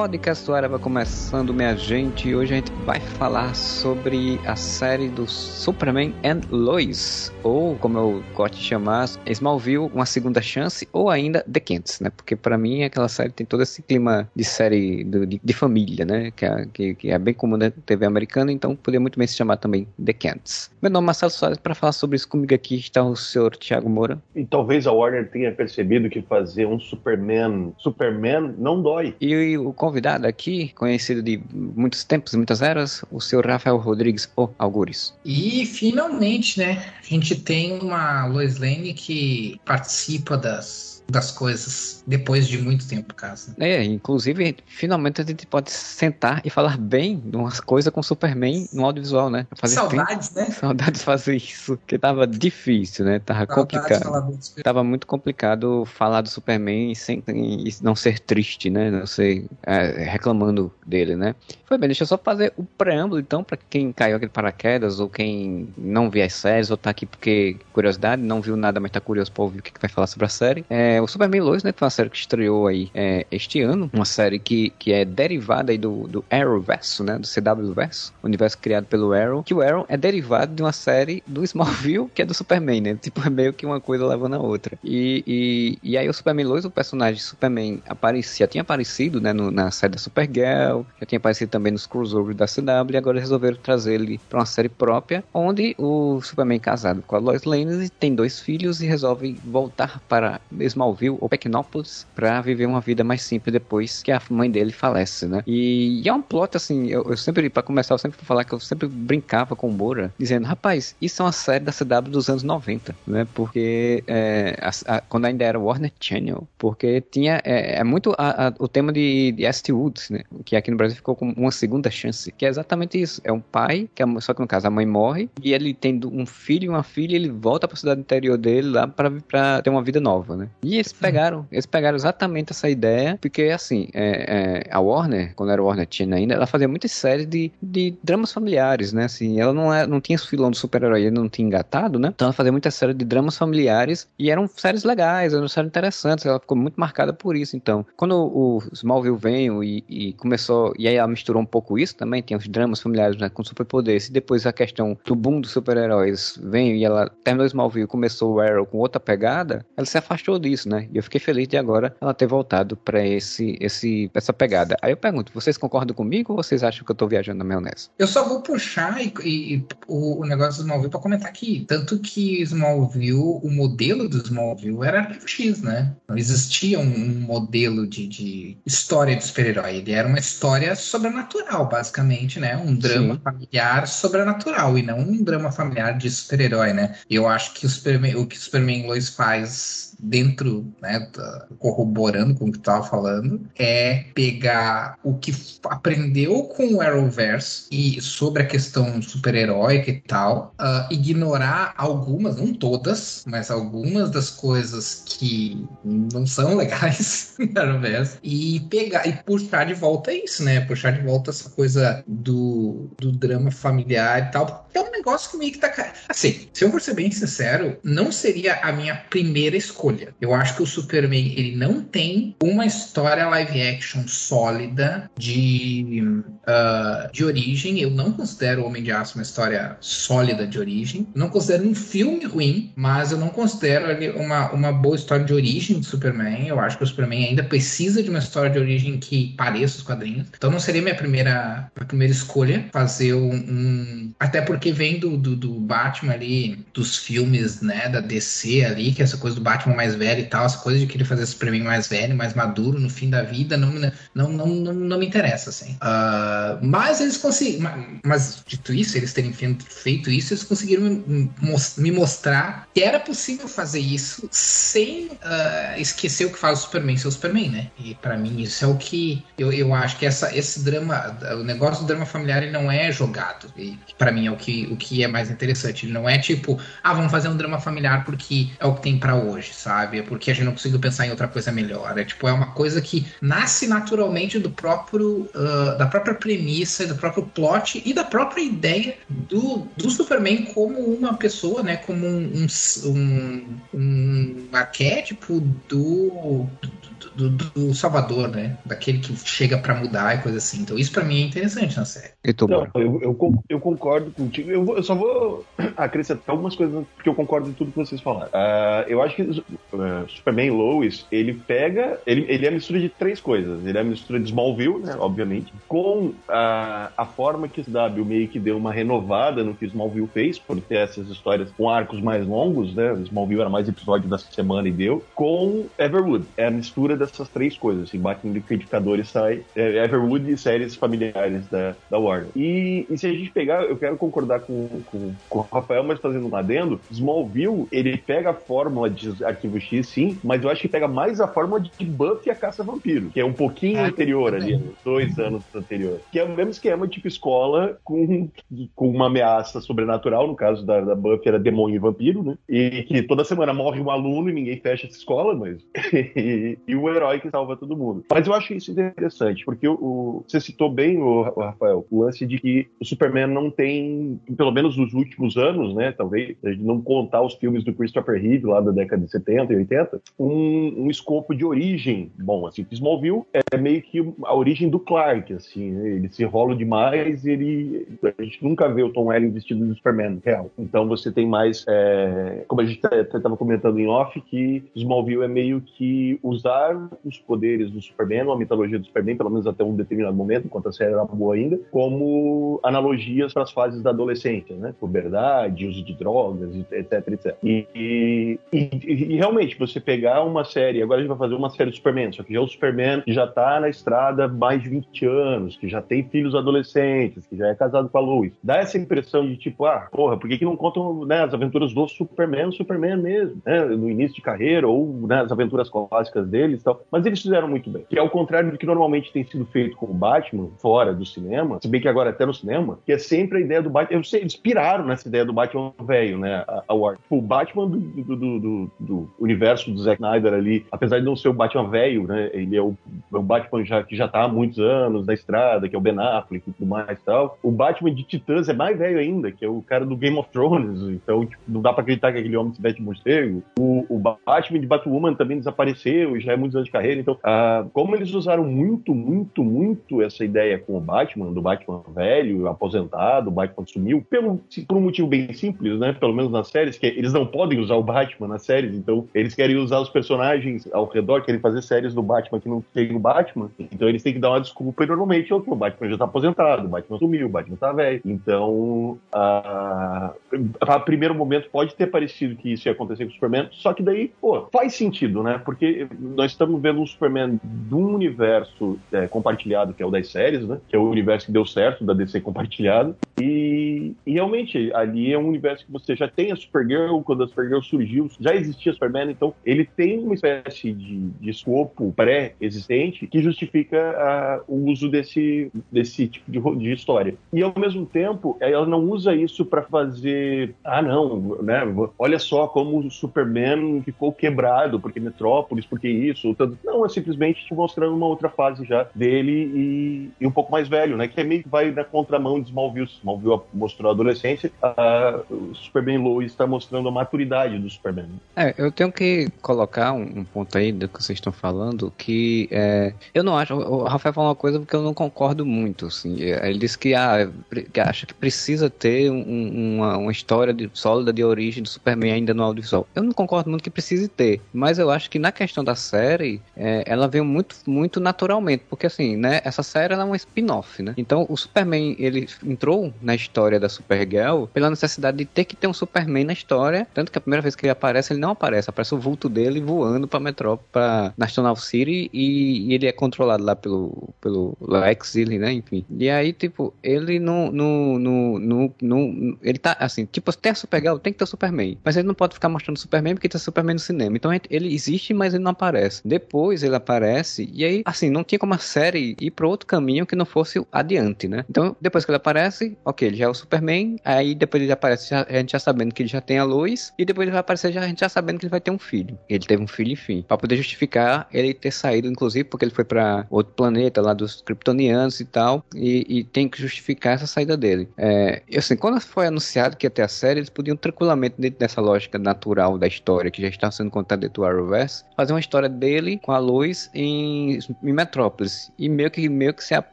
Podcast vai começando, minha gente. E hoje a gente vai falar sobre a série do Superman and Lois, ou como eu gosto de chamar, Smallville, uma segunda chance, ou ainda The Kents, né? Porque para mim aquela série tem todo esse clima de série de, de, de família, né? Que é, que, que é, bem comum na TV americana, então poderia muito bem se chamar também The Kents. Meu nome é Marcelo Soares, para falar sobre isso comigo aqui está o senhor Thiago Moura. E talvez a Warner tenha percebido que fazer um Superman, Superman não dói. E, e o convidado aqui, conhecido de muitos tempos, muitas eras, o senhor Rafael Rodrigues, o Algures. E finalmente, né, a gente tem uma Lois Lane que participa das das coisas depois de muito tempo, caso. É, inclusive, finalmente a gente pode sentar e falar bem de umas coisas com Superman no audiovisual, né? Fazer Saudades, tempo. né? Saudades de fazer isso, que tava difícil, né? Tava Saudades complicado. Tava muito complicado falar do Superman sem e não ser triste, né? Não ser é, reclamando dele, né? Foi bem, deixa eu só fazer o preâmbulo, então, para quem caiu aqui de paraquedas ou quem não viu as séries ou tá aqui porque curiosidade, não viu nada, mas tá curioso pra ouvir o que, que vai falar sobre a série. É, o Superman Lois, né, foi uma série que estreou aí é, este ano, uma série que, que é derivada aí do, do Arrowverso, né, do CW Verso, universo criado pelo Arrow, que o Arrow é derivado de uma série do Smallville, que é do Superman, né, tipo, é meio que uma coisa levando a outra. E, e, e aí o Superman Lois, o personagem Superman aparecia, tinha aparecido, né, no, na série da Supergirl, já tinha aparecido também nos crossovers da CW, e agora resolveram trazer ele para uma série própria, onde o Superman casado com a Lois Lane tem dois filhos e resolve voltar para Smallville Smallville ou Pequenópolis para viver uma vida mais simples depois que a mãe dele falece, né? E, e é um plot assim, eu, eu sempre, para começar, eu sempre vou falar que eu sempre brincava com o Moura, dizendo, rapaz, isso é uma série da CW dos anos 90, né? Porque é, a, a, quando ainda era Warner Channel, porque tinha, é, é muito a, o tema de, de St. Né? Que aqui no Brasil ficou com uma segunda chance, que é exatamente isso. É um pai, que é, só que no caso a mãe morre, e ele tendo um filho e uma filha, ele volta para a cidade interior dele lá para ter uma vida nova, né? E eles pegaram, eles pegaram exatamente essa ideia, porque assim, é, é, a Warner, quando era Warner Channel ainda, ela fazia muitas séries de, de dramas familiares, né? Assim, ela não, é, não tinha esse filão do super-herói, ele não tinha engatado, né? Então ela fazia muitas séries de dramas familiares e eram séries legais, eram séries interessantes, ela ficou muito marcada por isso. Então, quando o Smallville veio e, e começou, e aí ela misturou um pouco isso também, tem os dramas familiares né, com superpoderes, e depois a questão do boom dos super-heróis veio e ela terminou Smallville começou o Arrow com outra pegada, ela se afastou disso, né? E eu fiquei feliz de agora ela ter voltado para esse, esse, essa pegada. Aí eu pergunto, vocês concordam comigo ou vocês acham que eu tô viajando na maionese? Eu só vou puxar e, e, o, o, negócio do Smallville para comentar aqui. Tanto que Smallville, o modelo do Smallville era Arquivo X, né? Não existia um, um modelo de, de, história de super-herói. Ele era uma história sobrenatural, basicamente, né? Um drama Sim. familiar sobrenatural e não um drama familiar de super-herói, né? Eu acho que o, Superman, o que o Superman Lois faz dentro, né, tá corroborando com o que tu estava falando, é pegar o que aprendeu com o Arrowverse e sobre a questão super-heróica e tal, uh, ignorar algumas, não todas, mas algumas das coisas que não são legais no Arrowverse e pegar e puxar de volta isso, né? Puxar de volta essa coisa do, do drama familiar e tal. É um negócio que meio que tá. Assim, se eu for ser bem sincero, não seria a minha primeira escolha escolha. Eu acho que o Superman ele não tem uma história live action sólida de, uh, de origem. Eu não considero o Homem de Aço uma história sólida de origem. não considero um filme ruim, mas eu não considero uma, uma boa história de origem do Superman. Eu acho que o Superman ainda precisa de uma história de origem que pareça os quadrinhos. Então não seria minha primeira, minha primeira escolha fazer um, um. até porque vem do, do, do Batman ali, dos filmes né, da DC ali, que é essa coisa do Batman mais velho e tal, essa coisa de querer fazer Superman mais velho, mais maduro no fim da vida, não, não, não, não, não me interessa, assim. Uh, mas eles conseguiram, mas dito isso, eles terem feito isso, eles conseguiram me, me mostrar que era possível fazer isso sem uh, esquecer o que faz o Superman ser o Superman, né? E para mim isso é o que eu, eu acho que essa, esse drama, o negócio do drama familiar ele não é jogado. E para mim é o que, o que é mais interessante. Ele não é tipo, ah, vamos fazer um drama familiar porque é o que tem para hoje, sabe? É porque a gente não conseguiu pensar em outra coisa melhor. É tipo, é uma coisa que nasce naturalmente do próprio, uh, da própria premissa, do próprio plot e da própria ideia do, do Superman como uma pessoa, né? Como um, um, um, arquétipo do, do do, do, Salvador, né? Daquele que chega para mudar e coisa assim. Então isso para mim é interessante na série. Não, eu, eu, eu, concordo contigo. Eu, vou, eu, só vou acrescentar algumas coisas porque eu concordo em tudo que vocês falaram. Uh, eu acho que uh, Superman Lois, ele pega. Ele, ele é a mistura de três coisas. Ele é a mistura de Smallville, né? Obviamente, com a, a forma que o W meio que deu uma renovada no que Smallville fez, por ter essas histórias com arcos mais longos, né? O Smallville era mais episódio da semana e deu, com Everwood. É a mistura dessas três coisas. Assim, bate no liquidificador e sai é, Everwood e séries familiares da, da Warner. E, e, se a gente pegar, eu quero concordar com, com, com o Rafael, mas fazendo um adendo, Smallville, ele pega a fórmula de Arquivo X, sim, mas eu acho que pega mais a fórmula de Buffy e a Caça Vampiro, que é um pouquinho é, anterior ali, dois anos anterior. Que é o mesmo esquema, tipo escola, com, com uma ameaça sobrenatural, no caso da, da Buffy era demônio e vampiro, né? E que toda semana morre um aluno e ninguém fecha essa escola, mas. e, e, o herói que salva todo mundo. Mas eu acho isso interessante, porque o, o você citou bem, o, o, Rafael, o lance de que o Superman não tem, pelo menos nos últimos anos, né? Talvez, não contar os filmes do Christopher Reeve lá da década de 70 e 80, um, um escopo de origem. Bom, assim, Smallville é meio que a origem do Clark, assim, né? ele se enrola demais ele. A gente nunca vê o Tom Welling vestido de Superman real. Então você tem mais. É, como a gente estava comentando em off, que Smallville é meio que usar os poderes do Superman, ou a mitologia do Superman, pelo menos até um determinado momento, enquanto a série era boa ainda, como analogias para as fases da adolescência, né? Puberdade, uso de drogas, etc, etc. E, e, e, realmente, você pegar uma série, agora a gente vai fazer uma série do Superman, só que já o Superman já está na estrada há mais de 20 anos, que já tem filhos adolescentes, que já é casado com a Lois. Dá essa impressão de tipo, ah, porra, por que, que não contam né, as aventuras do Superman, Superman mesmo, né? No início de carreira, ou né, as aventuras clássicas deles e tal. Mas eles fizeram muito bem. Que é o contrário do que normalmente tem sido feito com o Batman, fora do cinema, se bem que agora até no cinema, que é sempre a ideia do Batman. Eu sei, eles piraram nessa ideia do Batman velho, né? A, a Warner. O Batman do, do, do, do, universo do Zack Snyder ali, apesar de não ser o Batman velho, né? Ele é o, é o Batman já, que já tá há muitos anos na estrada, que é o Ben Affleck e tudo mais e tal. O Batman de Titãs é mais velho ainda, que é o cara do Game of Thrones. Então, tipo, não dá pra acreditar que aquele homem se veste morcego. O, o Batman de Batwoman também desapareceu, já é muitos anos de carreira. Então, ah, como eles usaram muito, muito, muito essa ideia com o Batman, do Batman velho, aposentado, o Batman sumiu, pelo, por um motivo bem simples, né? Pelo menos nas séries, que eles não podem usar o Batman nas séries, então eles querem usar os personagens ao redor, querem fazer séries do Batman que não tem o Batman, então eles têm que dar uma desculpa e normalmente o Batman já tá aposentado, o Batman sumiu, o Batman tá velho. Então, a, a primeiro momento pode ter parecido que isso ia acontecer com o Superman, só que daí, pô, faz sentido, né? Porque nós estamos vendo um Superman de um universo é, compartilhado, que é o das séries, né? Que é o universo que deu certo da DC compartilhado. E, e, realmente, ali é um universo que você já tem a Supergirl, quando a Supergirl surgiu, já existia Superman, então ele tem uma espécie de, de escopo pré-existente que justifica o uso desse, desse tipo de, de, história. E ao mesmo tempo, ela não usa isso para fazer, ah, não, né? Olha só como o Superman ficou quebrado, porque Metrópolis, porque isso, tanto. Não, é simplesmente te mostrando uma outra fase já dele e, e um pouco mais velho, né? Que é meio que vai na contramão de Smallville. Smallville mostrou a adolescência, a, Superman Lois está mostrando a maturidade do Superman. É, eu tenho que colocar um, um ponto aí do que vocês estão falando, que é, eu não acho, o Rafael falou uma coisa porque eu não concordo muito, assim, ele disse que, ah, que acha que precisa ter um, uma, uma história de, sólida de origem do Superman ainda no audiovisual. Eu não concordo muito que precise ter, mas eu acho que na questão da série, é, ela veio muito, muito naturalmente, porque assim, né, essa série é um spin-off, né, então o Superman, ele entrou na história da Supergirl pela necessidade de ter que ter um Superman na história, tanto que a primeira vez que ele aparece, ele não aparece, aparece o vulto dele voando pra Metrópole, pra National City, e, e, ele é controlado lá pelo, pelo Lex, ele, né, enfim. E aí, tipo, ele não, no, no, no, ele tá, assim, tipo, tem a Supergirl, tem que ter o Superman, mas ele não pode ficar mostrando Superman porque tem Superman no cinema, então ele existe, mas ele não aparece. Depois ele aparece, e aí, assim, não tinha como a série ir para outro caminho que não fosse adiante, né? Então, depois que ele aparece, ok, ele já é o Superman, aí depois ele aparece, já, a gente já sabendo que ele já tem a luz, e depois ele vai aparecer já, a gente já sabendo que ele vai ter um filho. Ele teve um filho, enfim, para poder justificar ele ter saído, inclusive porque ele foi para outro planeta lá dos kryptonianos e tal, e, e, tem que justificar essa saída dele. É, assim, quando foi anunciado que ia ter a série, eles podiam tranquilamente dentro dessa lógica natural da história que já está sendo contada dentro do Arrowverse, fazer uma história dele com a Lois em, em Metrópolis e meio que meio que ser a,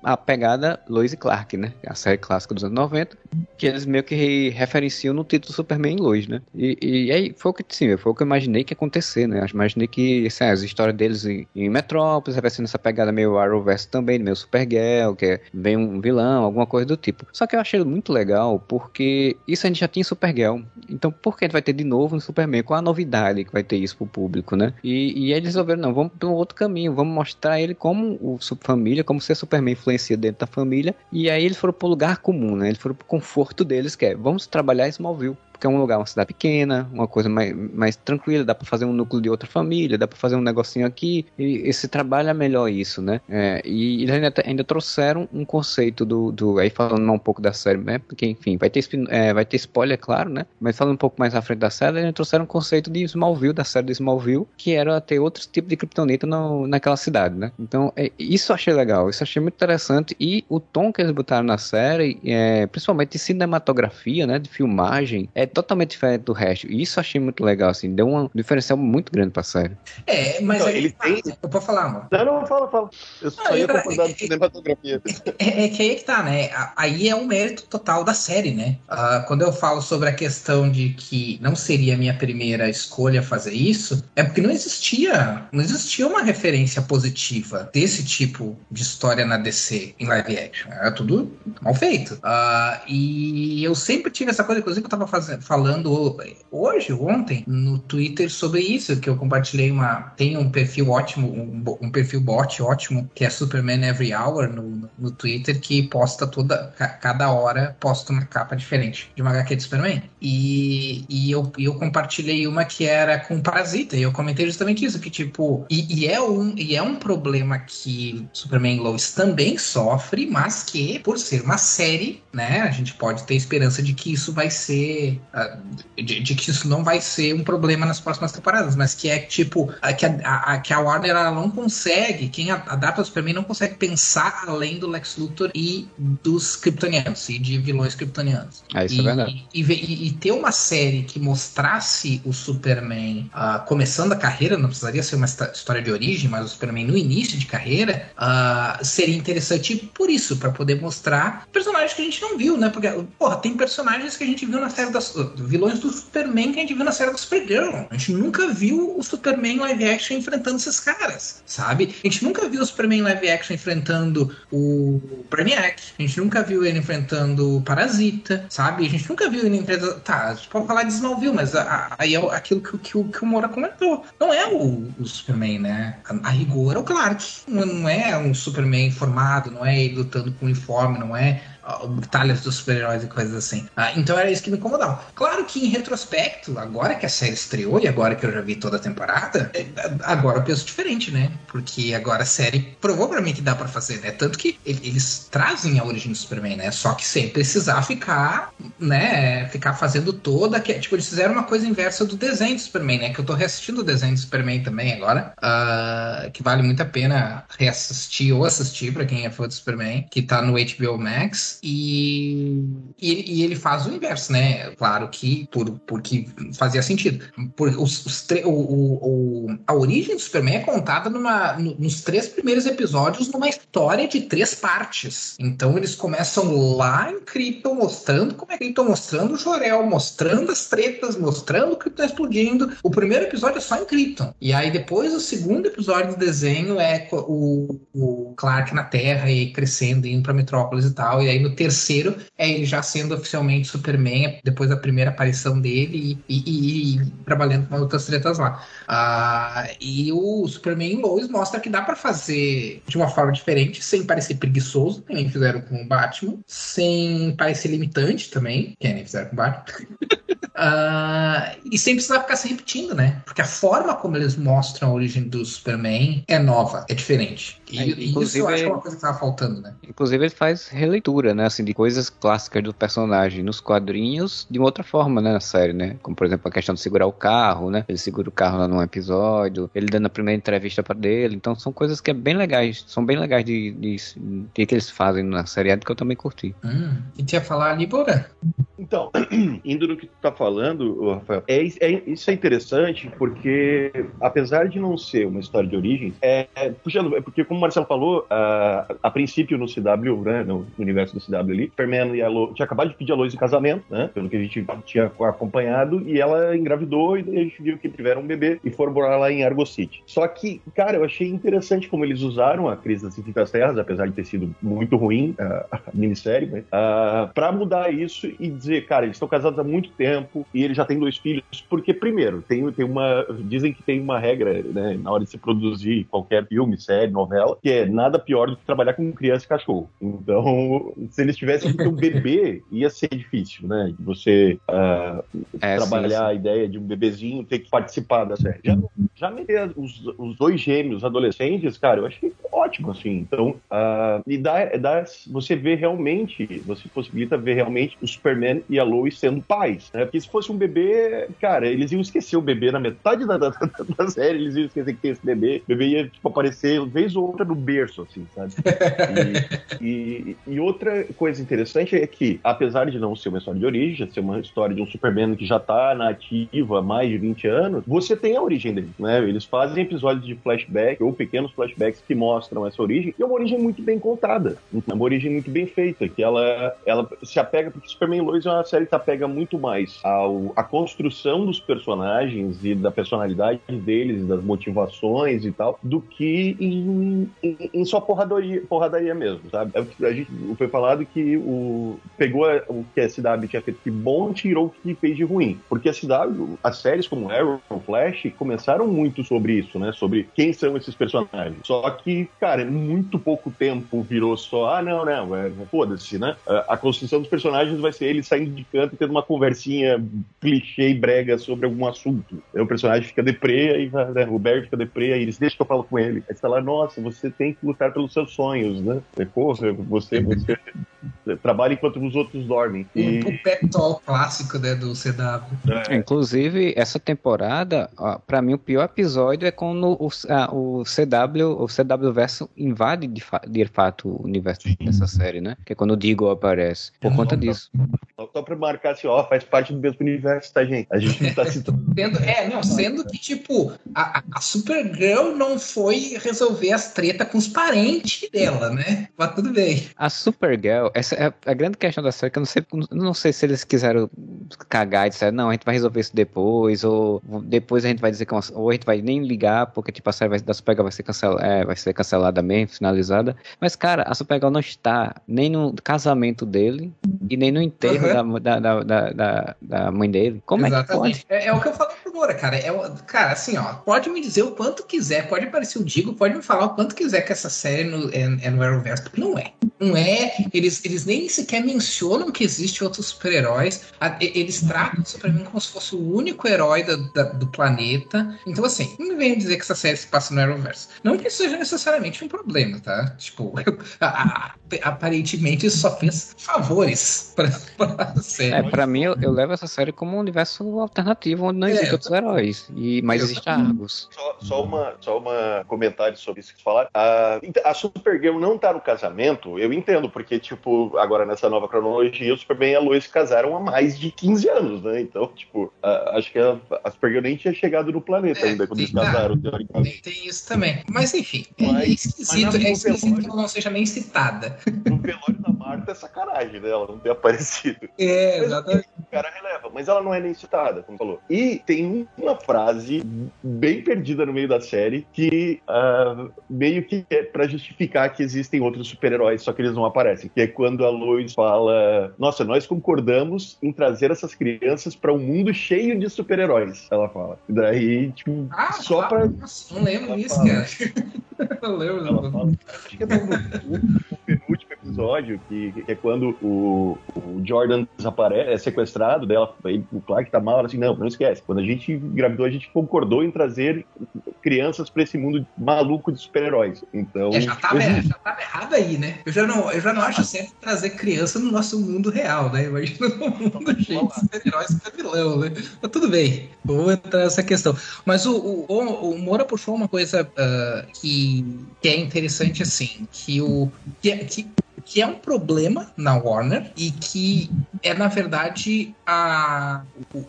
a pegada Lois e Clark, né? A série clássica dos anos 90, que eles meio que referenciam no título Superman e Lois, né? E, e aí foi o que sim, foi o que eu imaginei que ia acontecer, né? Eu imaginei que assim, as histórias deles em, em Metrópolis vai sendo essa pegada meio Arrowverse também, meio Supergirl, que é bem um vilão, alguma coisa do tipo. Só que eu achei muito legal porque isso a gente já tinha em Supergirl. Então por que a gente vai ter de novo no Superman? Qual a novidade que vai ter isso pro público, né? E, e eles resolveram, não, vamos para um outro caminho, vamos mostrar ele como o família, como ser Superman influencia dentro da família. E aí eles foram pro lugar comum, né? Eles foram pro conforto deles, que é, vamos trabalhar Smallville porque é um lugar, uma cidade pequena, uma coisa mais, mais tranquila, dá para fazer um núcleo de outra família, dá para fazer um negocinho aqui, e, esse trabalha melhor isso, né? É, e eles ainda, ainda trouxeram um conceito do, do aí falando um pouco da série, né? Porque, enfim, vai ter, é, vai ter spoiler, claro, né? Mas falando um pouco mais à frente da série, eles trouxeram um conceito de Smallville, da série de Smallville, que era ter outros tipos de kryptonita naquela cidade, né? Então, é, isso eu achei legal, isso eu achei muito interessante, e o tom que eles botaram na série, é, principalmente de cinematografia, né? De filmagem, é totalmente diferente do resto. E isso eu achei muito legal, assim, deu um diferencial muito grande pra série. É, mas então, ele tem. Eu posso falar, amor? Não, não, fala, fala. Eu só ia concordar é, de cinematografia. É, é, que aí que tá, né? Aí é um mérito total da série, né? Uh, quando eu falo sobre a questão de que não seria a minha primeira escolha fazer isso, é porque não existia, não existia uma referência positiva desse tipo de história na DC em live action. Era tudo mal feito. Uh, e eu sempre tive essa coisa, inclusive, eu tava fazendo falando hoje, ontem, no Twitter sobre isso, que eu compartilhei uma. Tem um perfil ótimo, um, um perfil bot ótimo, que é Superman Every Hour no, no Twitter, que posta toda. Cada hora posta uma capa diferente de uma HQ de Superman. E, e eu, eu compartilhei uma que era com Parasita, e eu comentei justamente isso, que tipo. E, e é, um, e é um problema que Superman Lois também sofre, mas que, por ser uma série, né, a gente pode ter esperança de que isso vai ser de, de, que isso não vai ser um problema nas próximas temporadas, mas que é tipo a, que, a, a, que a Warner ela não consegue, quem adapta o Superman não consegue pensar além do Lex Luthor e dos Kryptonianos e de vilões Kryptonianos. É, isso é e, é verdade. E, e, e, ter uma série que mostrasse o Superman uh, começando a carreira, não precisaria ser uma história de origem, mas o Superman no início de carreira, uh, seria interessante por isso, para poder mostrar personagens que a gente não viu, né? Porque, porra, tem personagens que a gente viu na série das vilões do Superman que a gente viu na série do Supergirl. A gente nunca viu o Superman live action enfrentando esses caras, sabe? A gente nunca viu o Superman live action enfrentando o Brainiac. A gente nunca viu ele enfrentando o Parasita, sabe? A gente nunca viu ele enfrentando. Tá, a gente pode falar de Smallville, mas aí é aquilo que, que, que, o Mora comentou. Não é o, o Superman, né? A, a, rigor é o Clark. Não, não é um Superman formado, não é ele lutando com uniforme, não é batalhas dos super-heróis e coisas assim. Ah, então era isso que me incomodava. Claro que em retrospecto, agora que a série estreou e agora que eu já vi toda a temporada, é, agora eu penso diferente, né? Porque agora a série provou pra mim que dá para fazer, né? Tanto que eles trazem a origem do Superman, né? Só que sem precisar ficar, né? Ficar fazendo toda. Que, tipo, eles fizeram uma coisa inversa do desenho do Superman, né? Que eu tô reassistindo o desenho do Superman também agora. Uh, que vale muito a pena reassistir ou assistir para quem é fã do Superman, que tá no HBO Max e, e, e, ele faz o inverso, né? Claro que por, porque fazia sentido. Por, os, os o, o, a origem do Superman é contada numa, nos três primeiros episódios numa história de três partes. Então eles começam lá em Krypton, mostrando como é Krypton, mostrando o Jorel, mostrando as tretas, mostrando o Krypton explodindo. O primeiro episódio é só em Krypton. E aí depois o segundo episódio do desenho é o, o Clark na Terra e crescendo, indo pra Metrópolis e tal. E aí no terceiro é ele já sendo oficialmente Superman, depois da primeira aparição dele e, e, e trabalhando com outras tretas lá. Uh, e o Superman Lois mostra que dá para fazer de uma forma diferente, sem parecer preguiçoso, que nem fizeram com o Batman, sem parecer limitante também, que nem fizeram com o Batman. Uh, e sem precisar ficar se repetindo, né? Porque a forma como eles mostram a origem do Superman é nova, é diferente. E, é, isso eu acho que é uma coisa que tava faltando, né? Inclusive ele faz releitura, né? Assim, de coisas clássicas do personagem nos quadrinhos de uma outra forma, né? Na série, né? Como, por exemplo, a questão de segurar o carro, né? Ele segura o carro lá num episódio, ele dando a primeira entrevista para dele. Então são coisas que é bem legais, são bem legais de, de, de que eles fazem na série que eu também curti. Hum, e tinha falar ali, Bora? Então, indo no que tu tá falando, Rafael, é, é, isso é interessante porque, apesar de não ser uma história de origem, é, é puxando, é porque como o Marcelo falou, a, a princípio no CW, né, no, universo do CW ali, Superman e a tinha acabado de pedir a Lois em casamento, né, pelo que a gente tinha acompanhado, e ela engravidou e a gente viu que tiveram um bebê e foram morar lá em Argo City. Só que, cara, eu achei interessante como eles usaram a crise das infinitas terras, apesar de ter sido muito ruim a, a minissérie, né, uh, pra mudar isso e dizer, cara, eles estão casados há muito tempo e ele já tem dois filhos, porque, primeiro, tem, tem uma. Dizem que tem uma regra, né, na hora de se produzir qualquer filme, série, novela, que é nada pior do que trabalhar com criança e cachorro. Então, se eles tivessem que ter um bebê, ia ser difícil, né? Você uh, é, trabalhar sim, sim. a ideia de um bebezinho ter que participar da série. Já, já meter os, os dois gêmeos adolescentes, cara, eu achei ótimo, assim. Então, uh, e dá, dá, você vê realmente, você possibilita ver realmente o Superman e a Lois sendo pais, né? Porque se fosse um bebê, cara, eles iam esquecer o bebê na metade da, da, da série, eles iam esquecer que tem esse bebê. O bebê ia, tipo, aparecer vez ou outra no berço, assim, sabe? E, e, e, outra coisa interessante é que, apesar de não ser uma história de origem, ser uma história de um Superman que já tá na ativa há mais de 20 anos, você tem a origem dele, né? Eles fazem episódios de flashback ou pequenos flashbacks que mostram essa origem, e é uma origem muito bem contada, é uma origem muito bem feita, que ela, ela se apega, porque Superman Lois é uma série que apega muito mais à construção dos personagens e da personalidade deles, das motivações e tal, do que em, em, em só porradaria, porradaria mesmo, sabe? A gente foi falado que o pegou o que a CW tinha feito de bom tirou o que fez de ruim, porque a CW, as séries como Arrow, Flash começaram muito sobre isso, né? Sobre quem são esses personagens. Só que, cara, muito pouco tempo virou só, ah, não, não, é, foda-se, né? A construção dos personagens vai ser eles saindo de canto e tendo uma conversinha clichê e brega sobre algum assunto. Aí o personagem fica deprê, e vai, né? o Barry fica deprê, e eles deixam que eu falo com ele. Aí você fala, nossa, você tem que lutar pelos seus sonhos, né? Porra, você, você trabalha enquanto os outros dormem. E... O pep talk clássico né, do CW. É. Inclusive, essa temporada, para mim, o pior episódio é quando o, a, o CW, o CW verso invade de, fa de fato o universo Sim. dessa série, né? Que é quando o Deagle aparece. Por conta disso. Só pra marcar assim, ó, faz parte do mesmo universo, tá, gente? A gente não tá citando. sendo, é, não, sendo que, tipo, a, a Supergirl não foi resolver as tretas com os parentes dela, né? Mas tudo bem. A Supergirl, essa é a grande questão da série, que eu não sei, não sei se eles quiseram cagar e disseram, não, a gente vai resolver isso depois, ou depois a gente vai dizer que, ou a gente vai nem ligar, porque, tipo, a série vai, da Supergirl vai ser, cancel, é, vai ser cancelada mesmo, finalizada. Mas, cara, a Supergirl não está nem no casamento dele e nem no enterro uhum. da, da, da, da, da, mãe dele. Como Exatamente. é que pode? É, é, o que eu falei pro Moura, cara. É, cara, assim, ó, pode me dizer o quanto quiser, pode parecer o Digo, pode me falar o quanto quiser que essa série no, é, é no Arrowverse, não é. Não é. Eles, eles nem sequer mencionam que existe outros super-heróis. Eles tratam o Superman como se fosse o único herói da, da, do planeta. Então, assim, não me venha dizer que essa série se passa no Arrowverse. Não que isso seja necessariamente um problema, tá? Tipo, a, a, aparentemente isso só fez favores pra, pra série. É, pra mim, eu, eu, levo essa série como um universo alternativo onde não é, existem outros heróis. E, mas existe Argos. Só, só, uma, só uma comentário sobre isso que você falaram. A, a Supergirl não tá no casamento, eu entendo, porque, tipo, agora nessa nova cronologia, o Superman e a Lois casaram há mais de 15 anos, né? Então, tipo, a, acho que a, a Supergirl nem tinha chegado no planeta é, ainda quando eles casaram, teoricamente. Tem, isso também. Mas, enfim, é mas, é esquisito, é esquisito que ela não seja nem citada. No velório da Marta é sacanagem, né? Ela não ter aparecido. É, exatamente. O cara releva, mas ela não é nem citada, como falou. E tem uma frase bem perdida no meio da série que uh, meio que é pra justificar que existem outros super-heróis, só que eles não aparecem. Que é quando a Lois fala: Nossa, nós concordamos em trazer essas crianças para um mundo cheio de super-heróis. Ela fala. E daí, tipo, ah, só ah, pra. Nossa, não lembro isso, cara. não lembro. Ela fala, acho que é no penúltimo episódio, que, que é quando o, o, Jordan desaparece, é sequestrado dela, aí o Clark tá mal, assim, não, não esquece. Quando a gente engravidou, a gente concordou em trazer crianças para esse mundo maluco de super-heróis. Então. É, já, tava, já tava errado aí, né? Eu já não, eu já não acho certo trazer criança no nosso mundo real, né? Imagina no mundo cheio de super-heróis super vilão, né? Mas tudo bem, vou entrar nessa questão. Mas o, o, o Moura puxou uma coisa uh, que, que é interessante, assim, que o. Que, que que é um problema na Warner e que é, na verdade, a,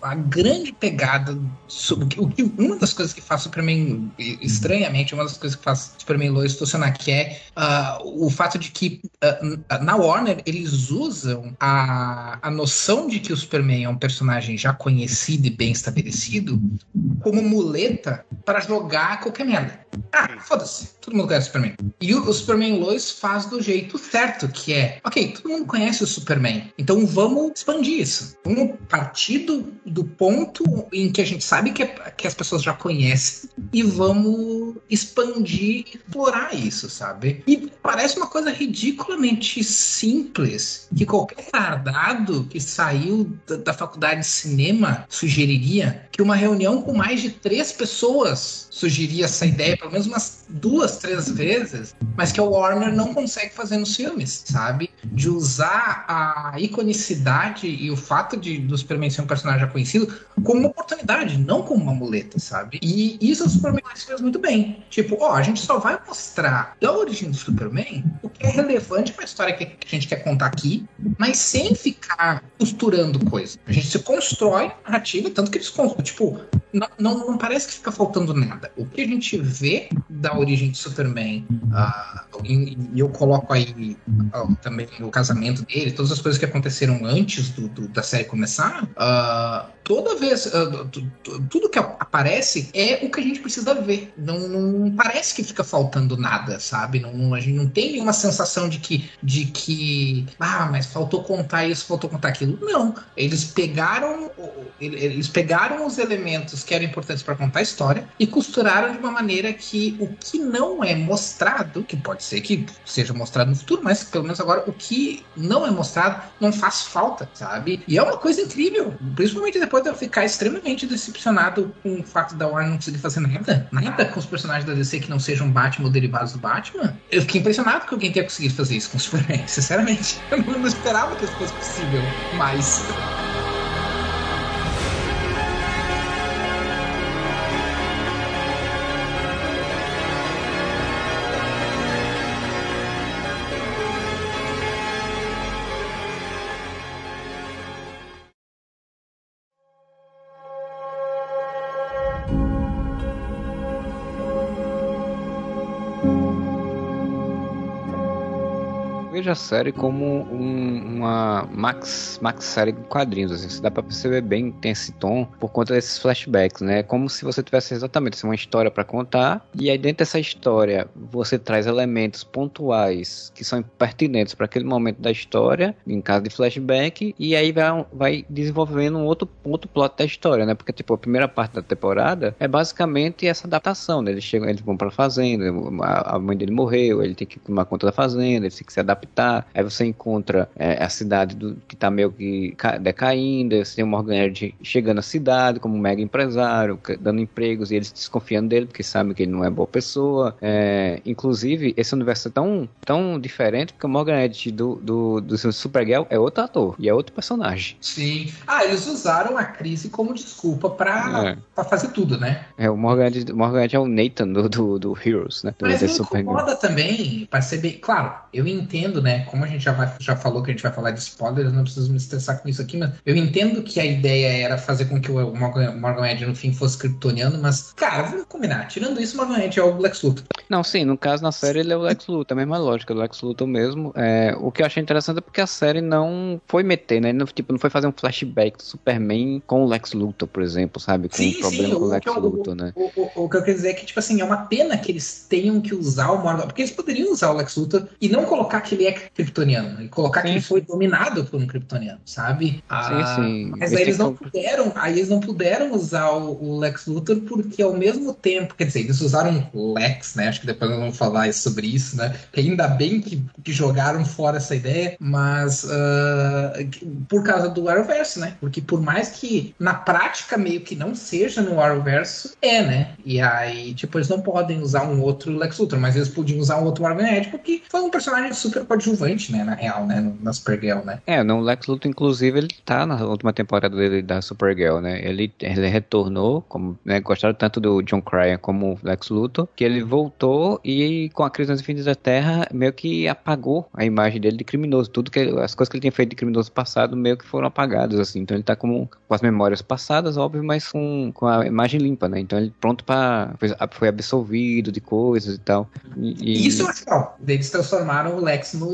a grande pegada sobre o que uma das coisas que faz Superman estranhamente, uma das coisas que faz Superman Lois funcionar, que é uh, o fato de que uh, na Warner eles usam a, a noção de que o Superman é um personagem já conhecido e bem estabelecido como muleta para jogar qualquer merda. Ah, foda-se, todo mundo conhece Superman. E o, o Superman Lois faz do jeito certo que é, ok, todo mundo conhece o Superman, então vamos expandir isso. Vamos partir do, do ponto em que a gente sabe que, é, que as pessoas já conhecem e vamos expandir explorar isso, sabe? E parece uma coisa ridiculamente simples que qualquer tardado que saiu da, da faculdade de cinema sugeriria que uma reunião com mais de três pessoas sugeriria essa ideia pelo menos umas duas, três vezes, mas que a Warner não consegue fazer nos filmes, sabe? De usar a iconicidade e o fato de do Superman ser um personagem já conhecido como uma oportunidade, não como uma muleta, sabe? E isso o Superman fez muito bem. Tipo, ó, a gente só vai mostrar da origem do Superman o que é relevante para a história que a gente quer contar aqui, mas sem ficar costurando coisa. A gente se constrói narrativa, tanto que eles tipo, não, não, não, parece que fica faltando nada. O que a gente vê da origem de Superman, uh, e, eu coloco aí uh, também o casamento dele, todas as coisas que aconteceram antes do, do da série começar, uh, toda vez, tudo que aparece é o que a gente precisa ver. Não, não parece que fica faltando nada, sabe? Não, a gente não tem nenhuma sensação de que, de que, ah, mas faltou contar isso, faltou contar aquilo. Não. Eles pegaram, eles pegaram os elementos que eram importantes para contar a história e costuraram de uma maneira que o que não é mostrado, que pode ser que seja mostrado no futuro, mas pelo menos agora o que não é mostrado não faz falta, sabe? E é uma coisa incrível, principalmente depois de eu ficar extremamente decepcionado com o fato da Warner não conseguir fazer nada, nada com os personagens da DC que não sejam Batman ou derivados do Batman. Eu fiquei impressionado que alguém tenha conseguido fazer isso com o Superman, sinceramente. Eu não esperava que isso fosse possível, mas. vejo a série como um, uma max, max série de quadrinhos, assim, dá pra perceber bem tem esse tom por conta desses flashbacks, né? Como se você tivesse exatamente assim, uma história para contar, e aí dentro dessa história você traz elementos pontuais que são pertinentes para aquele momento da história, em caso de flashback, e aí vai, vai desenvolvendo um outro, outro plot da história, né? Porque, tipo, a primeira parte da temporada é basicamente essa adaptação, né? Eles chegam, eles vão pra fazenda, a mãe dele morreu, ele tem que tomar conta da fazenda, ele tem que se adaptar adaptar. Aí você encontra é, a cidade do, que está meio que decaindo, você tem o Morgan Edge chegando à cidade como um mega empresário, dando empregos e eles desconfiando dele porque sabem que ele não é boa pessoa. É, inclusive, esse universo é tão, tão diferente porque o Morgan Edge do, do, do Supergirl é outro ator e é outro personagem. Sim. Ah, eles usaram a crise como desculpa pra, é. fazer tudo, né? É, o Morgan Edge, Morgan Edge é o Nathan do, do, do Heroes, né? Do Mas me incomoda também, pra ser bem... Claro, eu entendo entendo, né? Como a gente já, vai, já falou que a gente vai falar de spoilers, não preciso me estressar com isso aqui, mas eu entendo que a ideia era fazer com que o Morgan, Morgan Edge no fim fosse kryptoniano, mas, cara, vamos combinar. Tirando isso, o Morgan Edge é o Lex Luthor. Não, sim, no caso, na série ele é o Lex Luthor, a mesma lógica do Lex Luthor mesmo. É, o que eu achei interessante é porque a série não foi meter, né? Não, tipo, não foi fazer um flashback do Superman com o Lex Luthor, por exemplo, sabe? Com sim, um problema sim, com o Lex eu, Luthor, né? O, o, o, que eu quero dizer é que, tipo assim, é uma pena que eles tenham que usar o Morgan, porque eles poderiam usar o Lex Luthor e não colocar que ele é kryptoniano e colocar sim. que ele foi dominado por um kryptoniano, sabe? Ah, sim, sim. Mas aí eles não puderam, aí eles não puderam usar o, o, Lex Luthor porque ao mesmo tempo, quer dizer, eles usaram Lex, né? Acho que depois nós vamos falar sobre isso, né? Que ainda bem que, que jogaram fora essa ideia, mas uh, por causa do Arrowverse, né? Porque por mais que na prática meio que não seja no Arrowverse, é, né? E aí, tipo, eles não podem usar um outro Lex Luthor, mas eles podiam usar um outro Magnético que foi um personagem super coadjuvante, né? Na real, né? Na Supergirl, né? É, no Lex Luthor, inclusive, ele tá na última temporada dele da Supergirl, né? Ele, ele retornou, como né, gostaram tanto do John Cryer como Lex Luthor, que ele voltou e com a crise nas Infinitas da Terra meio que apagou a imagem dele de criminoso. Tudo que as coisas que ele tinha feito de criminoso passado meio que foram apagadas, assim. Então ele tá como, com as memórias passadas, óbvio, mas com, com a imagem limpa, né? Então ele pronto para foi, foi absolvido de coisas e tal. E, e... Isso eu acho legal. Eles transformaram o Lex no,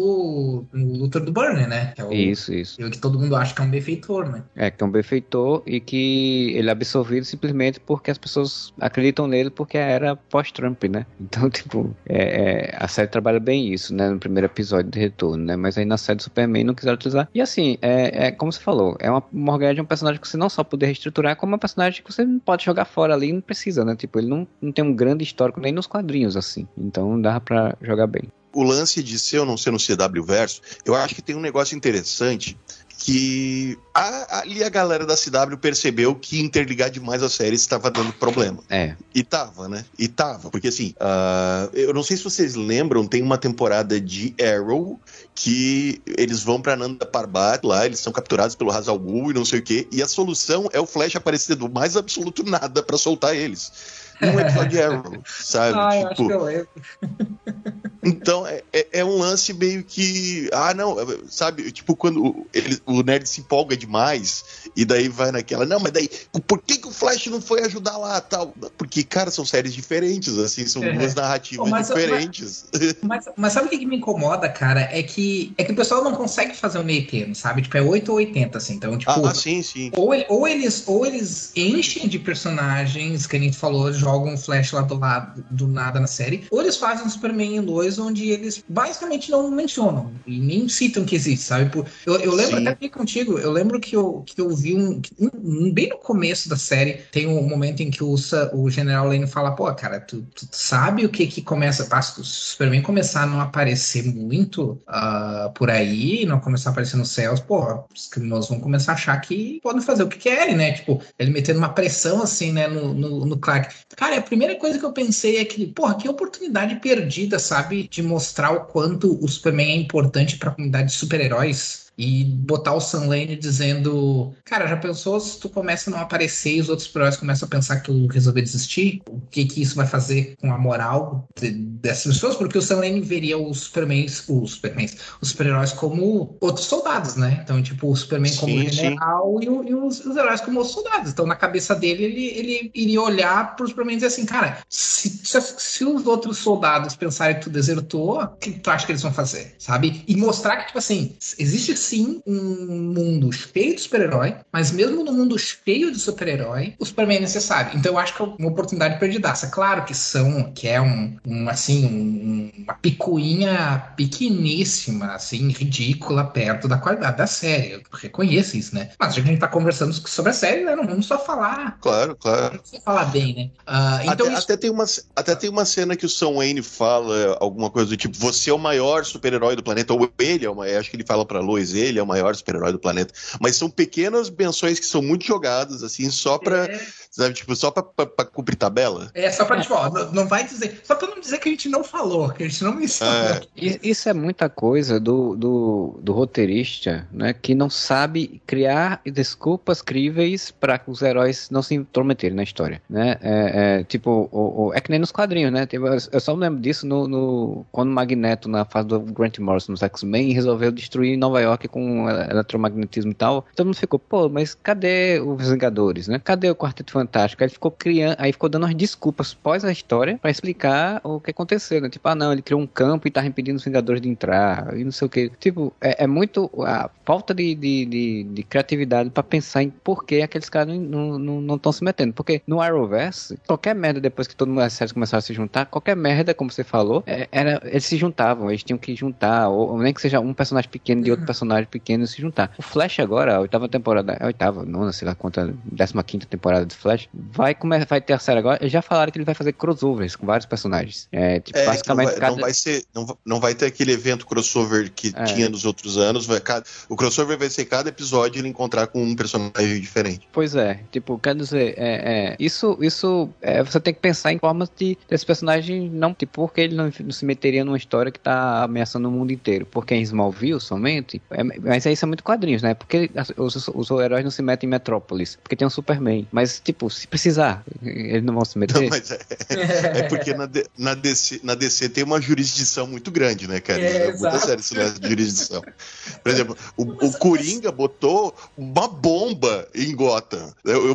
no Luthor do Burner, né? É o, isso, isso. Que todo mundo acha que é um benfeitor, né? É, que é um benfeitor e que ele é absorvido simplesmente porque as pessoas acreditam nele porque era pós-Trump, né? Então, tipo, é, é, a série trabalha bem isso, né? No primeiro episódio de retorno, né? Mas aí na série do Superman não quiseram utilizar. E assim, é, é como você falou, é uma Morgan é um personagem que você não só poder reestruturar, como um personagem que você não pode jogar fora ali, não precisa, né? Tipo, ele não, não tem um grande histórico nem nos quadrinhos, assim. Então dá para jogar bem o lance de ser ou não ser no CW verso, eu acho que tem um negócio interessante que a, ali a galera da CW percebeu que interligar demais as séries estava dando problema. É. E tava, né? E tava. Porque assim, uh, eu não sei se vocês lembram, tem uma temporada de Arrow que eles vão pra Nanda Parbat lá, eles são capturados pelo Hazal Ghul e não sei o quê, e a solução é o Flash aparecer do mais absoluto nada para soltar eles num episódio de Arrow, sabe? Ah, tipo, eu acho que eu então, é, é, é, um lance meio que. Ah, não, sabe? Tipo, quando ele, o nerd se empolga demais e daí vai naquela. Não, mas daí, por que, que o Flash não foi ajudar lá tal? Porque, cara, são séries diferentes, assim, são é. duas narrativas mas, diferentes. Mas, mas, mas, sabe o que, que, me incomoda, cara? É que, é que o pessoal não consegue fazer um meio termo, sabe? Tipo, é 8 ou 80, assim. Então, tipo. Ah, sim, sim. Ou, ou, eles, ou eles enchem de personagens, que a gente falou, jogam um Flash lá do lado do nada na série, ou eles fazem um Superman em dois onde eles basicamente não mencionam e nem citam que existe, sabe? Eu, eu lembro Sim. até aqui contigo, eu lembro que eu, que eu vi um, um, Bem no começo da série, tem um momento em que o, o General Lane fala: pô, cara, tu, tu sabe o que que começa? Tá, se o Superman começar a não aparecer muito uh, por aí, não começar a aparecer nos céus, pô, os criminosos vão começar a achar que podem fazer o que querem, né? Tipo, ele metendo uma pressão assim, né, no, no, no Clark. Cara, a primeira coisa que eu pensei é que, porra, que oportunidade perdida, sabe? De mostrar o quanto o Superman é importante para a comunidade de super-heróis e botar o Sam Lane dizendo: Cara, já pensou se tu começa a não aparecer e os outros heróis começam a pensar que tu resolveu desistir? O que que isso vai fazer com a moral de, dessas pessoas? Porque o Sam Lane veria os Superman, os os super-heróis como outros soldados, né? Então, tipo, o Superman sim, como general e, o, e os, os, heróis como outros soldados. Então, na cabeça dele, ele, ele iria olhar pro Superman e dizer assim: Cara, se, se, se os outros soldados pensarem que tu desertou, o que tu acha que eles vão fazer? Sabe? E mostrar que, tipo assim, existe sim um mundo cheio de super-herói, mas mesmo no mundo cheio de super-herói, o Superman é necessário. Então eu acho que é uma oportunidade perdidaça. Claro que são, que é um, um assim, um, uma picuinha pequeníssima, assim, ridícula, perto da qualidade da série. Eu reconheço isso, né? Mas já que a gente tá conversando sobre a série, né? Não vamos só falar. Claro, claro. Só falar bem, né? Uh, então até, isso... até, tem uma, até tem uma cena que o Sam Wayne fala alguma coisa do tipo: você é o maior super-herói do planeta, ou ele é o maior, acho que ele fala pra Lois, ele é o maior super-herói do planeta. Mas são pequenas benções que são muito jogadas, assim, só pra. É. Sabe, tipo, só pra, pra, pra, cumprir tabela? É, só pra, tipo, ó, não, não, vai dizer. Só pra não dizer que a gente não falou, que a gente não mencionou. É. Isso é muita coisa do, do, do, roteirista, né? Que não sabe criar desculpas críveis para os heróis não se intrometerem na história, né? É, é tipo, o, o, é que nem nos quadrinhos, né? Tipo, eu só me lembro disso no, no, quando o Magneto, na fase do Grant Morrison nos X-Men, resolveu destruir Nova York choque com eletromagnetismo e tal. Todo mundo ficou, pô, mas cadê os Vingadores, né? Cadê o Quarteto Fantástico? Aí ficou criando, aí ficou dando umas desculpas pós a história para explicar o que aconteceu, né? Tipo, ah, não, ele criou um campo e tava impedindo os Vingadores de entrar, e não sei o que. Tipo, é, é muito a falta de, de, de, de criatividade para pensar em por que aqueles caras não estão se metendo. Porque no Arrowverse, qualquer merda depois que todo mundo as séries começaram a se juntar, qualquer merda, como você falou, é, era, eles se juntavam, eles tinham que juntar, ou, ou nem que seja um personagem pequeno de outro uhum. Personagem pequeno se juntar. O Flash agora, a oitava temporada, a oitava, nona, sei lá quanto, décima quinta temporada de Flash, vai, começar, vai ter a série agora, já falaram que ele vai fazer crossovers com vários personagens. É, tipo, é, basicamente não vai, cada... não vai ser, não, não vai ter aquele evento crossover que é. tinha nos outros anos, vai, cada, o crossover vai ser cada episódio ele encontrar com um personagem diferente. Pois é, tipo, quer dizer, é, é isso, isso é, você tem que pensar em formas de desse personagem não, tipo, porque ele não, não, se meteria numa história que tá ameaçando o mundo inteiro, porque em Smallville somente, é, mas aí são muito quadrinhos, né? Porque os, os, heróis não se metem em Metrópolis, porque tem um Superman, mas tipo, se precisar, eles não vão se meter. Não, mas é, é porque na, na, DC, na DC tem uma jurisdição muito grande, né, cara? É, é muito sério esse jurisdição. Por exemplo, o, o Coringa botou uma bomba em Gotham. O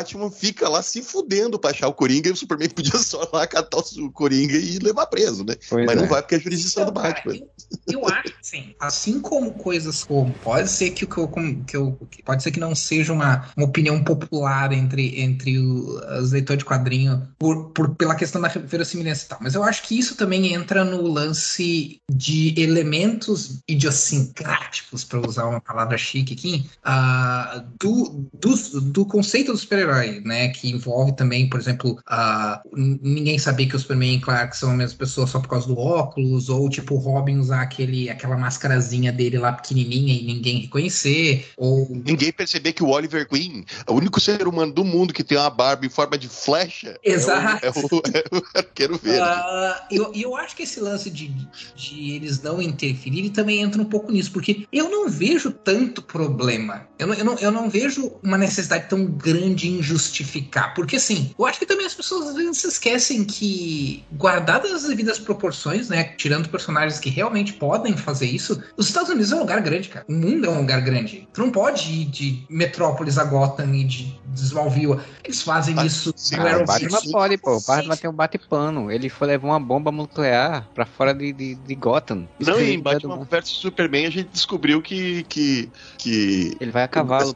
Batman fica lá se fudendo pra achar o Coringa e o Superman podia só lá catar o Coringa e levar preso, né? Pois Mas é. não vai porque é a jurisdição então, do Batman. Eu, eu acho assim, assim como coisas como pode ser que, que, eu, que eu pode ser que não seja uma, uma opinião popular entre, entre o, os leitores de quadrinho por, por, pela questão da verossimilhança e tal, mas eu acho que isso também entra no lance de elementos idiosincráticos, para usar uma palavra chique aqui, uh, do, do, do conceito do super-herói, né? Que envolve também, por exemplo, uh, ninguém saber que o Superman e Clark são a mesma pessoa só por causa do óculos, ou tipo o Robin usar aquele, aquela mascarazinha dele lá pequenininha e ninguém reconhecer, ou... Ninguém perceber que o Oliver Queen é o único ser humano do mundo que tem uma barba em forma de flecha. Exato. É o, é o, é o arqueiro verde. Uh, eu, eu acho que esse lance de, de eles não interferirem também entra um pouco nisso, porque eu não vejo tanto problema. Eu não, eu não, eu não vejo uma necessidade tão grande em justificar. Porque, assim, eu acho que também as pessoas às vezes se esquecem que, guardadas as devidas proporções, né? Tirando personagens que realmente podem fazer isso, os Estados Unidos é um lugar grande, cara. O mundo é um lugar grande. Tu não pode ir de Metrópolis a Gotham e de Smallville. Eles fazem ah, isso. Sim, o Batman pode, pô. O Batman tem um bate-pano. Ele foi levar uma bomba nuclear pra fora de, de, de Gotham. Não, e em Batman vs Superman a gente descobriu que, que, que ele vai a cavalo.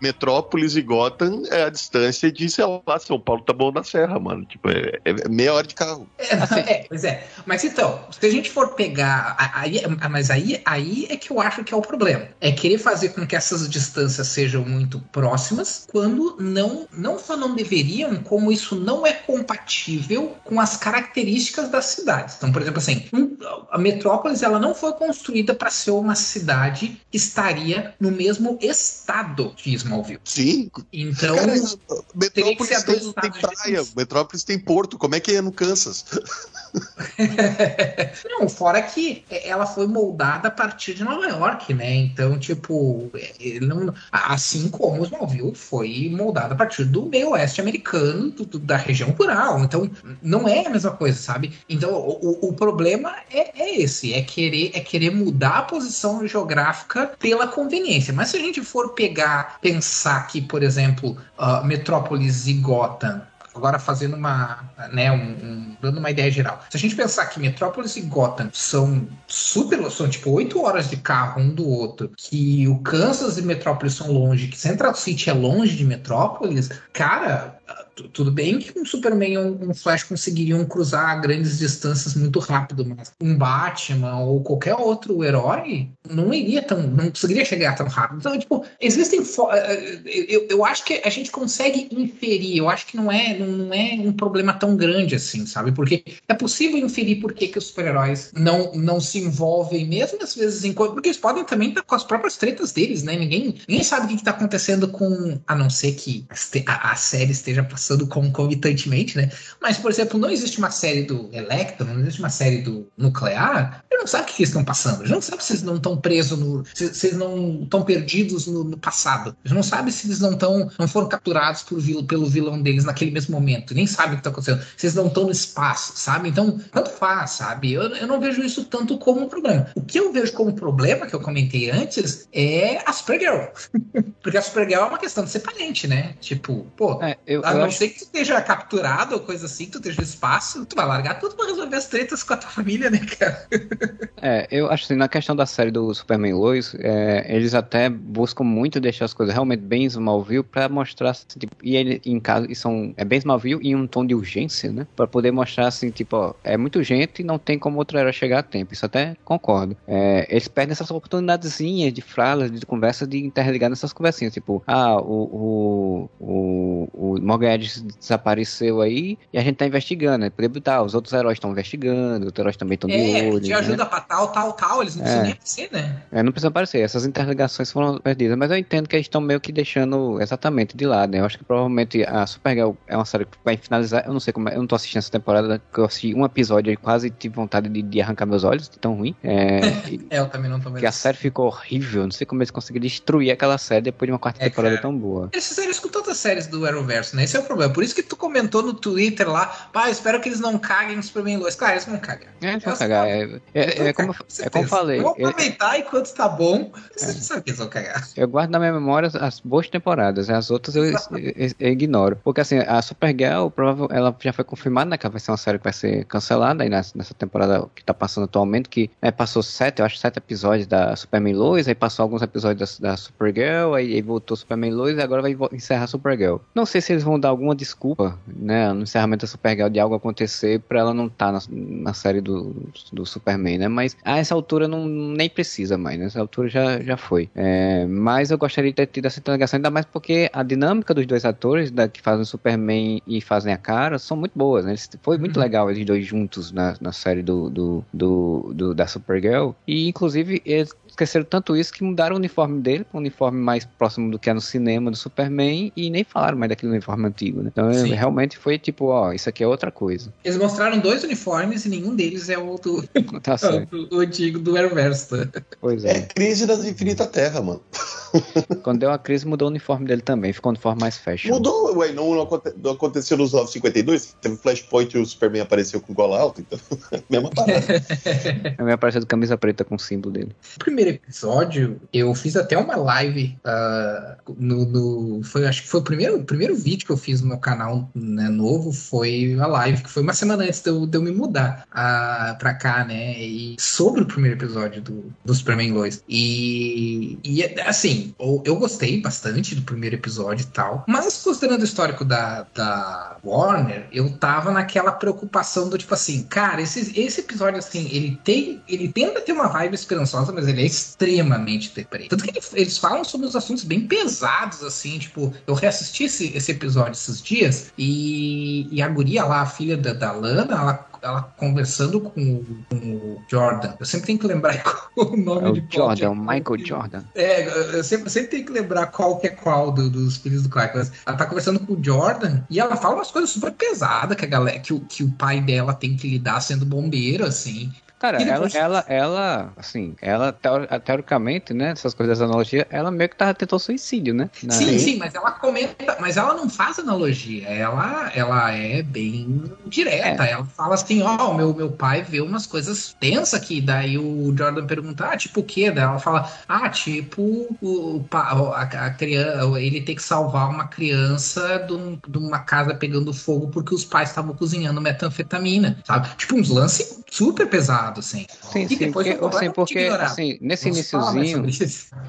Metrópolis e Gotham é a distância de, sei lá, São Paulo tá bom na serra, mano. Tipo, é, é meia hora de carro. É, assim. é, pois é. Mas então, se a gente for pegar. Aí, mas aí, aí é que eu acho que é o problema. É querer fazer com que essas distâncias sejam muito próximas, quando não, não só não deveriam, como isso não é compatível com as características das cidades. Então, por exemplo, assim, a metrópolis ela não foi construída para ser uma cidade que estaria no mesmo estado de Smallville. Sim. Então, Cara, Metrópolis tem, tem praia, Metrópolis tem porto. Como é que é no Kansas? não, fora que ela foi moldada a partir de Nova York, né? Então, tipo, não, assim como Smallville foi moldada a partir do meio oeste americano, do, do, da região rural. Então, não é a mesma coisa, sabe? Então, o, o problema é, é, esse, é querer, é querer mudar a posição geográfica pela conveniência. Mas se a gente for pegar, pensar que, por exemplo, uh, Metrópolis e Gotham agora fazendo uma, né, um, um, dando uma ideia geral. Se a gente pensar que Metrópolis e Gotham são super, são tipo oito horas de carro um do outro, que o Kansas e Metrópolis são longe, que Central City é longe de Metrópolis, cara, tudo bem que um Superman e um, Flash conseguiriam cruzar grandes distâncias muito rápido, mas um Batman ou qualquer outro herói não iria tão, não conseguiria chegar tão rápido. Então, tipo, existem. Eh, eh, eu, eu acho que a gente consegue inferir, eu acho que não é, não é um problema tão grande assim, sabe? Porque é possível inferir por que, que os super-heróis não, não se envolvem, mesmo às vezes em porque eles podem também estar com as próprias tretas deles, né? Ninguém, ninguém sabe o que está acontecendo com. A não ser que a, a série esteja passando passando concomitantemente, né? Mas, por exemplo, não existe uma série do Electron, não existe uma série do Nuclear, ele não sabe o que eles estão passando, ele não sabe se eles não estão presos no. se, se, eles não estão perdidos no, no, passado. Ele não sabe se eles não estão. não foram capturados por, pelo vilão deles naquele mesmo momento. Nem sabe o que está acontecendo. Se eles não estão no espaço, sabe? Então, tanto faz, sabe? Eu, eu não vejo isso tanto como um problema. O que eu vejo como problema, que eu comentei antes, é a Supergirl. Porque a Supergirl é uma questão de ser parente, né? Tipo, pô, é, eu, eu não acho... ser que tu esteja capturado ou coisa assim, tu esteja no espaço, tu vai largar tudo pra resolver as tretas com a tua família, né, cara? É, eu acho assim, na questão da série do Superman Lois, é, eles até buscam muito deixar as coisas realmente bem Smallville pra mostrar, assim, tipo, e ele em caso, e são, é bem Smallville em um tom de urgência, né? Pra poder mostrar assim, tipo, ó, é muito urgente e não tem como outra era chegar a tempo. Isso até concordo. É, eles perdem essas oportunidadezinhas de falas, de conversa, de interligar nessas conversinhas, tipo, ah, o, o, o, o Morgan Edge desapareceu aí e a gente tá investigando, né? Botar, os outros heróis estão investigando, os heróis também estão é, de olho. Te ajuda né? pra tal, tal, tal, eles não precisam é. nem aparecer, né? É, não precisam aparecer, essas interligações foram perdidas, mas eu entendo que eles estão meio que deixando exatamente de lado, né? Eu acho que provavelmente a Supergirl é uma série que vai finalizar, eu não sei como é, eu não tô assistindo essa temporada, que eu assisti um episódio e quase tive vontade de, de, arrancar meus olhos, de tão ruim. É, é eu também não tô vendo. Que a série ficou horrível, não sei como eles conseguiram destruir aquela série depois de uma quarta é, temporada cara, tão boa. Eles fizeram isso com todas as séries do Arrowverse, né? Esse é o problema. Por isso que tu comentou no Twitter lá, pá, espero que eles não caguem no Superman Lois. Claro, eles vão cagar. É, eles vão cagar. É, é, é, como, é como eu falei. Vamos aproveitar enquanto tá bom, você sabe que eles vão cagar. Eu guardo na minha memória as boas temporadas, as outras eu, ignoro. Porque assim, a Supergirl, ela já foi confirmada, né, que vai ser uma série que vai ser cancelada aí nessa, nessa temporada que tá passando atualmente, que né, passou sete, eu acho, sete episódios da Superman Lois, aí passou alguns episódios da, da Supergirl, aí, aí voltou Superman Lois e agora vai encerrar Supergirl. Não sei se eles vão dar alguma desculpa, né, no encerramento da Supergirl de algo acontecer pra ela não estar tá na, na, série do, do Superman, né, mas a essa altura não nem precisa mais, nessa altura já, já foi. É, mas eu gostaria de ter tido essa interrogação, ainda mais porque a dinâmica dos dois atores da, que fazem o Superman e fazem a cara são muito boas, né, foi muito uhum. legal eles dois juntos na, na série do, do, do, do da Supergirl, e inclusive eles esqueceram tanto isso que mudaram o uniforme dele para um uniforme mais próximo do que é no cinema do Superman e nem falaram mais daquele uniforme antigo, né? Então Sim. realmente foi tipo, ó, isso aqui é outra coisa. Eles mostraram dois uniformes e nenhum deles é o do, tá o, o antigo do Arrowverse. Pois é. É crise da infinita terra, mano. Quando deu a crise, mudou o uniforme dele também, ficou um uniforme mais fashion. Mudou, ué, não, não, não aconteceu nos 952? Teve Flashpoint e o Superman apareceu com gola alta, então, mesma parada. Também apareceu de camisa preta com o símbolo dele. Primeiro primeiro episódio, eu fiz até uma live uh, no, no, Foi, acho que foi o primeiro, o primeiro vídeo que eu fiz no meu canal né, novo, foi a live, que foi uma semana antes de eu, de eu me mudar uh, pra cá, né? E sobre o primeiro episódio do, do Superman Lois. E, e assim, eu, eu gostei bastante do primeiro episódio e tal. Mas considerando o histórico da, da Warner, eu tava naquela preocupação do tipo assim, cara, esse, esse episódio assim, ele tem. Ele tenta ter uma vibe esperançosa, mas ele é extremamente deprê. Tanto que eles falam sobre os assuntos bem pesados, assim, tipo, eu reassisti esse, esse episódio esses dias e, e a guria lá, a filha da, da Lana, ela ela conversando com, com, o Jordan. Eu sempre tenho que lembrar o nome é de Jordan, é o Michael Jordan. É, eu sempre, sempre tenho que lembrar qual que é qual do, dos filhos do Clark. Ela tá conversando com o Jordan e ela fala umas coisas super pesadas que a galera, que o, que o pai dela tem que lidar sendo bombeiro, assim. Cara, ela, ela, ela, assim, ela, teoricamente, né, essas coisas dessa analogia, ela meio que tava, tentou suicídio, né? Na... Sim, sim, mas ela comenta, mas ela não faz analogia, ela, ela é bem direta, é. ela fala assim, ó, oh, meu, meu pai vê umas coisas tensas aqui, daí o Jordan pergunta, ah, tipo o quê? Daí ela fala, ah, tipo, o, a, a criança, ele tem que salvar uma criança de, um, de uma casa pegando fogo porque os pais estavam cozinhando metanfetamina, sabe? Tipo, uns lances super pesados assim. Sim, e sim, porque, assim, porque assim, nesse iníciozinho.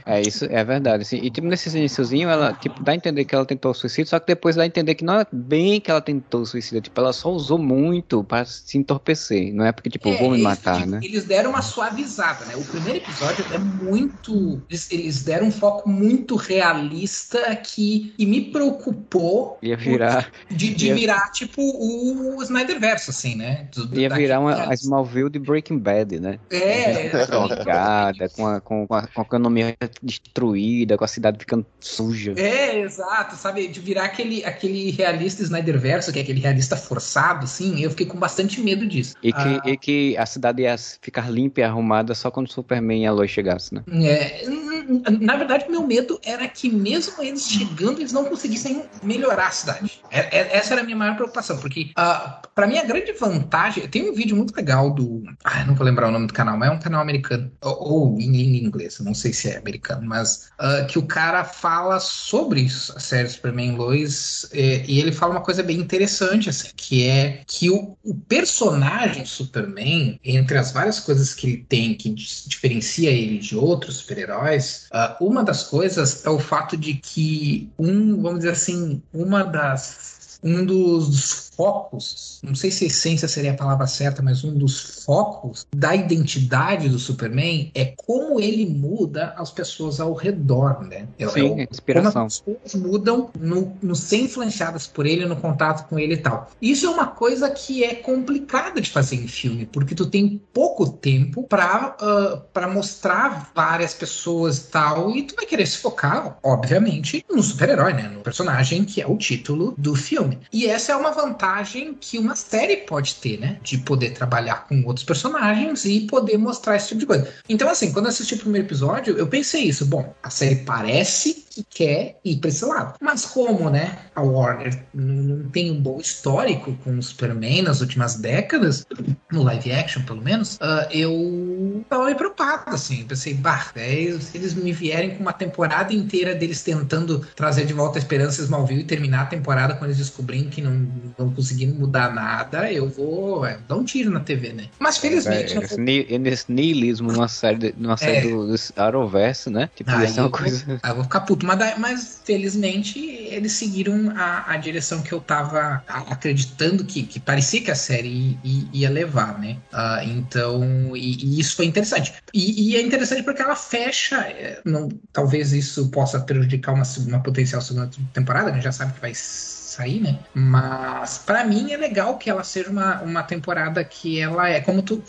É isso, é verdade. Assim, e tipo, nesse iníciozinho, ela tipo, dá a entender que ela tentou suicídio, só que depois dá a entender que não é bem que ela tentou suicídio, tipo, ela só usou muito para se entorpecer. Não é porque, tipo, é, vou me matar, tipo, né? Eles deram uma suavizada, né? O primeiro episódio é muito. Eles, eles deram um foco muito realista que, que me preocupou. Ia virar. De, de ia... virar, tipo, o Snyder Verso, assim, né? Do, ia virar uma, as Smallville de Breaking Bad, né? É, ligada, com a, com, a, com a economia destruída, com a cidade ficando suja. É, exato, sabe? De virar aquele, aquele realista Snyder verso, que é aquele realista forçado, assim, eu fiquei com bastante medo disso. E que, ah, e que a cidade ia ficar limpa e arrumada só quando o Superman e a Lois chegassem, né? É, na verdade, meu medo era que mesmo eles chegando, eles não conseguissem melhorar a cidade. É, é, essa era a minha maior preocupação, porque uh, ah, para mim a grande vantagem, tem um vídeo muito legal do, ah, não vou lembrar o nome do canal, mas é um canal americano ou, em língua inglesa, não sei se é americano, mas uh, que o cara fala sobre isso, a série Superman Lois, é, e ele fala uma coisa bem interessante, assim, que é que o, o personagem Superman, entre as várias coisas que ele tem que diferencia ele de outros super-heróis, uh, uma das coisas é o fato de que um, vamos dizer assim, uma das um dos focos, não sei se essência seria a palavra certa, mas um dos focos da identidade do Superman é como ele muda as pessoas ao redor, né? É, Sim, é inspiração. Como as pessoas mudam no, no ser influenciadas por ele, no contato com ele e tal. Isso é uma coisa que é complicada de fazer em filme, porque tu tem pouco tempo para uh, para mostrar várias pessoas e tal, e tu vai querer se focar, obviamente, no super-herói, né? No personagem que é o título do filme. E essa é uma vantagem vantagem que uma série pode ter, né? De poder trabalhar com outros personagens e poder mostrar esse tipo de coisa. Então, assim, quando eu assisti o primeiro episódio, eu pensei isso. Bom, a série parece que quer ir para esse lado. Mas como, né, a Warner não tem um bom histórico com o Superman nas últimas décadas, no live action pelo menos, uh, eu tava meio preocupado, assim. Pensei, bah, é, se eles me vierem com uma temporada inteira deles tentando trazer de volta a esperança Smallville e terminar a temporada quando eles descobrirem que não, não conseguiram mudar nada, eu vou é, dar um tiro na TV, né? Mas felizmente. É, esse, esse niilismo numa série, numa série é. do, do Arrowverse, né? Tipo, é uma coisa. Vou, eu vou ficar puto. Mas, mas felizmente eles seguiram a, a direção que eu tava acreditando que, que parecia que a série ia, levar, né? Uh, então, e, e, isso foi interessante. E, e, é interessante porque ela fecha. É, não, talvez isso possa prejudicar uma, uma potencial segunda temporada, a gente já sabe que vai sair, né? Mas para mim é legal que ela seja uma, uma temporada que ela é, como tu,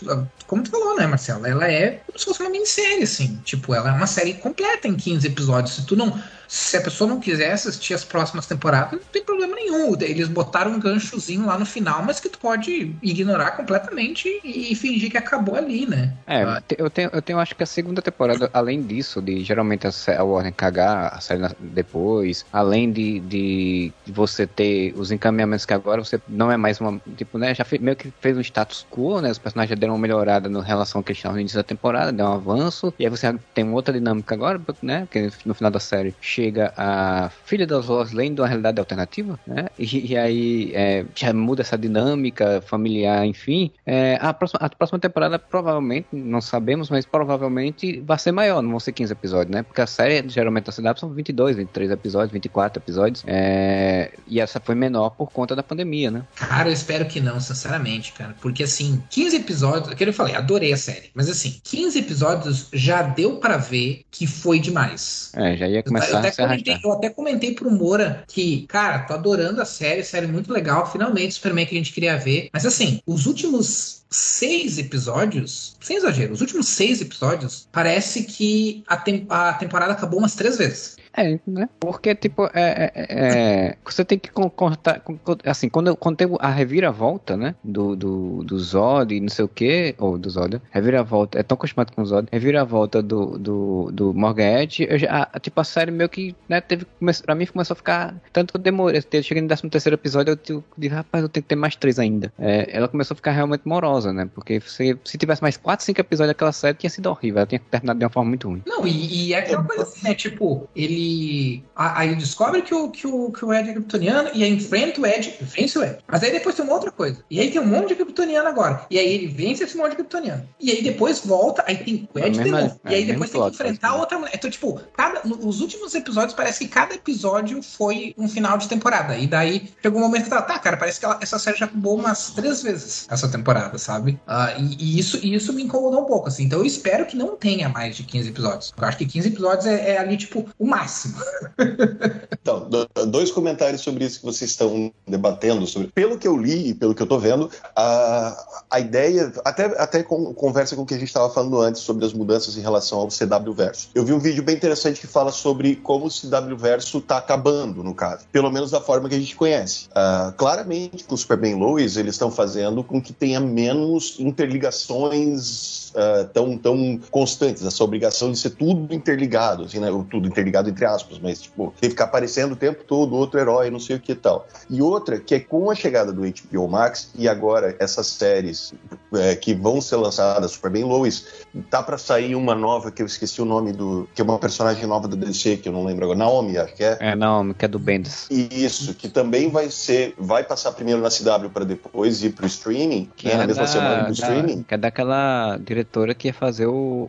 como tu falou, né, Marcelo? Ela é como se fosse uma minissérie, assim. Tipo, ela é uma série completa em 15 episódios. Se tu não se a pessoa não quiser assistir as próximas temporadas, não tem problema nenhum. Eles botaram um ganchozinho lá no final, mas que tu pode ignorar completamente e, fingir que acabou ali, né? É, ah. eu tenho, eu tenho acho que a segunda temporada, além disso, de geralmente a, Warner cagar a série depois, além de, de você ter os encaminhamentos que agora você não é mais uma. Tipo, né? Já fez, meio que fez um status quo, né? Os personagens já deram uma melhorada no relação ao que estavam no início da temporada, deu um avanço, e aí você tem outra dinâmica agora, né? Porque no final da série chega a filha das Lois Lane de uma realidade alternativa, né? E, e aí é, já muda essa dinâmica familiar, enfim. É, a, próxima, a próxima temporada provavelmente, não sabemos, mas provavelmente vai ser maior, não vão ser 15 episódios, né? Porque a série geralmente da CW são 22, 23 episódios, 24 episódios. É, e essa foi menor por conta da pandemia, né? Cara, eu espero que não, sinceramente, cara. Porque assim, 15 episódios, aquilo eu falei, adorei a série, mas assim, 15 episódios já deu para ver que foi demais. É, já ia começar eu, eu a se comentei, eu até comentei pro Moura que, cara, tô adorando a série, série muito legal, finalmente Superman que a gente queria ver. Mas assim, os últimos seis episódios, sem exagero, os últimos seis episódios, parece que a, tem a temporada acabou umas três vezes. É, né? Porque, tipo, é, é, é você tem que contar. Assim, quando, quando tem a reviravolta, né? Do, do, do Zod e não sei o que, ou do Zod, reviravolta, é tão acostumado com o Zod, reviravolta do, do, do Morgan Edge, eu já, a, tipo, a série meio que, né, teve, pra mim começou a ficar, tanto que eu demorei, eu cheguei no 13 terceiro episódio, eu disse, rapaz, eu tenho que ter mais três ainda. É, ela começou a ficar realmente morosa, né? Porque se, se tivesse mais quatro, cinco episódios daquela série, tinha sido horrível, ela tinha terminado de uma forma muito ruim. Não, e, e é aquela coisa assim, né? Tipo, ele Aí descobre que o, que, o, que o Ed é kryptoniano e aí enfrenta o Ed, vence o Ed. Mas aí depois tem uma outra coisa. E aí tem um monte de kryptoniano agora. E aí ele vence esse monte de kryptoniano. E aí depois volta, aí tem o Ed de novo. É, e aí depois tem que enfrentar outra mulher. Então, tipo, cada, nos últimos episódios parece que cada episódio foi um final de temporada. E daí chegou um momento que tá, tá cara, parece que ela, essa série já acabou umas três vezes essa temporada, sabe? Uh, e, e, isso, e isso me incomodou um pouco, assim. Então eu espero que não tenha mais de 15 episódios. Eu acho que 15 episódios é, é ali, tipo, o máximo máximo. então, dois comentários sobre isso que vocês estão debatendo. Sobre... Pelo que eu li e pelo que eu tô vendo, a, a ideia, até, até com, conversa com o que a gente estava falando antes sobre as mudanças em relação ao CW Verso. Eu vi um vídeo bem interessante que fala sobre como o CW Verso está acabando, no caso. Pelo menos da forma que a gente conhece. Uh, claramente, com o Superman Lois, eles estão fazendo com que tenha menos interligações uh, tão, tão constantes, essa obrigação de ser tudo interligado, assim, né? Tudo interligado entre aspas, mas tipo, que ficar aparecendo o tempo todo outro herói, não sei o que e tal. E outra, que é com a chegada do HBO Max e agora essas séries é, que vão ser lançadas, Superman Lois, tá para sair uma nova que eu esqueci o nome do. que é uma personagem nova do DC, que eu não lembro agora. Naomi, acho que é. É, Naomi, que é do Bendis. Isso, que também vai ser. vai passar primeiro na CW para depois ir pro streaming, que né, é na mesma da, semana do da, streaming. Que é daquela diretora que ia fazer o,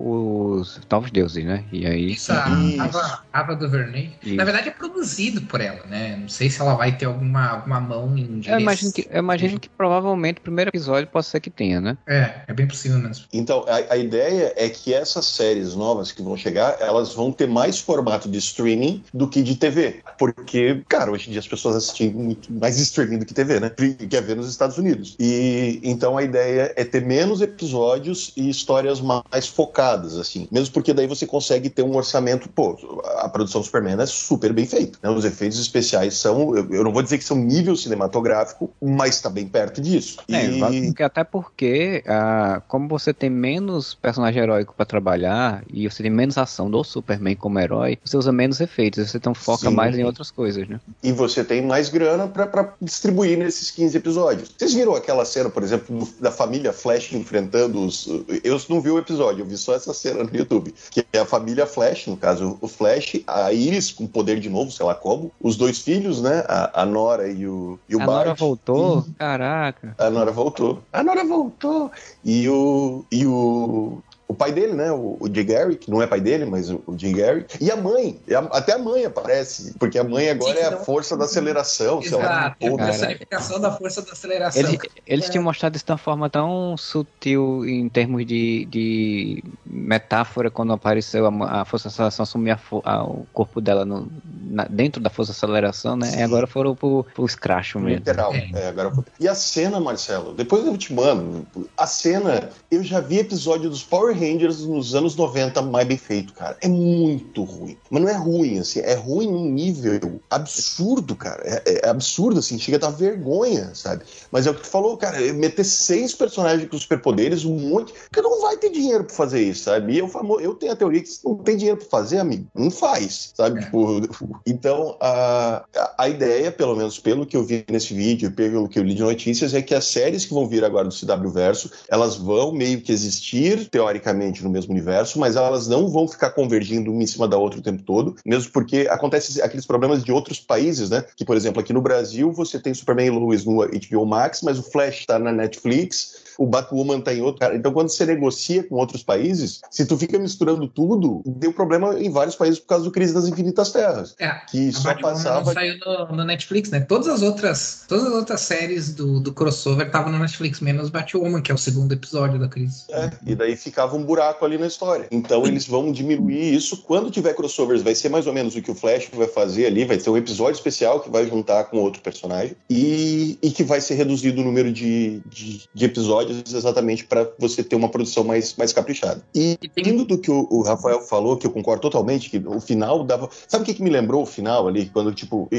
os Novos Deuses, né? E aí. Isso, a Ava, Ava DuVernay. Isso. Na verdade é produzido por ela, né? Não sei se ela vai ter alguma, alguma mão em direção. Eu imagino, que, eu imagino que provavelmente o primeiro episódio pode ser que tenha, né? É, é bem possível mesmo. Então, a, a ideia é que essas séries novas que vão chegar, elas vão ter mais formato de streaming do que de TV. Porque, cara, hoje em dia as pessoas assistem muito mais streaming do que TV, né? Quer ver nos Estados Unidos. E então a ideia é ter menos episódios e histórias mais focadas, assim. Mesmo porque daí você consegue ter um orçamento, pô, a produção do Superman é super bem feita. Né? Os efeitos especiais são, eu, eu, não vou dizer que são nível cinematográfico, mas está bem perto disso. É, e... até porque, ah, como você tem menos personagem heróico para trabalhar e você tem menos ação do Superman como herói, você usa menos efeitos, você então foca Sim. mais em outras coisas, né? E você tem mais grana para distribuir nesses 15 episódios. Vocês viram aquela cena, por exemplo, da família Flash enfrentando os. Eu não vi o episódio, eu vi só essa cena no YouTube. Que é a família Flash, no caso, o Flash, a Iris com poder de novo, sei lá como, os dois filhos, né? A, a Nora e o, e o a Bart. Nora voltou? E... Caraca. A Nora voltou. A Nora voltou. E o. E o o pai dele, né? O, o Jay Gary, que não é pai dele, mas o, o Jay Gary. E a mãe, até a mãe aparece, porque a mãe agora Sim, é a força da aceleração. Exato, lá, é a personificação da força da aceleração. Eles, eles é. tinham mostrado isso de uma forma tão sutil em termos de, de metáfora quando apareceu a, a força da aceleração assumir a, a, o corpo dela no, na, dentro da força da aceleração, né? Sim. E agora foram pro, pro Scratch mesmo. Literal. É. É, agora... E a cena, Marcelo, depois eu te mando. A cena, eu já vi episódio dos Power Rangers nos anos 90 mais bem feito, cara. É muito ruim. Mas não é ruim, assim, é ruim num nível absurdo, cara. É, é absurdo, assim, chega a dar vergonha, sabe? Mas é o que tu falou, cara, é meter seis personagens com superpoderes, um monte, que não vai ter dinheiro pra fazer isso, sabe? E eu, famo, eu tenho a teoria que se não tem dinheiro pra fazer, amigo, não faz, sabe? É. Tipo, então, a, a ideia, pelo menos pelo que eu vi nesse vídeo, pelo que eu li de notícias, é que as séries que vão vir agora do CW Verso, elas vão meio que existir, teoricamente, no mesmo universo, mas elas não vão ficar convergindo uma em cima da outra o tempo todo, mesmo porque acontece aqueles problemas de outros países, né? Que, por exemplo, aqui no Brasil você tem Superman e Lois no HBO Max, mas o Flash está na Netflix, o Batwoman tá em outro. Cara, então, quando você negocia com outros países, se tu fica misturando tudo, deu problema em vários países por causa do Crise das Infinitas Terras. É, que só Batwoman passava. Não saiu no, no, Netflix, né? Todas as outras, todas as outras séries do, do crossover estavam no Netflix, menos Batwoman, que é o segundo episódio da Crise. É, e daí ficava um buraco ali na história. Então, eles vão diminuir isso. Quando tiver crossovers, vai ser mais ou menos o que o Flash vai fazer ali. Vai ter um episódio especial que vai juntar com outro personagem e, e que vai ser reduzido o número de, de, de episódios exatamente para você ter uma produção mais, mais caprichada. E indo do que o, o, Rafael falou, que eu concordo totalmente, que o final dava. Sabe o que, que me lembrou o final ali? Quando, tipo,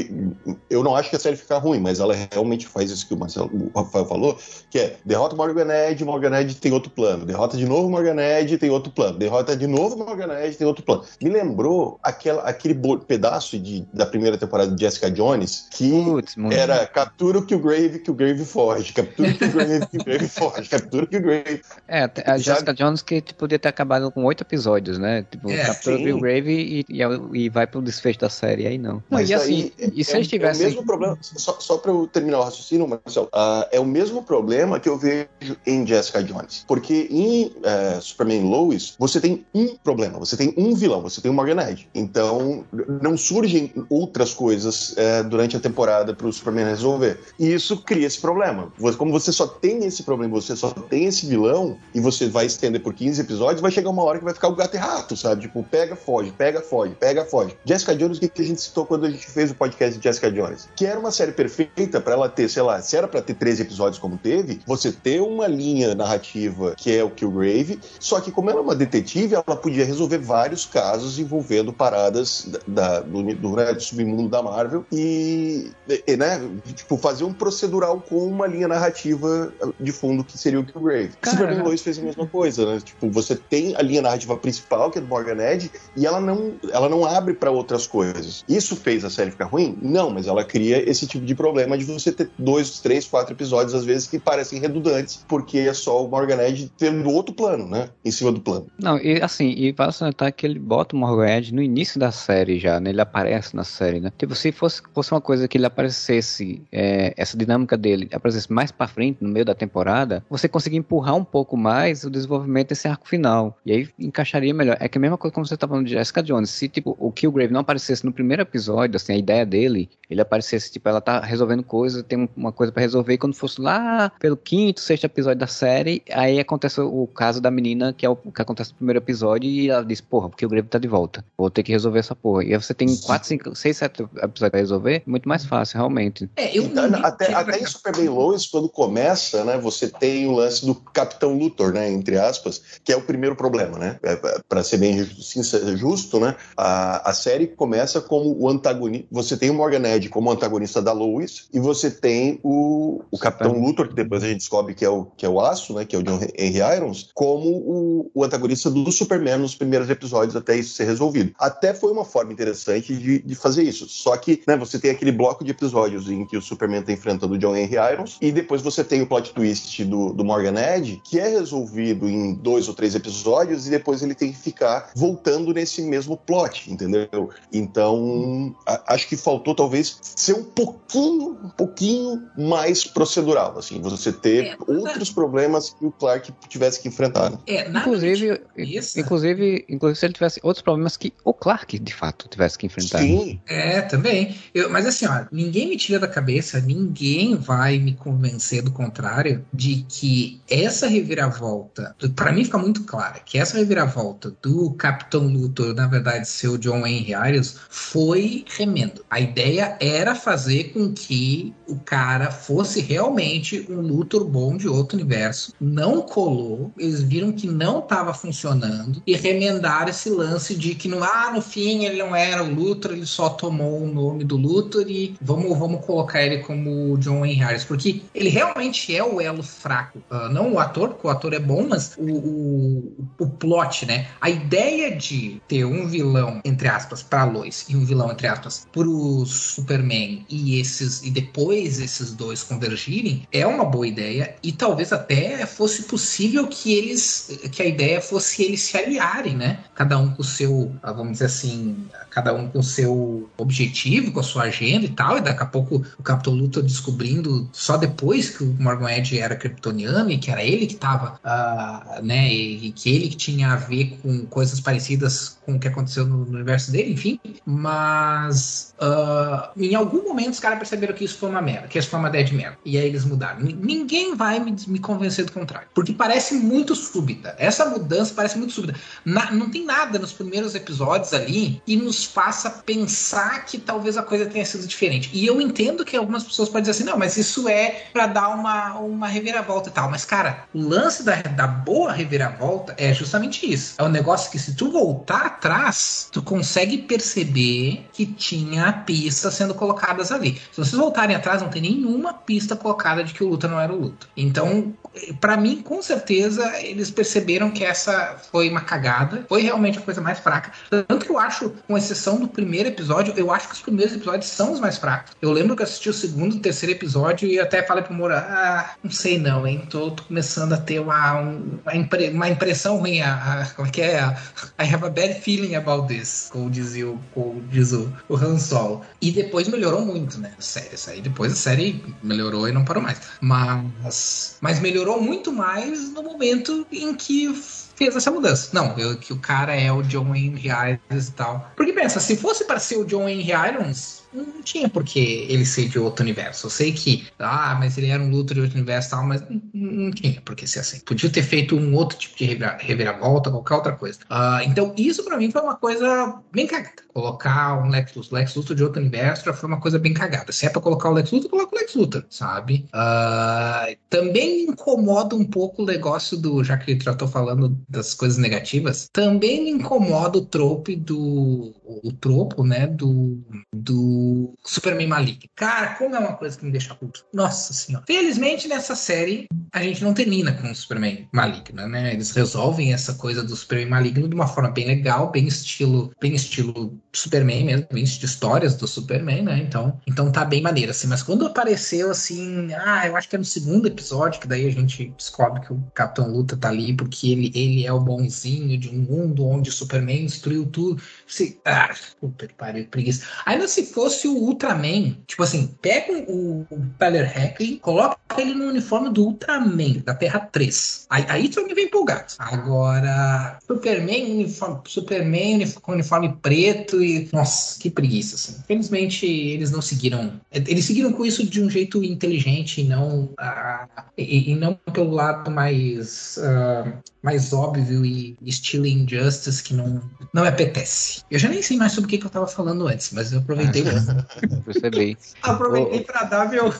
eu não acho que a série fica ruim, mas ela realmente faz isso que o, Marcelo, o Rafael falou, que é derrota Morgan Edge, Morgan Edge tem outro plano. Derrota de novo Morgan Edge, tem outro plano. Derrota de novo Morgan Edge, tem outro plano. Me lembrou aquela, aquele pedaço de, da primeira temporada de Jessica Jones, que Putz, era captura o que o Grave, que o Grave foge, captura o que o Grave, que o Grave foge, captura que o Grave. É, a Jessica Jones que tipo, podia ter acabado com oito episódios, né? Tipo, é, captura o Grave e, e, e, vai pro desfecho da série, aí não. Mas e assim, é, e se é, eles tivessem... É o mesmo problema, só, só pra eu terminar o raciocínio, Marcelo, uh, é o mesmo problema que eu vejo em Jessica Jones. Porque em uh, Superman Lois, você tem um problema, você tem um vilão, você tem o Morgan Edge. Então, não surgem outras coisas uh, durante a temporada pro Superman resolver. E isso cria esse problema. Como você só tem esse problema, você só tem esse vilão e você vai estender por 15 episódios, vai chegar uma hora que vai ficar o gato e rato, sabe? Tipo, pega, foge, pega, foge, pega, foge. Jessica Jones, o que a gente citou quando a gente fez o podcast de Jessica Jones? Que era uma série perfeita para ela ter, sei lá, se era para ter 13 episódios como teve, você ter uma linha narrativa que é o Killgrave, só que como ela é uma detetive, ela podia resolver vários casos envolvendo paradas da, do, do, né, do submundo da Marvel e, e, né, tipo, fazer um procedural com uma linha narrativa de fundo que seria o Killgrave. Cara, Superman Lois fez a mesma coisa, né? Tipo, você tem a linha narrativa principal, que é do Morgan Edge, e ela não, ela não abre para outras coisas. Isso fez a série ficar ruim? Não, mas ela cria esse tipo de problema de você ter dois, três, quatro episódios, às vezes, que parecem redundantes, porque é só o Morgan Edge tendo outro plano, né? Em cima do plano. Não, e assim, e vale salientar que ele bota o Morgan Edge no início da série já, né? Ele aparece na série, né? Tipo, se fosse, fosse uma coisa que ele aparecesse, é, essa dinâmica dele aparecesse mais pra frente, no meio da temporada, você conseguir empurrar um pouco mais o desenvolvimento desse arco final. E aí encaixaria melhor. É que a mesma coisa como você tá falando de Jessica Jones. Se, tipo, o Killgrave não aparecesse no primeiro episódio, assim, a ideia dele, ele aparecesse, tipo, ela tá resolvendo coisa, tem uma coisa para resolver, e quando fosse lá pelo quinto, sexto episódio da série, aí acontece o caso da menina, que é o que acontece no primeiro episódio, e ela diz, porra, porque o Grave tá de volta. Vou ter que resolver essa porra. E aí você tem quatro, cinco, seis, sete episódios pra resolver, muito mais fácil, realmente. É, eu então, até, até em Superman Lois, quando começa, né, você tem o lance do Capitão Luthor, né, entre aspas, que é o primeiro problema, né? É, é para ser bem justo, né? A, a série começa como o antagonista. Você tem o Morgan Edge como antagonista da Lois, e você tem o, o Capitão Luthor, que depois a gente descobre que é o, que é o Aço, né? Que é o John Henry Irons, como o, o antagonista do Superman nos primeiros episódios até isso ser resolvido. Até foi uma forma interessante de, de fazer isso. Só que, né, você tem aquele bloco de episódios em que o Superman está enfrentando o John Henry Irons, e depois você tem o plot twist do, do Morgan Edge, que é resolvido em dois ou três episódios, e depois ele tem que ficar voltando nesse mesmo plot, entendeu? Então, a, acho que faltou talvez ser um pouquinho, um pouquinho mais procedural, assim, você ter é, outros problemas que o Clark tivesse que enfrentar. Né? É, inclusive, inclusive, inclusive, se ele tivesse outros problemas que o Clark, de fato, tivesse que enfrentar. Sim. É, também. Eu, mas assim, ó, ninguém me tira da cabeça, ninguém vai me convencer do contrário de que essa reviravolta, para mim fica muito clara, que essa reviravolta do Capitão Luthor, na verdade, ser o John Henry Arias, foi remendo. A ideia era fazer com que o cara fosse realmente um Luthor bom de outro universo. Não colou, eles viram que não estava funcionando e remendaram esse lance de que no, ah, no fim ele não era o Luthor, ele só tomou o nome do Luthor e vamos, vamos colocar ele como John Wayne Harris, porque ele realmente é o elo fraco. Uh, não o ator, porque o ator é bom, mas o, o, o plot, né? A ideia de ter um vilão, entre aspas, para Lois e um vilão, entre aspas, pro Superman e esses e depois esses dois convergirem é uma boa ideia e talvez até fosse possível que eles que a ideia fosse eles se aliarem, né? Cada um com o seu, vamos dizer assim, cada um com o seu objetivo, com a sua agenda e tal, e daqui a pouco o Capitão Luthor descobrindo só depois que o Morgan Edge era kryptoniano e que era ele que estava, uh, ah, né, e, e, que ele que tinha a ver com coisas parecidas com o que aconteceu no, no universo dele, enfim, mas uh, em algum momento os caras perceberam que isso foi uma merda, que isso foi uma ideia de merda, e aí eles mudaram. N ninguém vai me, me convencer do contrário, porque parece muito súbita, essa mudança parece muito súbita. Na, não tem nada nos primeiros episódios ali que nos faça pensar que talvez a coisa tenha sido diferente. E eu entendo que algumas pessoas podem dizer assim, não, mas isso é para dar uma, uma reviravolta e tal. Mas, cara, o lance da, da boa reviravolta é justamente isso. É um negócio que se tu voltar atrás, tu consegue perceber que tinha pistas sendo colocadas ali. Se vocês voltarem atrás, não tem nenhuma pista colocada de que o Luta não era o Luta. Então, para mim, com certeza, eles perceberam que essa foi uma cagada. Foi realmente a coisa mais fraca. Tanto que eu acho, com exceção do primeiro episódio, eu acho que os primeiros episódios são os mais fracos. Eu lembro que eu assisti o segundo e terceiro episódio e até falei pro Moura, ah, não sei não, hein? Tô, começando a ter uma, uma, impre, uma impressão ruim. A, a, como é que é? I have a bad feeling about this, como dizia o, como diz o, o Han Solo. E depois melhorou muito, né? A série. Aí depois a série melhorou e não parou mais. Mas, mas melhorou muito mais no momento em que fez essa mudança. Não, eu, que o cara é o John Henry Irons e tal. Porque pensa, se fosse para ser o John Henry Irons, não tinha por que ele ser de outro universo. Eu sei que, ah, mas ele era um luto de outro universo e tal, mas não, não, tinha por que ser assim. Podia ter feito um outro tipo de reviravolta, qualquer outra coisa. Uh, então, isso para mim foi uma coisa bem cagada. Colocar um Lex Luthor, Lex Luthor de outro universo já foi uma coisa bem cagada. Se é pra colocar o Lex Luthor, coloca o Lex Luthor, sabe? Uh, também incomoda um pouco o negócio do, já que já tô falando das coisas negativas, também me incomoda o trope do, o tropo, né, do, do Superman maligno. Cara, como é uma coisa que me deixa puto. Nossa senhora. Felizmente, nessa série, a gente não termina com o Superman maligno, né? Eles resolvem essa coisa do Superman maligno de uma forma bem legal, bem estilo, bem estilo Superman mesmo, bem de histórias do Superman, né? Então, então tá bem maneiro, assim. Mas quando apareceu, assim, ah, eu acho que é no segundo episódio, que daí a gente descobre que o Capitão Luta tá ali porque ele, ele é o bonzinho de um mundo onde o Superman destruiu tudo. Assim, ah, puta que pariu, preguiça. Ainda se fosse fosse o Ultraman, tipo assim, pega o, o Tyler Hackley, coloca ele no uniforme do Ultraman, da Terra 3. Aí, aí tu me vem empolgado. Agora, Superman, uniforme, Superman com uniforme preto e. Nossa, que preguiça, assim. Infelizmente, eles não seguiram. Eles seguiram com isso de um jeito inteligente e não. Uh, e, e, não pelo lado mais. Uh, mais óbvio e estilo Injustice que não, não me apetece. Eu já nem sei mais sobre o que, que eu tava falando antes, mas eu aproveitei. Percebi. Aproveitei oh. pra dar meu.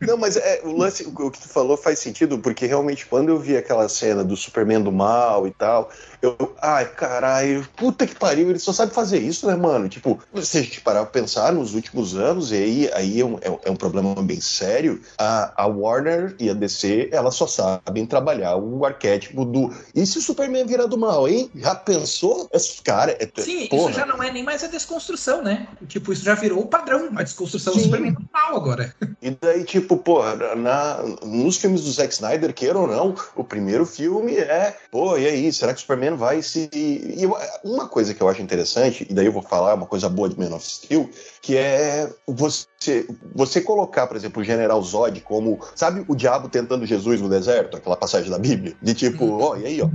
Não, mas é, o lance, o que tu falou faz sentido, porque realmente quando eu vi aquela cena do Superman do mal e tal, eu, ai, caralho, puta que pariu, ele só sabe fazer isso, né, mano? Tipo, se a gente parar pra pensar nos últimos anos, e aí, aí é, um, é, é um problema bem sério, a, a Warner e a DC, elas só sabem trabalhar o arquétipo do. E se o Superman virar do mal, hein? Já pensou? Esse cara. É, Sim, porra. isso já não é nem mais a desconstrução, né? Tipo, isso já virou o padrão, a desconstrução Sim. do Superman do mal agora. E daí, tipo, porra, na, nos filmes do Zack Snyder, queira ou não, o primeiro filme é, pô, e aí, será que o Superman vai se. E uma coisa que eu acho interessante, e daí eu vou falar uma coisa boa de Man of Steel, que é você, você colocar, por exemplo, o General Zod como, sabe, o diabo tentando Jesus no deserto, aquela passagem da Bíblia, de tipo, uhum. ó, oh, e aí, ó,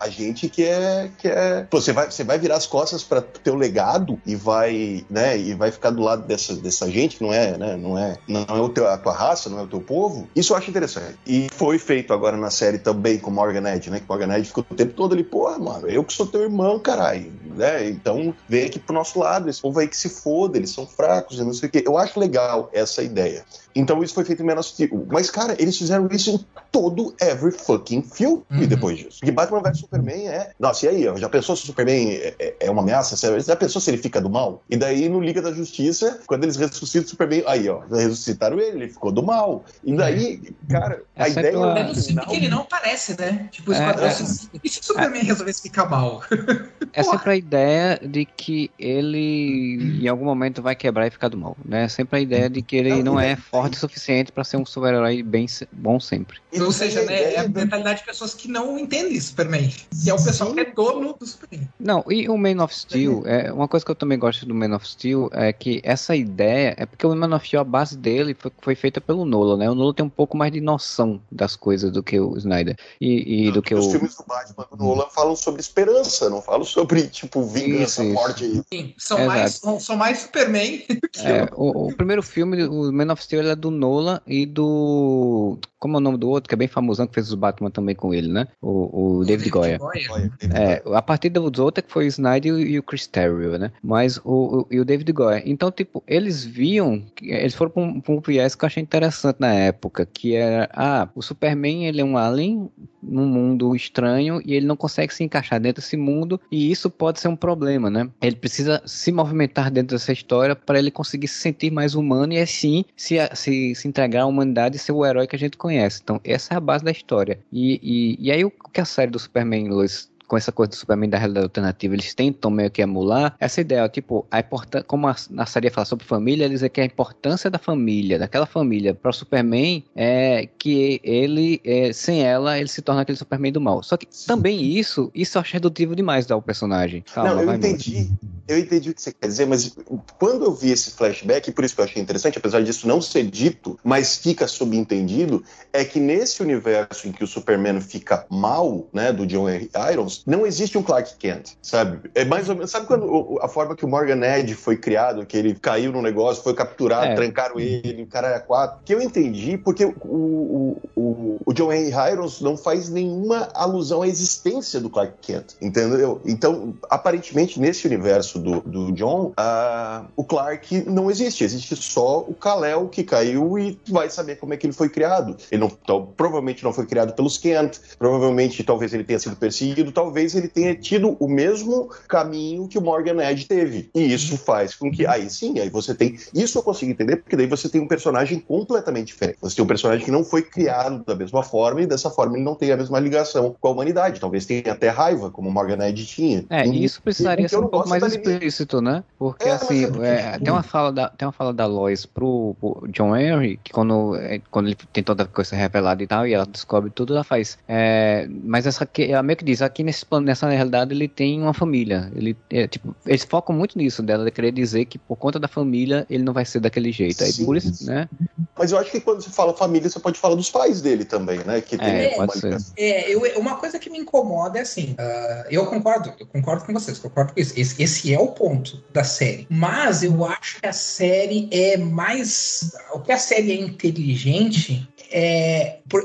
a gente que é, que é, Pô, você vai, você vai virar as costas para teu legado e vai, né, e vai ficar do lado dessa, dessa gente que não é, né, não é, não é o teu, a tua raça, não é o teu povo. Isso eu acho interessante. E foi feito agora na série também com Morgan Edge, né, que Morgan Edge ficou o tempo todo ali, porra, mano, eu que sou teu irmão, caralho, né, então vem aqui pro nosso lado, esse povo aí que se foda, eles são fracos e não sei o quê. Eu acho legal essa ideia. Então isso foi feito em Man of Steel. Mas, cara, eles fizeram isso em todo every fucking filme uhum. depois disso. E Batman vs Superman é. Nossa, e aí? Ó, já pensou se o Superman é, é, é uma ameaça? Já pensou se ele fica do mal? E daí no Liga da Justiça, quando eles ressuscitam o Superman, aí, ó, ressuscitaram ele, ele ficou do mal. E daí, cara, a Essa ideia. É pela... É final... que ele não aparece, né? Tipo, o Esquadrão é, é... E se o Superman é... resolvesse ficar mal? É sempre a ideia de que ele em algum momento vai quebrar e ficar do mal, né? É sempre a ideia de que ele não, não é forte o suficiente para ser um super-herói bem bom sempre. Ou seja, né, é a mentalidade de pessoas que não entendem Superman. Que é o pessoal Sim. que é dono do Superman. Não, e o Man of Steel, é, uma coisa que eu também gosto do Man of Steel é que essa ideia, é porque o Man of Steel, a base dele foi, foi feita pelo Nolan, né? O Nolan tem um pouco mais de noção das coisas do que o Snyder. E, e não, do que os o... filmes do Batman do Nolan falam sobre esperança, não falam sobre, tipo, vingança, isso, morte. Sim, são, mais, são, são mais Superman é, o, o, primeiro filme, o Man of Steel, é do Nolan e do. Como é o nome do outro, que é bem famosão, que fez os Batman também com ele, né? O, o David, David Goya. Goya. É, a partir dos outros é que foi o Snyder e o Chris Terrio, né? Mas o, o, e o David Goya. Então, tipo, eles viam, eles foram pra um, pra um viés que eu achei interessante na época, que era, ah, o Superman, ele é um alien num mundo estranho e ele não consegue se encaixar dentro desse mundo e isso pode ser um problema, né? Ele precisa se movimentar dentro dessa história para ele conseguir se sentir mais humano e assim se, se, se entregar à humanidade e ser o herói que a gente conhece. Então, essa é a base da história. E, e, e aí, o que a série do Superman, Lois, com essa coisa do Superman da realidade alternativa, eles tentam meio que emular essa ideia, tipo, a importância, como a, a série fala sobre família, eles dizem que a importância da família, daquela família para o Superman é que ele, é, sem ela, ele se torna aquele Superman do mal. Só que também isso, isso eu acho redutivo demais ao personagem. Calma, Não, eu entendi. Muito. eu entendi o que você quer dizer, mas quando eu vi esse flashback, e por isso que eu achei interessante, apesar disso não ser dito, mas fica subentendido, é que nesse universo em que o Superman fica mal, né, do John. Irons, não existe um Clark Kent, sabe? É mais ou menos, sabe quando a forma que o Morgan Edge foi criado, que ele caiu no negócio, foi capturado, é. trancaram ele, o cara era quatro, que eu entendi porque o, o, o, o John R. Irons não faz nenhuma alusão à existência do Clark Kent, entendeu? Então, aparentemente, nesse universo do, do John, uh, o Clark não existe, existe só o Kal-El que caiu e vai saber como é que ele foi criado. Ele não, então, provavelmente não foi criado pelos Kent, provavelmente talvez ele tenha sido perseguido, talvez ele tenha tido o mesmo caminho que o Morgan Edge teve. E isso faz com que, aí sim, aí você tem, isso eu consigo entender, porque daí você tem um personagem completamente diferente. Você tem um personagem que não foi criado da mesma forma e dessa forma ele não tem a mesma ligação com a humanidade. Talvez tenha até raiva, como o Morgan Edge tinha. É, e isso precisaria ser um pouco mais explícito, né? Porque é, assim, é, é, tem uma fala da tem uma fala da Lois pro, pro John Henry que quando é, quando ele tem toda a coisa revelada e tal e ela descobre tudo, ela faz. É, mas essa ela meio que diz aqui nesse plano, nessa realidade ele tem uma família. Ele é, tipo eles focam muito nisso dela querer dizer que por conta da família ele não vai ser daquele jeito. Aí por isso, né? Mas eu acho que quando você fala família você pode falar dos pais dele também, né? Que tem é, pode ser. É, eu, uma coisa que me incomoda é assim, uh, eu concordo, eu concordo com vocês, concordo com isso. Esse, esse é o ponto da série. Mas eu acho que a série é mais. O que a série é inteligente é. Por,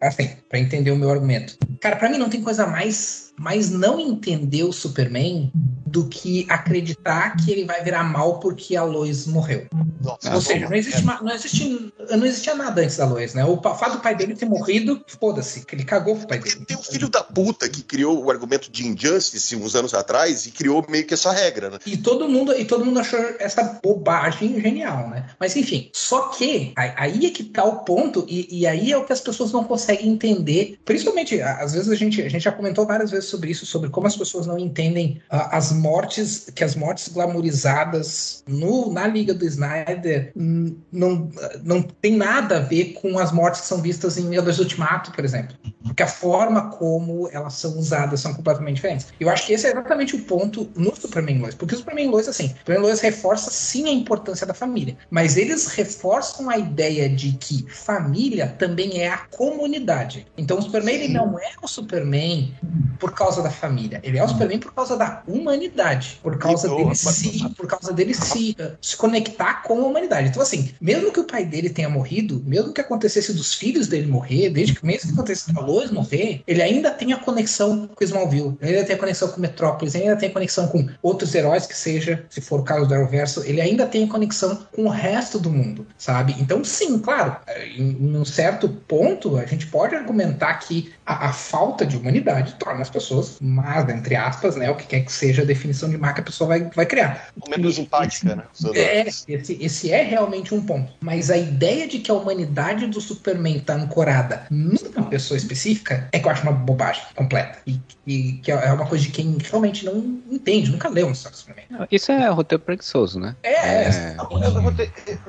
assim, para entender o meu argumento. Cara, para mim não tem coisa mais Thanks. Mas não entender o Superman do que acreditar que ele vai virar mal porque a Lois morreu. Nossa, Ou seja, não, existe, não, existe, não existia nada antes da Lois, né? O fato do pai dele ter morrido, foda-se, que ele cagou pro pai dele. Tem um filho da puta que criou o argumento de Injustice uns anos atrás e criou meio que essa regra, né? E todo mundo, e todo mundo achou essa bobagem genial, né? Mas enfim, só que aí é que tá o ponto, e, e aí é o que as pessoas não conseguem entender. Principalmente, às vezes a gente, a gente já comentou várias vezes sobre isso, sobre como as pessoas não entendem uh, as mortes, que as mortes glamorizadas no, na Liga do Snyder não, não tem nada a ver com as mortes que são vistas em Vingadores Ultimato, por exemplo. Porque a forma como elas são usadas são completamente diferentes. Eu acho que esse é exatamente o ponto no Superman Lois. Porque o Superman Lois, assim, o Superman Lois reforça sim a importância da família, mas eles reforçam a ideia de que família também é a comunidade. Então o Superman ele não é o Superman por causa da família. Ele é o Superman por causa da humanidade. Por causa dele se, por causa dele se, uh, se conectar com a humanidade. Então, assim, mesmo que o pai dele tenha morrido, mesmo que acontecesse dos filhos dele morrer, desde que mesmo que acontecesse da Lois morrer, ele ainda tem a conexão com Smallville, ele ainda tem a conexão com Metrópolis, ele ainda tem a conexão com outros heróis que seja, se for o caso do Arrowverso, ele ainda tem a conexão com o resto do mundo, sabe? Então, sim, claro, em, em um certo ponto, a gente pode argumentar que a, a falta de humanidade torna as pessoas más, entre aspas, né? O que quer que seja a definição de má que a pessoa vai, vai criar. Menos empática, né? É, esse, esse é realmente um ponto. Mas a ideia de que a humanidade do Superman está ancorada numa pessoa específica é que eu acho uma bobagem completa. E, e que é uma coisa de quem realmente não entende, nunca leu um do Superman. Isso é roteiro preguiçoso, né? É. é...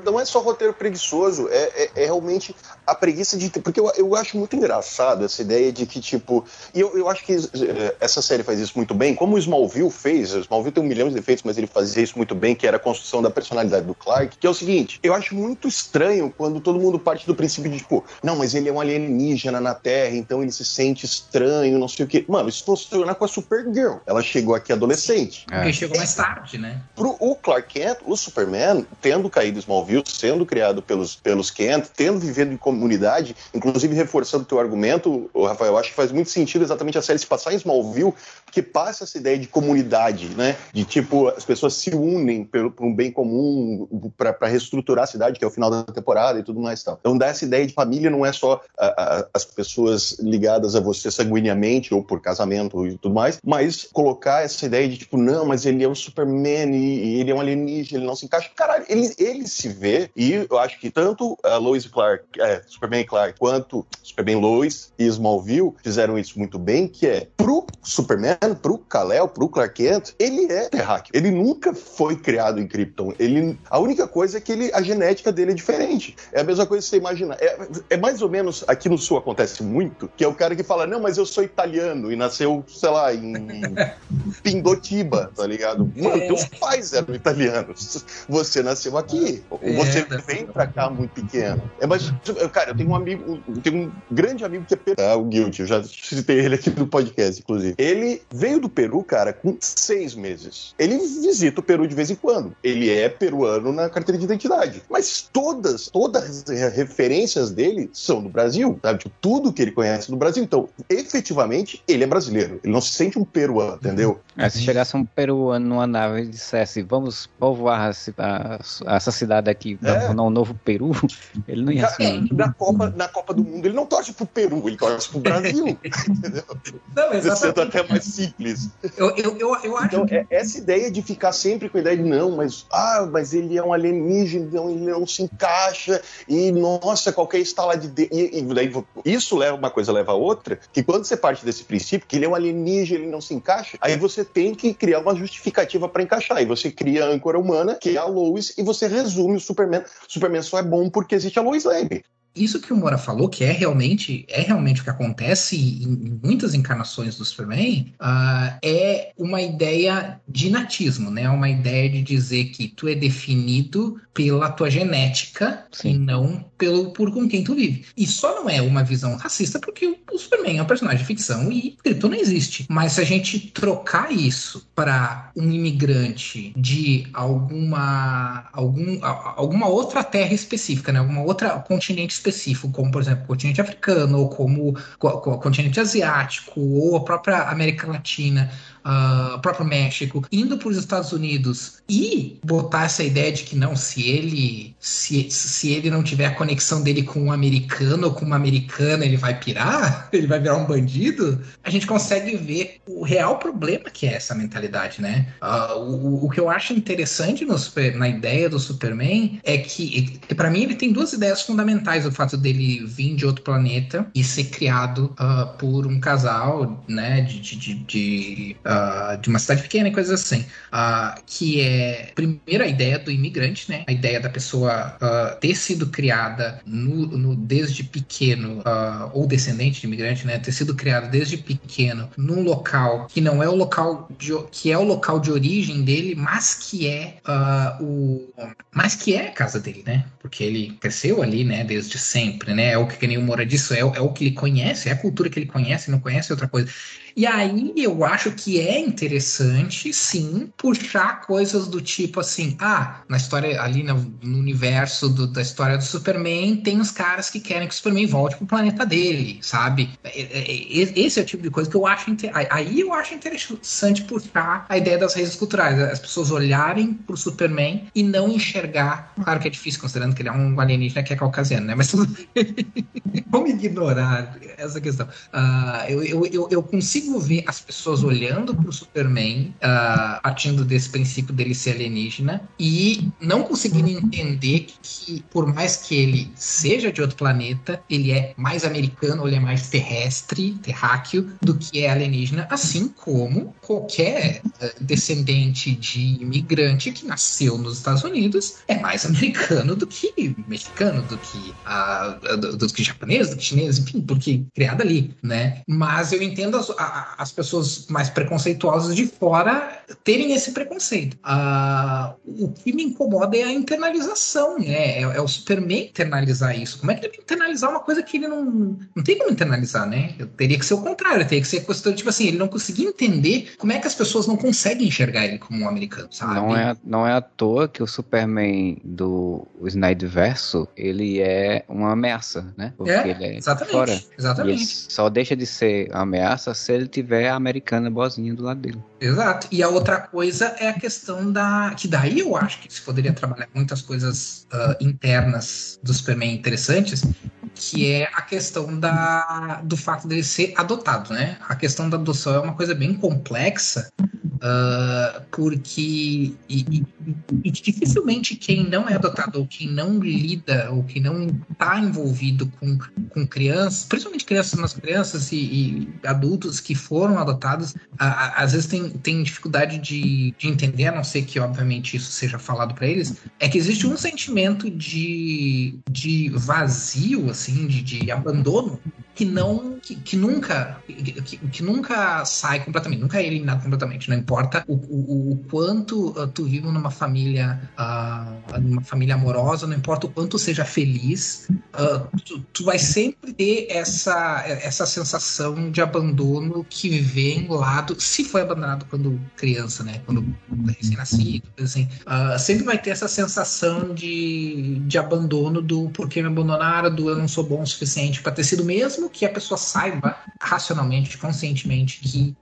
Não é só roteiro preguiçoso, é, é, é realmente a preguiça de. Porque eu, eu acho muito engraçado essa ideia de que, tipo. E eu, eu acho que essa série faz isso muito bem, como o Smallville fez. O Smallville tem um milhão de defeitos, mas ele fazia isso muito bem, que era a construção da personalidade do Clark. Que é o seguinte: eu acho muito estranho quando todo mundo parte do princípio de, tipo, não, mas ele é um alienígena na Terra, então ele se sente estranho, não sei o quê. Mano, isso funciona com a Supergirl. Ela chegou aqui adolescente. É. Porque chegou mais tarde, né? Pro o Clark Kent, o Superman, tendo caído Smallville, sendo criado pelos, pelos Kent, tendo vivido em comunidade, inclusive reforçando o teu argumento, Rafael, acho que faz muito sentido exatamente a série se passar em Smallville, porque passa essa ideia de comunidade, né? De tipo, as pessoas se unem por, por um bem comum para reestruturar a cidade, que é o final da temporada e tudo mais tal. Então dá essa ideia de família não é só a, a, as pessoas ligadas a você sanguineamente ou por casamento e tudo mais, mas colocar essa ideia de tipo, não, mas ele é o Superman e, e ele é um alienígena, ele não se encaixa. Caralho, ele, ele se vê, e eu acho que tanto a Lois Clark, é, Superman e Clark, quanto Superman Lois e Smallville fizeram isso muito bem, que é. Pro Superman, pro Kal-El, pro Clark Kent, ele é terráqueo. Ele nunca foi criado em Krypton. Ele, a única coisa é que ele, a genética dele é diferente. É a mesma coisa que você imagina. É, é mais ou menos, aqui no Sul acontece muito, que é o cara que fala, não, mas eu sou italiano e nasceu, sei lá, em Pindotiba, tá ligado? Mano, é. teus pais eram italianos. Você nasceu aqui. É, você vem pra cá muito pequeno. É, mas, cara, eu tenho um amigo, eu tenho um grande amigo que é peruano, tá? o Guilty, eu já citei ele aqui no podcast, inclusive. Ele veio do Peru, cara, com seis meses. Ele visita o Peru de vez em quando. Ele é peruano na carteira de identidade. Mas todas, todas as referências dele são do Brasil, sabe? Tipo, tudo que ele conhece do Brasil. Então, efetivamente, ele é brasileiro. Ele não se sente um peruano, entendeu? É, se chegasse um peruano numa nave e dissesse, vamos povoar a, a, essa cidade aqui, é. um novo Peru, ele não ia ser. Na Copa, na Copa do Mundo, ele não torce pro Peru, ele torce pro Brasil. entendeu? Não, exatamente. Sendo até mais simples. Eu, eu, eu, eu acho então, que... é, essa ideia de ficar sempre com a ideia de não, mas, ah, mas ele é um alienígena, então ele não se encaixa, e nossa, qualquer estala de. E, e daí, isso leva uma coisa, leva a outra, que quando você parte desse princípio, que ele é um alienígena, ele não se encaixa, aí você tem que criar uma justificativa para encaixar. E você cria a âncora humana, que é a Lois, e você resume o Superman. O Superman só é bom porque existe a Lois Lane isso que o Mora falou, que é realmente é realmente o que acontece em, muitas encarnações do Superman, uh, é uma ideia de natismo, né? Uma ideia de dizer que tu é definido pela tua genética Sim. e não pelo por com quem tu vive. E só não é uma visão racista porque o, Superman é um personagem de ficção e Krypton não existe. Mas se a gente trocar isso para um imigrante de alguma algum, alguma outra terra específica, né? Alguma outra continente específico, como por exemplo o continente africano, ou como o continente asiático, ou a própria América Latina, uh, próprio México, indo para os Estados Unidos e botar essa ideia de que não, se ele se, se ele não tiver a conexão dele com um americano ou com uma americana, ele vai pirar, ele vai virar um bandido, a gente consegue ver o real problema que é essa mentalidade, né? Uh, o, o que eu acho interessante no na ideia do Superman é que, para mim, ele tem duas ideias fundamentais: o fato dele vir de outro planeta e ser criado uh, por um casal, né, de, de, de, uh, de uma cidade pequena e coisas assim. Que é, primeiro, a ideia do imigrante, né? A ideia da pessoa ter sido criada no, no desde pequeno, ou descendente de imigrante, né? Ter sido criado desde pequeno num local que não é o local de, que é o local de origem dele, mas que é o mas que é a casa dele, né? Porque ele cresceu ali, né? Desde sempre, né? É o que, que nem o disse, é, é o que ele conhece, é a cultura que ele conhece, não conhece outra coisa. E aí eu acho que é interessante, sim, puxar coisas do tipo assim: ah, na história ali no, no universo do, da história do Superman, tem os caras que querem que o Superman volte pro planeta dele, sabe? É, é, é, esse é o tipo de coisa que eu acho. Aí eu acho interessante puxar a ideia das raízes culturais, as pessoas olharem pro Superman e não enxergar. Claro que é difícil, considerando que ele é um alienígena que é caucasiano, né? Mas tudo. Vamos ignorar essa questão. Uh, eu, eu, eu, eu consigo consigo ver as pessoas olhando pro Superman, uh, partindo desse princípio dele ser alienígena, e não conseguindo entender que, por mais que ele seja de outro planeta, ele é mais americano, ele é mais terrestre, terráqueo, do que é alienígena, assim como qualquer uh, descendente de imigrante que nasceu nos Estados Unidos é mais americano do que mexicano, do que, uh, do, do, que japonês, do que chinês, enfim, porque criado ali, né? Mas eu entendo as, a, as pessoas mais preconceituosas de fora terem esse preconceito. Uh, o que me incomoda é a internalização, né? É, é, o Superman internalizar isso. Como é que ele vai internalizar uma coisa que ele não. Não tem como internalizar, né? Eu teria que ser o contrário, teria que ser questão, tipo assim, ele não conseguir entender como é que as pessoas não conseguem enxergar ele como um americano, sabe? Não é, não é à toa que o Superman do Snyder verso ele é uma ameaça, né? Porque é, ele é exatamente, fora. Exatamente. só deixa de ser ameaça se ele tiver a americana boazinha do lado dele. Exato. E a outra coisa é a questão da. Que daí eu acho que se poderia trabalhar muitas coisas uh, internas do Superman interessantes, que é a questão da, do fato dele ser adotado, né? A questão da adoção é uma coisa bem complexa, uh, porque. E, e, dificilmente quem não é adotado ou quem não lida ou quem não está envolvido com, com crianças, principalmente crianças, nas crianças e, e, adultos que foram adotados, a, a, às vezes tem, tem dificuldade de, de entender, a não ser que, obviamente, isso seja falado para eles, é que existe um sentimento de, de vazio, assim, de, de abandono que não que, que nunca que, que, nunca sai completamente, nunca é eliminado completamente. Não importa o, o, o quanto uh, tu vive numa família uh, numa família amorosa, não importa o quanto seja feliz, uh, tu, tu, vai sempre ter essa essa sensação de abandono que vem lado, se foi abandonado quando criança, né, quando recém-nascido, assim, sempre vai ter essa sensação de, de abandono do porque me abandonaram, do eu não sou bom o suficiente para ter sido mesmo que a pessoa saiba racionalmente, conscientemente que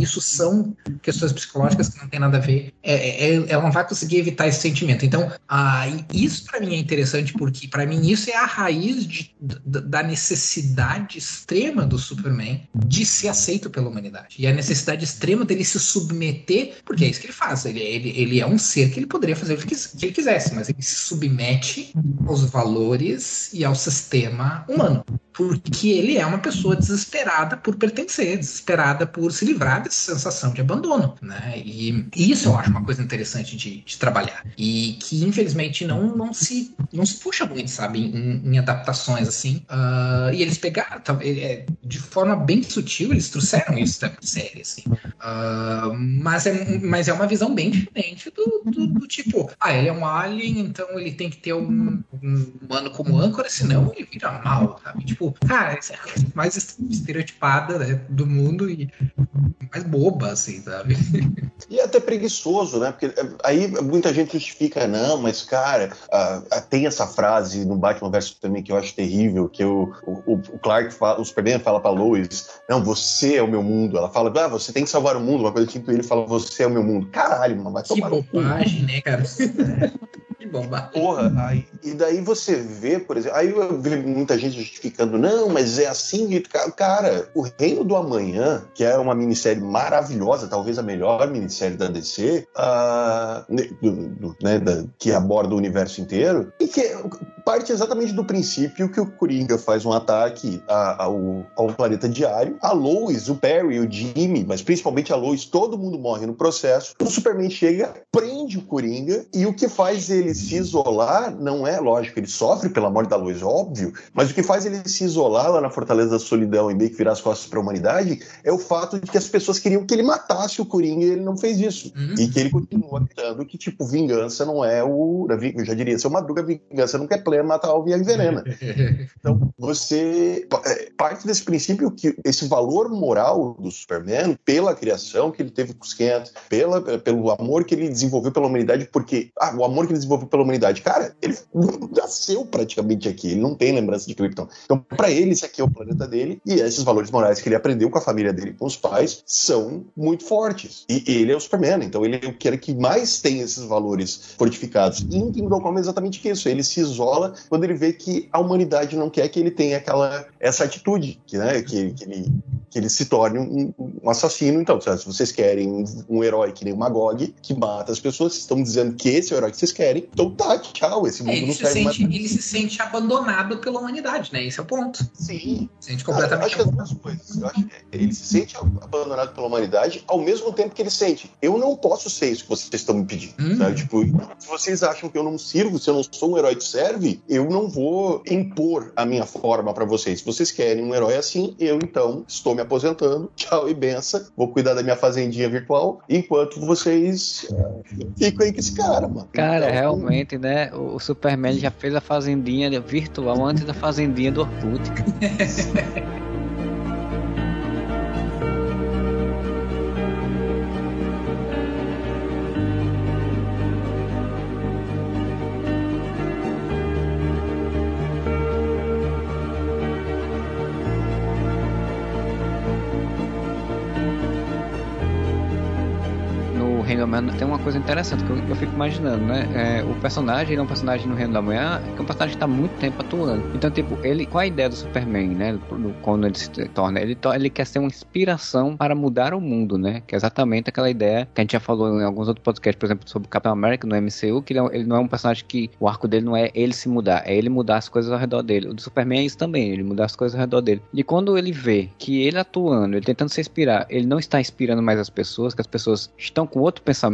isso são questões psicológicas que não tem nada a ver, é, é, é ela não vai conseguir evitar esse sentimento. Então, ah, isso para mim é interessante porque para mim isso é a raiz de, da necessidade extrema do Superman de ser aceito pela humanidade e a necessidade extrema dele se submeter, porque é isso que ele faz. Ele, ele, ele é um ser que ele poderia fazer o que ele quisesse, mas ele se submete aos valores e ao sistema humano porque ele é uma pessoa desesperada por pertencer, desesperada por se livrar dessa sensação de abandono, né? E, isso eu acho uma coisa interessante de, de, trabalhar e que infelizmente não, não se não se puxa muito, sabe, em, em adaptações assim. Uh, e eles pegaram é, de forma bem sutil, eles trouxeram isso da série, assim. Uh, mas é mas é uma visão bem diferente do, do, do, tipo, ah, ele é um alien, então ele tem que ter um, um humano como âncora, senão ele vira mal, sabe? Tipo cara, isso é a mais estereotipada né, do mundo e mais boba, assim, sabe? E é até preguiçoso, né? Porque é, aí muita gente justifica, não, mas, cara, tem essa frase no Batman vs Superman que eu acho terrível, que o, o, o Clark fala, o Superman fala pra Lois, não, você é o meu mundo. Ela fala, ah, você tem que salvar o mundo, uma coisa tipo, ele fala, você é o meu mundo. Caralho, mano, vai tomar Que bobagem, né, cara? bobagem. Porra, aí, e daí você vê, por exemplo, aí eu vejo muita gente justificando não, mas é assim. Cara, o Reino do Amanhã, que é uma minissérie maravilhosa, talvez a melhor minissérie da DC, uh, do, do, né, da, que aborda o universo inteiro, e que parte exatamente do princípio que o Coringa faz um ataque a, ao, ao planeta diário. A Lois, o Perry, o Jimmy, mas principalmente a Lois, todo mundo morre no processo. O Superman chega, prende o Coringa, e o que faz ele se isolar não é, lógico, ele sofre pela morte da Lois, óbvio, mas o que faz ele se isolar lá na Fortaleza da Solidão e meio que virar as costas para a humanidade é o fato de que as pessoas queriam que ele matasse o Coringa e ele não fez isso. Uhum. E que ele continua acreditando que, tipo, vingança não é o. Eu já diria, seu Madruga, vingança nunca é plena, matar o e envenena. então, você. É, parte desse princípio que esse valor moral do Superman, pela criação que ele teve com os Kent, pela, pelo amor que ele desenvolveu pela humanidade, porque. Ah, o amor que ele desenvolveu pela humanidade. Cara, ele nasceu praticamente aqui, ele não tem lembrança de Krypton. Então, para ele, esse aqui é o planeta dele, e esses valores morais que ele aprendeu com a família dele, com os pais, são muito fortes. E ele é o Superman, então ele é o cara que mais tem esses valores fortificados. E em Kingdom Come é exatamente isso. Ele se isola quando ele vê que a humanidade não quer que ele tenha aquela essa atitude, que, né, que, que ele, que ele se torne um, um assassino. Então, se vocês querem um, um, herói que nem o Magog, que mata as pessoas, vocês estão dizendo que esse é o herói que vocês querem, então tá, tchau, esse mundo é, não serve sente, mais. Ele se sente abandonado pela humanidade, né? Esse é o ponto. Sim. Se sente completamente. acho que as duas coisas. Eu acho que ele se sente abandonado pela humanidade ao mesmo tempo que ele sente. Eu não posso ser isso que vocês estão me pedindo. Hum. Tipo, se vocês acham que eu não sirvo, se eu não sou um herói que serve, eu não vou impor a minha forma para vocês. Se vocês querem um herói assim, eu então estou me aposentando. Tchau e benção. Vou cuidar da minha fazendinha virtual enquanto vocês uh, ficam aí com esse cara, mano. Cara, então, realmente, né? O Superman já fez a fazendinha virtual antes da fazendinha do Orkut. Manhã tem uma coisa interessante que eu, eu fico imaginando, né? É, o personagem, ele é um personagem no Reino da Manhã, que é um personagem que tá muito tempo atuando. Então, tipo, ele, qual a ideia do Superman, né? Quando ele se torna, ele, ele quer ser uma inspiração para mudar o mundo, né? Que é exatamente aquela ideia que a gente já falou em alguns outros podcasts, por exemplo, sobre o Capitão América no MCU, que ele, é, ele não é um personagem que o arco dele não é ele se mudar, é ele mudar as coisas ao redor dele. O do Superman é isso também, ele mudar as coisas ao redor dele. E quando ele vê que ele atuando, ele tentando se inspirar, ele não está inspirando mais as pessoas, que as pessoas estão com outro pensamento,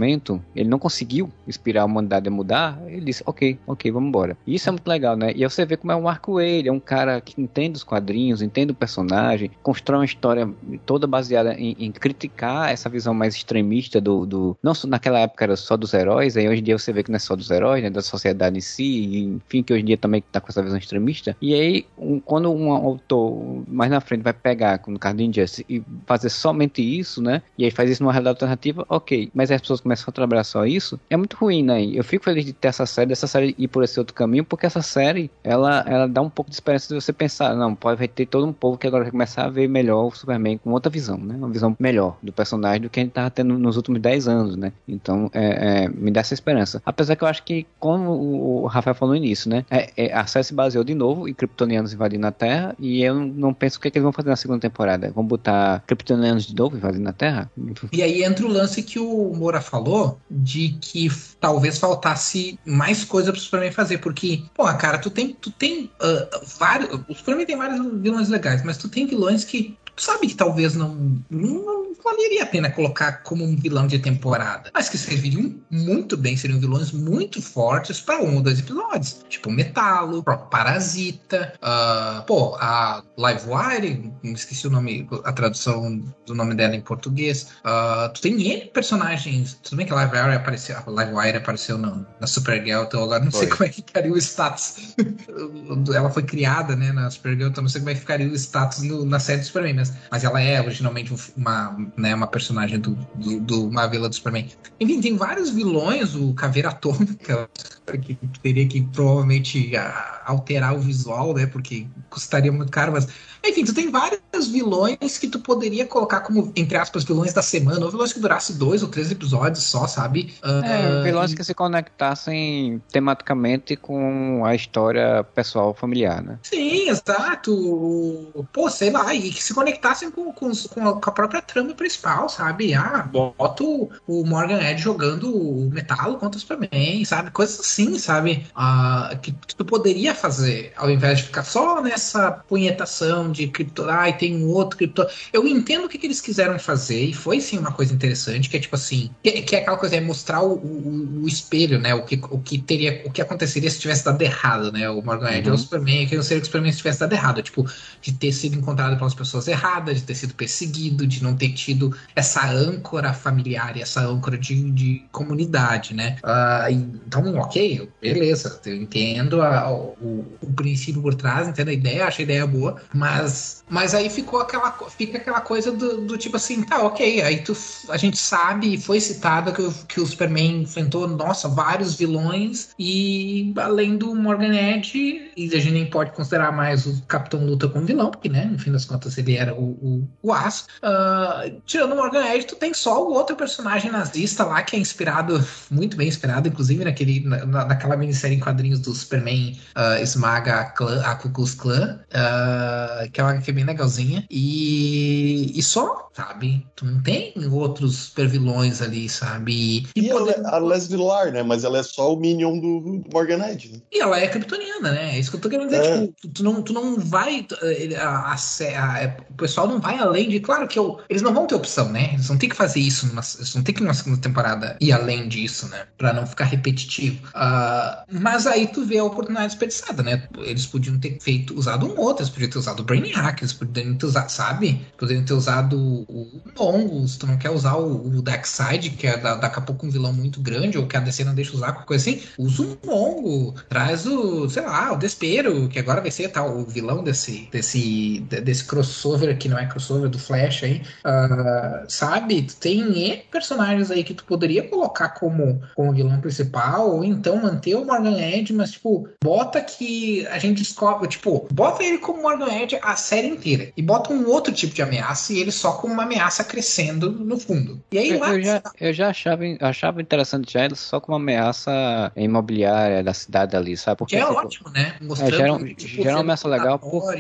ele não conseguiu inspirar a humanidade a mudar, ele disse, ok, ok, vamos embora. E isso é muito legal, né? E aí você vê como é um arco ele, é um cara que entende os quadrinhos, entende o personagem, constrói uma história toda baseada em, em criticar essa visão mais extremista do, do, Não naquela época era só dos heróis, aí hoje em dia você vê que não é só dos heróis, né? Da sociedade em si, enfim, que hoje em dia também tá com essa visão extremista. E aí, um, quando um autor mais na frente vai pegar, no caso do Injustice, e fazer somente isso, né? E aí faz isso numa realidade alternativa, ok. Mas as pessoas começam a trabalhar só isso, é muito ruim, né? Eu fico feliz de ter essa série, dessa série ir por esse outro caminho, porque essa série, ela, ela dá um pouco de esperança de você pensar, não, pode ter todo um povo que agora vai começar a ver melhor o Superman com outra visão, né? Uma visão melhor do personagem do que a gente tava tendo nos últimos 10 anos, né? Então, é, é, me dá essa esperança. Apesar que eu acho que, como o Rafael falou no início, né? É, é, a série se baseou de novo em kryptonianos invadindo a Terra, e eu não penso o que, é que eles vão fazer na segunda temporada. Vão botar kryptonianos de novo invadindo a Terra? E aí entra o lance que o Moura falou, de que talvez faltasse mais coisa pro Superman fazer, porque, porra, cara, tu tem, tu tem uh, vários. O Superman tem vários vilões legais, mas tu tem vilões que tu sabe que talvez não, não valeria a pena colocar como um vilão de temporada, mas que serviriam muito bem, seriam vilões muito fortes para um ou dois episódios, tipo Metalo, próprio Parasita, uh, pô, a Livewire, esqueci o nome, a tradução do nome dela em português. Uh, tu tem N personagens, tudo bem que a Livewire apareceu, a Livewire apareceu na, na Supergirl, então agora não foi. sei como é que ficaria o status. ela foi criada, né, na Supergirl, então não sei como é que ficaria o status no, na série do Superman, mas, ela é originalmente uma, né, uma personagem do, do, do uma vila do Superman. Enfim, tem vários vilões, o Caveira Atômica, que teria que provavelmente ah, alterar o visual, né? Porque custaria muito caro, mas enfim, tu tem vários vilões que tu poderia colocar como, entre aspas, vilões da semana, ou vilões que durasse dois ou três episódios só, sabe? É, uh, vilões e... que se conectassem tematicamente com a história pessoal familiar, né? Sim, exato. Pô, sei lá, e que se conectassem com, com, com a própria trama principal, sabe? Ah, bota o Morgan Edge jogando o metalo contra o Superman, sabe? Coisas assim, sabe? Uh, que, que tu poderia fazer, ao invés de ficar só nessa punhetação de cripto, ai, ah, tem um outro cripto. Eu entendo o que, que, eles quiseram fazer, e foi sim uma coisa interessante, que é tipo assim, que, que é aquela coisa, é mostrar o, o, o, espelho, né? O que, o que teria, o que aconteceria se tivesse dado errado, né? O Morgan Edge uhum. o Superman, que não seria que o Superman tivesse dado errado, tipo, de ter sido encontrado pelas pessoas erradas, de ter sido perseguido, de não ter tido essa âncora familiar e essa âncora de, de comunidade, né? Uh, então, ok, beleza, eu entendo a, o, o princípio por trás, entendo a ideia, acho a ideia boa, mas mas, aí ficou aquela, fica aquela coisa do, do, tipo assim, tá, ok, aí tu, a gente sabe, foi citado que, que o Superman enfrentou, nossa, vários vilões, e além do Morgan Edge, e a gente nem pode considerar mais o Capitão Luta como vilão, porque, né, no fim das contas ele era o, o, o Aço. Uh, tirando o Morgan Edge, tu tem só o outro personagem nazista lá, que é inspirado, muito bem inspirado, inclusive naquele, na, naquela minissérie em quadrinhos do Superman uh, esmaga a, clã, a Ku Klux Klan, uh, que é uma HQ bem legalzinha. E, e só, sabe? Tu não tem outros super vilões ali, sabe? E, e poder... é a Leslie Lar, né? Mas ela é só o Minion do, do Morgan Edge. Né? E ela é kryptoniana, né? É isso que eu tô querendo dizer. É. Tipo, tu, não, tu não vai. A, a, a, o pessoal não vai além de. Claro que eu, eles não vão ter opção, né? Eles vão ter que fazer isso. Numa, eles vão ter que numa segunda temporada ir além disso, né? Pra não ficar repetitivo. Uh, mas aí tu vê a oportunidade desperdiçada, né? Eles podiam ter feito, usado um outro, eles podiam ter usado o Brain hackers poderiam ter usado, sabe? Poderiam ter usado o Longo, se tu não quer usar o, o Darkseid, que é da, daqui a pouco um vilão muito grande, ou que a DC não deixa usar, qualquer coisa assim, usa o Longo, traz o, sei lá, o Despero, que agora vai ser tal, o vilão desse, desse, desse crossover, que não é crossover do Flash aí, uh, sabe? Tu tem personagens aí que tu poderia colocar como, como vilão principal, ou então então manter o Morgan Edge, mas, tipo, bota que a gente descobre, tipo, bota ele como Morgan Edge a série inteira. E bota um outro tipo de ameaça e ele só com uma ameaça crescendo no fundo. E aí, eu, eu já, eu já achava, achava interessante já ele só com uma ameaça imobiliária da cidade ali, sabe? Porque, é tipo, ótimo, né? Mostrando, é, já, era, tipo, já era uma ameaça legal. Por,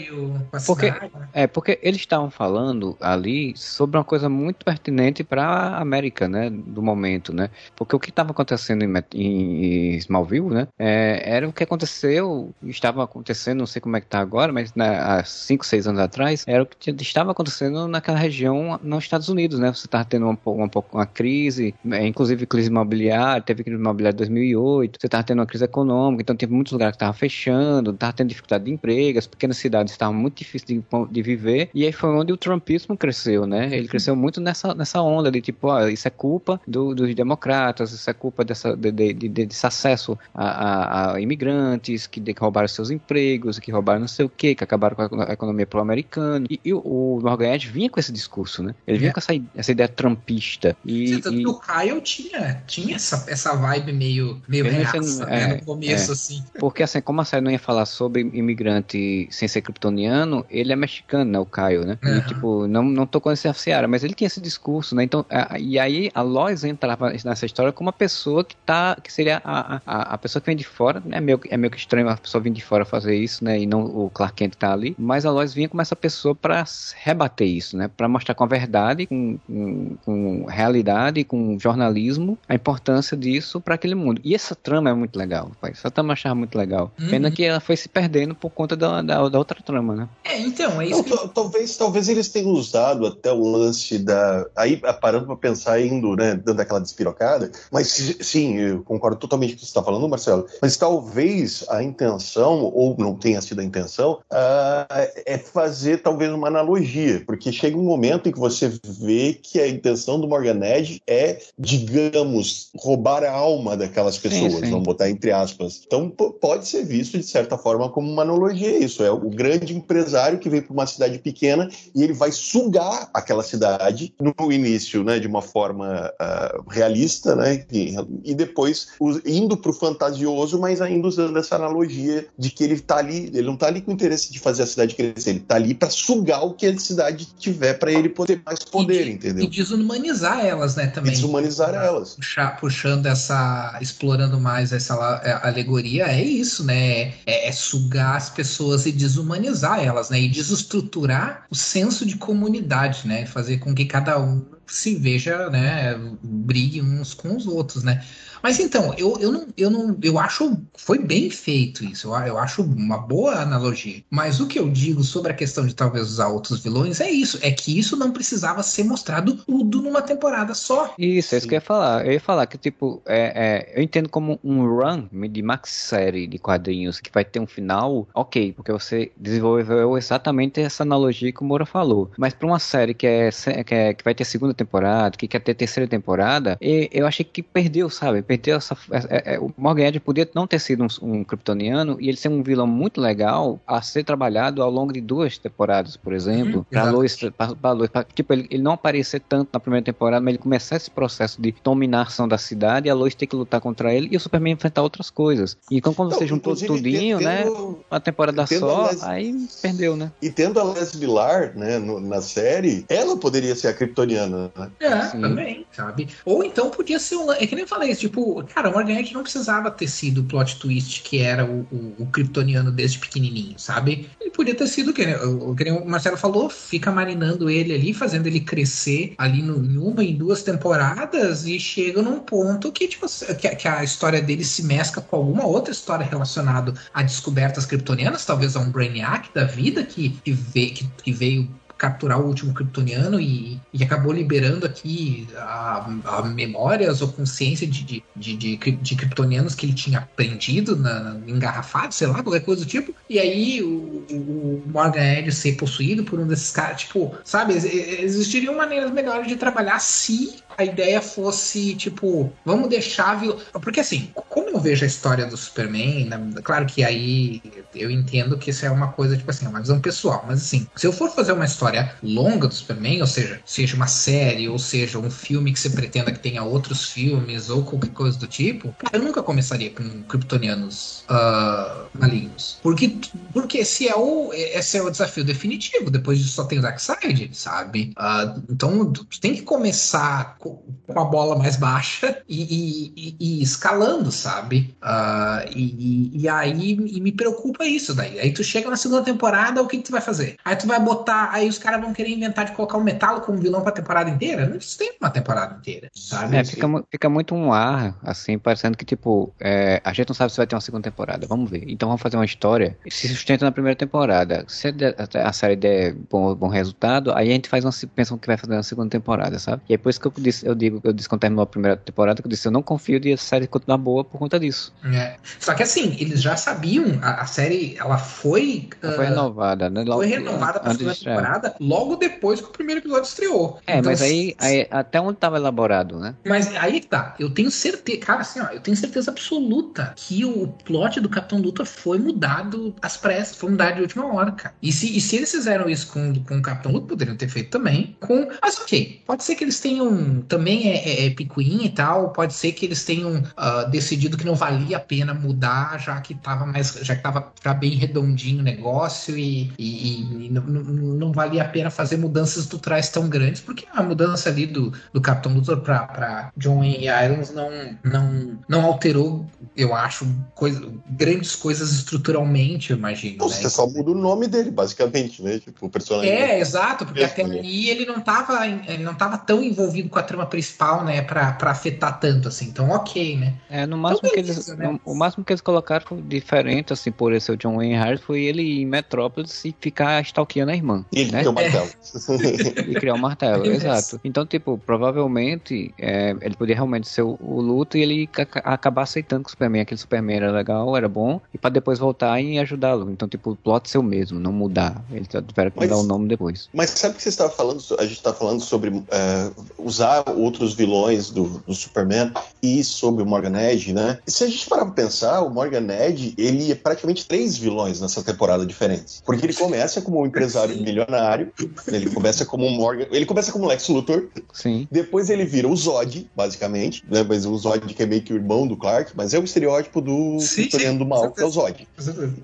porque, é, porque eles estavam falando ali sobre uma coisa muito pertinente para a América, né? Do momento, né? Porque o que estava acontecendo em, em Smallville, né? É, era o que aconteceu, estava acontecendo, não sei como é que tá agora, mas né, há 5, 6 anos atrás, era o que estava acontecendo naquela região nos Estados Unidos, né? Você estava tendo uma, uma, uma crise, é, inclusive crise imobiliária, teve crise imobiliária em 2008, você estava tendo uma crise econômica, então teve muitos lugares que estavam fechando, estava tendo dificuldade de emprego, as pequenas cidades estavam muito difíceis de, de, viver, e aí foi onde o trumpismo cresceu, né? Ele cresceu muito nessa, nessa onda de tipo, ó, isso é culpa do, dos democratas, isso é culpa dessa, de, de, de, desse acesso a, a, a imigrantes que, que roubaram seus empregos, que roubaram não sei o que, que acabaram com a, economia pro-americana. E, e, o Morgan Edge vinha com esse discurso, né? Ele vinha é. com essa, essa ideia trumpista. E, Sim, e... o Kyle tinha, tinha essa, essa vibe meio, meio reaça, né, é, no começo, é. assim. Porque assim, como a série não ia falar sobre imigrante sem ser kryptoniano, ele é mexicano, né? O Kyle, né? Uhum. E, tipo, não, não tocou nessa seara, mas ele tinha esse discurso, né? Então, a, e aí a Lois entrava nessa história como uma pessoa que tá, que seria a, a, a pessoa que vem de fora, né? É meio, é meio que estranho a pessoa vir de fora fazer isso, né? E não o Clark Kent tá ali, mas a Lois vinha como essa pessoa para rebater isso, né? Para mostrar com a verdade, com, com, com realidade, com jornalismo, a importância disso para aquele mundo. E essa trama é muito legal, pai. Essa trama eu achava muito legal. Uhum. Pena que ela foi se perdendo por conta da, da, da outra trama, né? É, então, é isso. Não, que... Talvez, talvez eles tenham usado até o lance da. Aí, parando para pensar, indo, né, dando aquela despirocada, mas sim, eu concordo totalmente com que você está falando, Marcelo. Mas talvez a intenção, ou não tenha sido a intenção, uh, é fazer talvez uma analogia, porque chega um momento em que você vê que a intenção do Morgan Edge é, digamos, roubar a alma daquelas pessoas, sim, sim. vamos botar entre aspas. Então pode ser visto de certa forma como uma analogia isso, é o grande empresário que vem para uma cidade pequena e ele vai sugar aquela cidade no início, né, de uma forma uh, realista, né, e, e depois indo para o fantasioso, mas ainda usando essa analogia de que ele está ali, ele não está ali com o interesse de fazer a cidade crescer, ele está ali para sugar o que a cidade tiver para ele poder mais poder, e, entendeu? E desumanizar elas, né, também. E desumanizar elas. Puxar, puxando essa, explorando mais essa é, alegoria, é isso, né? É, é sugar as pessoas e desumanizar elas, né? E desestruturar o senso de comunidade, né? Fazer com que cada um se veja, né? Brigue uns com os outros, né? Mas então, eu, eu, não, eu não. Eu acho. Foi bem feito isso. Eu, eu acho uma boa analogia. Mas o que eu digo sobre a questão de talvez usar outros vilões é isso. É que isso não precisava ser mostrado tudo numa temporada só. Isso, é isso que eu ia falar. Eu ia falar que, tipo, é, é, eu entendo como um run de max série de quadrinhos que vai ter um final, ok, porque você desenvolveu exatamente essa analogia que o Moura falou. Mas para uma série que é, que é que vai ter segunda temporada, que quer ter terceira temporada, eu achei que perdeu, sabe? Perdeu essa. É, é, o Morgan Edge podia não ter sido um, um kryptoniano e ele ser um vilão muito legal a ser trabalhado ao longo de duas temporadas, por exemplo, uhum, para Lois, pra, Lois pra, tipo, ele, ele, não aparecer tanto na primeira temporada, mas ele começar esse processo de dominação da cidade e a Lois ter que lutar contra ele e o Superman enfrentar outras coisas. Então, quando não, você juntou tudinho, tendo, né? Uma temporada só, Les... aí perdeu, né? E tendo a Leslie Lar, né, no, na série, ela poderia ser a kryptoniana, né? É, Sim. também, sabe? Ou então podia ser um. É que nem eu falei, tipo, cara, o Morgan não precisava ter sido o plot twist que era o, o, o kryptoniano desde pequenininho, sabe? Ele podia ter sido, que, o, que o Marcelo falou, fica marinando ele ali, fazendo ele crescer ali no, em uma, em duas temporadas e chega num ponto que, tipo, que, que a história dele se mescla com alguma outra história relacionada a descobertas kryptonianas, talvez a um Brainiac da vida que, que, vê, que, que veio capturar o último kryptoniano e, e acabou liberando aqui a, a memórias ou consciência de, de, de, de, de kryptonianos que ele tinha aprendido, na, engarrafado, sei lá, qualquer coisa do tipo. E aí o, o Morgan Edge ser possuído por um desses caras, tipo, sabe, existiriam maneiras melhores de trabalhar se a ideia fosse, tipo, vamos deixar. Vil... Porque assim, como eu vejo a história do Superman, né, claro que aí eu entendo que isso é uma coisa, tipo assim, é uma visão pessoal, mas assim, se eu for fazer uma história longa do Superman, ou seja, seja uma série, ou seja um filme que você pretenda que tenha outros filmes, ou qualquer coisa do tipo, eu nunca começaria com kryptonianos uh, malignos. Porque, porque esse, é o, esse é o desafio definitivo, depois disso só tem o Darkseid, sabe? Uh, então tem que começar com a bola mais baixa e, e, e escalando, sabe? Uh, e, e, aí e me preocupa isso daí. Aí tu chega na segunda temporada, o que, que tu vai fazer? Aí tu vai botar, aí os caras vão querer inventar de colocar o Metalo como vilão pra temporada inteira? Não tem uma temporada inteira, sabe? É, fica, fica muito um ar, assim, parecendo que, tipo, é, a gente não sabe se vai ter uma segunda temporada. Vamos ver. Então vamos fazer uma história se sustenta na primeira temporada. Se a série der bom, bom resultado, aí a gente faz uma, pensa que vai fazer uma segunda temporada, sabe? E é por isso que eu, disse, eu digo, eu disse quando terminou a primeira temporada, que eu disse, eu não confio de a série continuar boa por conta disso. É. Só que assim, eles já sabiam, a, a série, ela foi... Ela uh, foi renovada, né? Logo, foi renovada pra segunda temporada, logo depois que o primeiro episódio estreou. É, então, mas aí, aí, até onde tava elaborado, né? Mas aí tá, eu tenho certeza, cara, assim, ó, eu tenho certeza absoluta que o plot do Capitão Luthor foi mudado às pressas, foi mudado de última hora, cara. E se, e se eles fizeram isso com, com o Capitão Luthor, poderiam ter feito também com... Mas ok, pode ser que eles tenham, também é, é, é picuinha e tal, pode ser que eles tenham uh, decidido que não valia a pena mudar, já que tava mais, já que tava já bem redondinho o negócio e, e, e não, não, valia a pena fazer mudanças do trás tão grandes, porque a mudança ali do, do Capitão Luthor para John e Irons não, não, não alterou, eu acho, coisa, grandes coisas estruturalmente, eu imagino. Não, né? Você só muda o nome dele, basicamente, né? Tipo, o personagem. É, exato, porque até ali ele não tava, ele não tava tão envolvido com a trama principal, né, para afetar tanto assim. Então, OK, né? É, no máximo então, que eles né? o máximo que eles colocaram foi diferente assim por esse o John Wayne Harris foi ele ir em Metrópolis e ficar stalkeando a irmã, e né? criar o martelo. e criar o martelo, exato. Então, tipo, provavelmente é, ele poderia realmente ser o, o luto e ele acabar aceitando que o Superman, aquele Superman era legal, era bom, e para depois voltar e ajudá-lo. Então, tipo, o plot ser o mesmo, não mudar. Ele tiveram que mudar o nome depois. Mas sabe o que você estava falando? A gente está falando sobre é, usar outros vilões do, do, Superman e sobre o Morgan Edge, né? E se a gente parar pra pensar, o Morgan Edge, ele é praticamente três vilões nessa temporada diferentes. Porque ele começa como um empresário milionário, ele começa como um Morgan, ele começa como Lex Luthor. Sim. Depois ele vira o Zod, basicamente, né? Mas o Zod que é meio que o irmão do Clark, mas é o estereótipo do Vitoriano do mal, que é o Zod.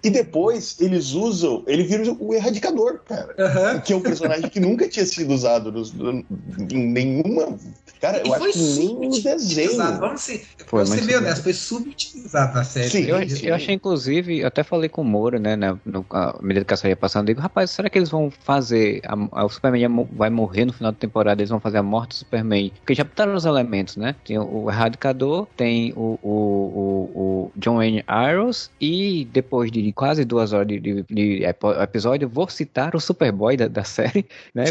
E depois eles usam, ele vira o Erradicador, cara. Uhum. Que é um personagem que nunca tinha sido usado nos, em nenhuma. Cara, eu acho que nem no desenho. Vamos ser, foi, vamos ser bem honesto, foi subutilizado na série. Sim, eu, eu, achei, inclusive, eu até falei com o Moura, né, na, no, a medida que a série ia passando, eu digo, rapaz, será que eles vão fazer, a, a, o Superman vai morrer no final da temporada, eles vão fazer a morte do Superman? Porque já botaram os elementos, né? Tem o Erradicador, tem o, o, o, o John Wayne Arrows, e depois de quase duas horas de, de, de episódio, vou citar o Superboy da, da série, né?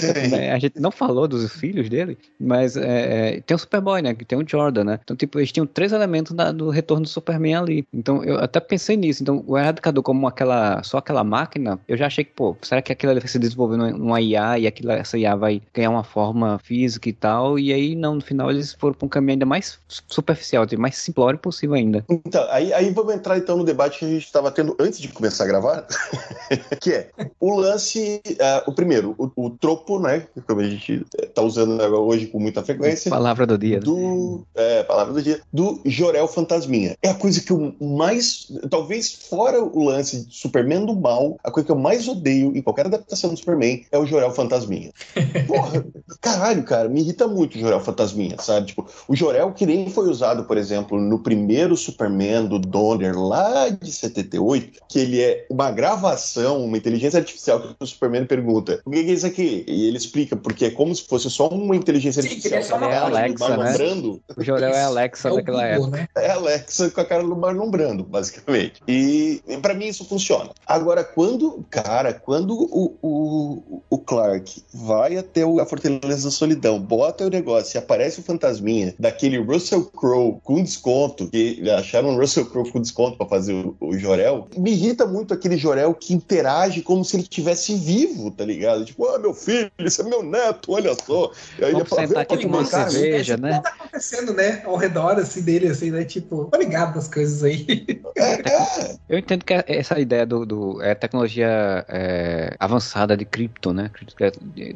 A gente não falou dos filhos dele, mas é, é, tem o Superboy, né? Tem o Jordan, né? Então, tipo, eles tinham três elementos da, do retorno do Superman ali. Então, eu até pensei nisso. Então, o Erradicador como aquela, só aquela máquina, eu já achei que, pô, será que aquilo vai se desenvolver numa IA e aquilo, essa IA vai ganhar uma forma física e tal? E aí, não, no final eles foram pra um caminho ainda mais superficial, mais simplório possível ainda. Então, aí, aí vamos entrar então no debate que a gente estava tendo antes de começar a gravar, que é o lance, uh, o primeiro, o, o, tropo, né, que a gente tá usando hoje com muita frequência. Palavra do dia. Do, é, palavra do dia, do Jorel Fantasminha. É a coisa que eu mais, talvez fora o lance de Superman do mal, a coisa que eu mais odeio em qualquer adaptação do Superman é o Jorel Fantasminha. Porra, caralho, cara, me irrita muito o Jorel Fantasminha, sabe? Tipo, o Jorel que nem foi usado, por exemplo, no primeiro Superman do Donner lá de 78, que ele é uma gravação, uma inteligência artificial que o Superman pergunta: o que é isso aqui? E ele explica, porque é como se fosse só uma inteligência artificial. É, é Alexa, né? O Jorel é Alexa é daquela época. Né? É Alexa com a cara do Marlon Brando, basicamente. E, e para mim isso funciona. Agora, quando, cara, quando o, o, o Clark vai até a Fortaleza da Solidão, bota o negócio e aparece o fantasminha daquele Russell Crowe com desconto, que acharam o Russell Crowe com desconto para fazer o, o Jorel, me irrita muito aquele Jorel que interage como se ele estivesse vivo, tá ligado? Tipo, ah, meu filho, esse é meu neto, olha só. E aí Vamos sentar aqui com uma cerveja, né? O que tá acontecendo, né? Ao redor, assim, dele, assim, né? Tipo, tô ligado das coisas aí. É, Eu entendo que essa ideia do, do é, tecnologia é, avançada de, cri, Krypton, né?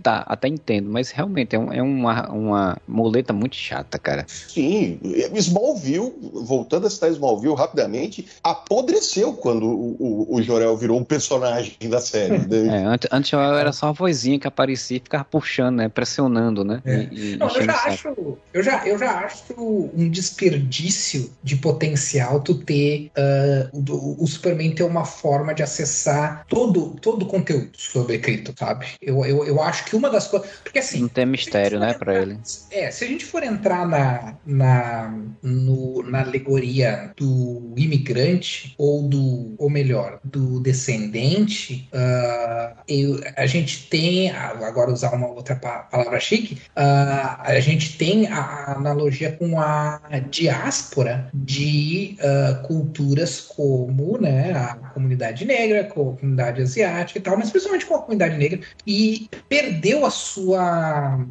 Tá, até entendo, mas realmente é, um, é uma, uma muleta muito chata, cara. Sim, Smallville, voltando a citar Smallville rapidamente, apodreceu quando o, o, o Jorel virou um personagem da série. Né? É, antes, antes era só a vozinha que aparecia e ficava puxando, né? Pressionando, né? É. E, e Não, eu já acho, eu já, eu já acho um desperdício de potencial tu ter uh, o, o, Superman ter uma forma de acessar todo, todo o conteúdo sobre cripto, sabe? Eu, eu, eu acho que uma das coisas. Porque assim. Não tem mistério, né, para ele. É, se a gente for entrar na, na, no, na alegoria do imigrante, ou do. ou melhor, do descendente, uh, eu, a gente tem. Agora usar uma outra palavra chique, uh, a gente tem a analogia com a diáspora de uh, culturas como né, a comunidade negra, a comunidade asiática e tal, mas principalmente com a comunidade negra, e perdeu a sua.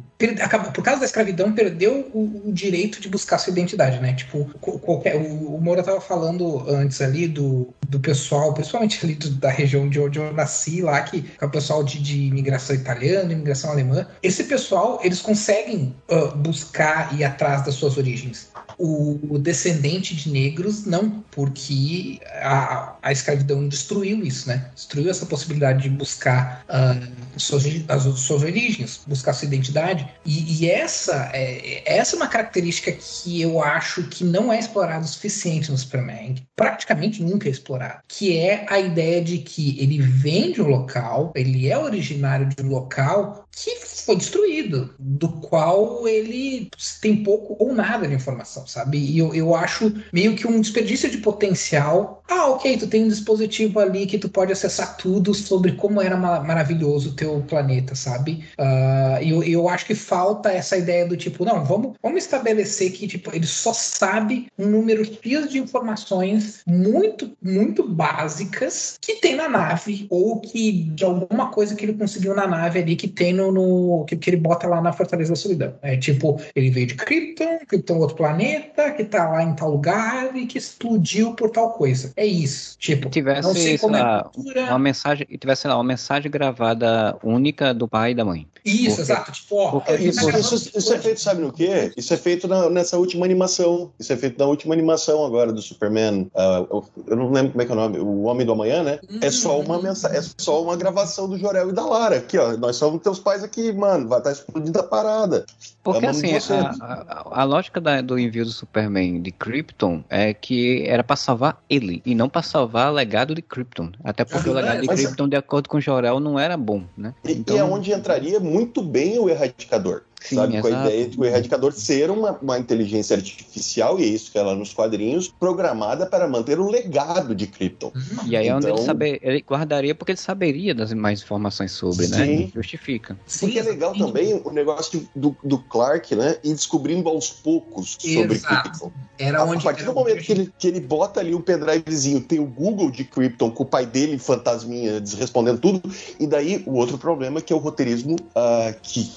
por causa da escravidão, perdeu o, direito de buscar sua identidade, né? Tipo, qualquer, o, Moura estava falando antes ali do, do pessoal, principalmente ali do, da região de onde eu nasci, lá, que, que é o pessoal de, de imigração italiana, imigração alemã. Esse pessoal, eles conseguem uh, buscar e atrás das suas origens o descendente de negros não, porque a, a escravidão destruiu isso, né? Destruiu essa possibilidade de buscar uh, suas, as suas origens, buscar sua identidade. E, e essa, é, essa é uma característica que eu acho que não é explorada o suficiente no Superman, praticamente nunca é explorado, que é a ideia de que ele vem de um local, ele é originário de um local que foi destruído, do qual ele tem pouco ou nada de informação, sabe? E eu, eu acho meio que um desperdício de potencial. Ah, ok, tu tem um dispositivo ali que tu pode acessar tudo sobre como era maravilhoso o teu planeta, sabe? Uh, e eu, eu acho que falta essa ideia do tipo, não, vamos, vamos estabelecer que tipo, ele só sabe um número X de informações muito, muito básicas que tem na nave, ou que de alguma coisa que ele conseguiu na nave ali que tem no, no que, que ele bota lá na Fortaleza da Solidão. É tipo, ele veio de Krypton, Krypton é outro planeta, que tá lá em tal lugar e que explodiu por tal coisa. É isso. Tipo, tivesse, não sei como lá, é uma mensagem, tivesse lá uma mensagem gravada única do pai e da mãe. Isso, porque, exato. Tipo, ó, porque, isso, isso, isso, é feito, sabe no quê? Isso é feito na, nessa última animação. Isso é feito na última animação agora do Superman. Uh, eu não lembro como é que é o nome. O Homem do Amanhã, né? Uhum. É só uma mensagem, é só uma gravação do Jorel e da Lara. Aqui, ó. Nós somos teus pais aqui, mano. Vai estar tá explodindo a parada. Porque assim, a, a, a, lógica da, do envio do Superman de Krypton é que era para salvar ele e não para salvar o legado de Krypton. Até porque o legado de Krypton, de acordo com o Jorel, não era bom, né? E, então... e é onde entraria muito bem o Erradicador. Sim, sabe? Com a ideia de o erradicador ser uma, uma inteligência artificial, e é isso que ela nos quadrinhos, programada para manter o legado de Krypton. Uhum. E aí é onde ele, então- saber, ele guardaria porque ele saberia das mais informações sobre, né? Sim. Justifica. Sim, porque é legal também o negócio do, do Clark, né? E descobrindo aos poucos sobre Exato. Krypton. Era a, onde, a partir do momento que ele, que ele bota ali um pendrivezinho, tem o Google de Krypton com o pai dele, fantasminha, respondendo tudo, e daí o outro problema que é o roteirismo uh, que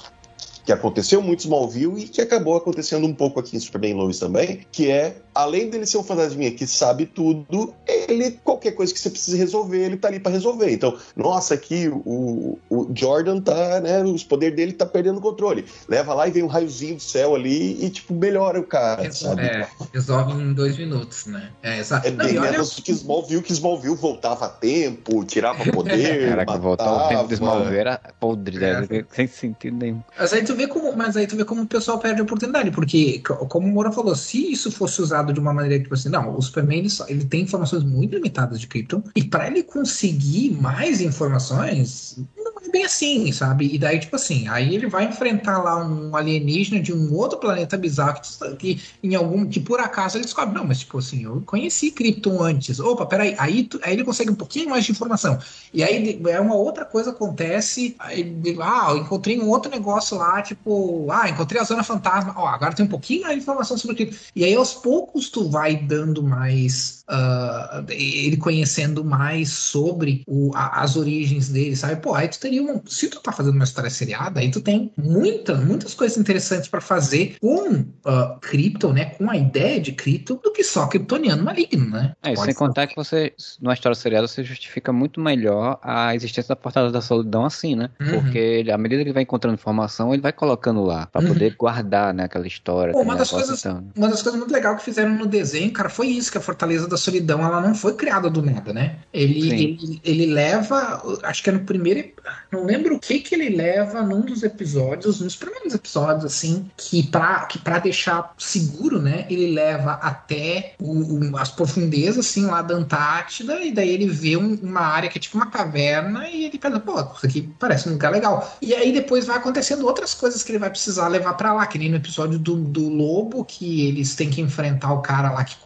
que aconteceu muito em Smallville e que acabou acontecendo um pouco aqui em Superman Lois também, que é, além dele ser um fantasminha que sabe tudo, ele, qualquer coisa que você precise resolver, ele tá ali para resolver. Então, nossa, aqui o, o Jordan tá, né, os poderes dele tá perdendo o controle. Leva lá e vem um raiozinho do céu ali e, tipo, melhora o cara, Resol é, resolve em dois minutos, né? É, exato. É bem Não, menos olha... que Smallville, que Smallville voltava a tempo, tirava poder, Caraca, voltar o tempo de Smallville era podre, é. né? sem sentido nenhum. Mas aí tu vê como, mas aí tu vê como o pessoal perde a oportunidade, porque, como o Moura falou, se isso fosse usado de uma maneira tipo assim, não, o Superman ele, só, ele tem informações muito limitadas de Krypton, e para ele conseguir mais informações, não é bem assim, sabe? E daí, tipo assim, aí ele vai enfrentar lá um alienígena de um outro planeta bizarro que, que em algum, que por acaso ele descobre, não, mas tipo assim, eu conheci Krypton antes. Opa, peraí, aí, tu, aí ele consegue um pouquinho mais de informação. E aí é uma outra coisa acontece, aí, ah, eu encontrei um outro negócio lá, tipo, ah, encontrei a zona fantasma, ó, agora tem um pouquinho de informação sobre aquilo. E aí aos poucos tu vai dando mais, uh, ele conhecendo mais sobre o, a, as origens dele, sabe? Pô, aí tu teria fazendo, se tu tá fazendo uma história seriada, aí tu tem muita, muitas coisas interessantes para fazer com uh, Krypton, né? Com a ideia de Krypton do que só kryptoniano maligno, né? É, sem contar que você, numa história seriada, você justifica muito melhor a existência da Portada da Solidão assim, né? Uhum. Porque ele, à medida que ele vai encontrando informação, ele vai colocando lá, para uhum. poder guardar, né, aquela história. Pô, uma, das coisas, então. uma das coisas muito legais que fizeram no desenho, cara, foi isso, que a Fortaleza da Solidão, ela não foi criada do nada, né? Ele, ele, ele, leva, acho que é no primeiro, não lembro o que que ele leva num dos episódios, nos primeiros episódios, assim, que pra, que pra deixar seguro, né, ele leva até o, o, as profundezas, assim, lá da Antártida, e daí ele vê um, uma área que é tipo uma caverna, e ele pensa, pô, isso aqui parece um lugar legal. E aí depois vai acontecendo outras coisas que ele vai precisar levar para lá, que nem no episódio do, do lobo, que eles têm que enfrentar o cara lá que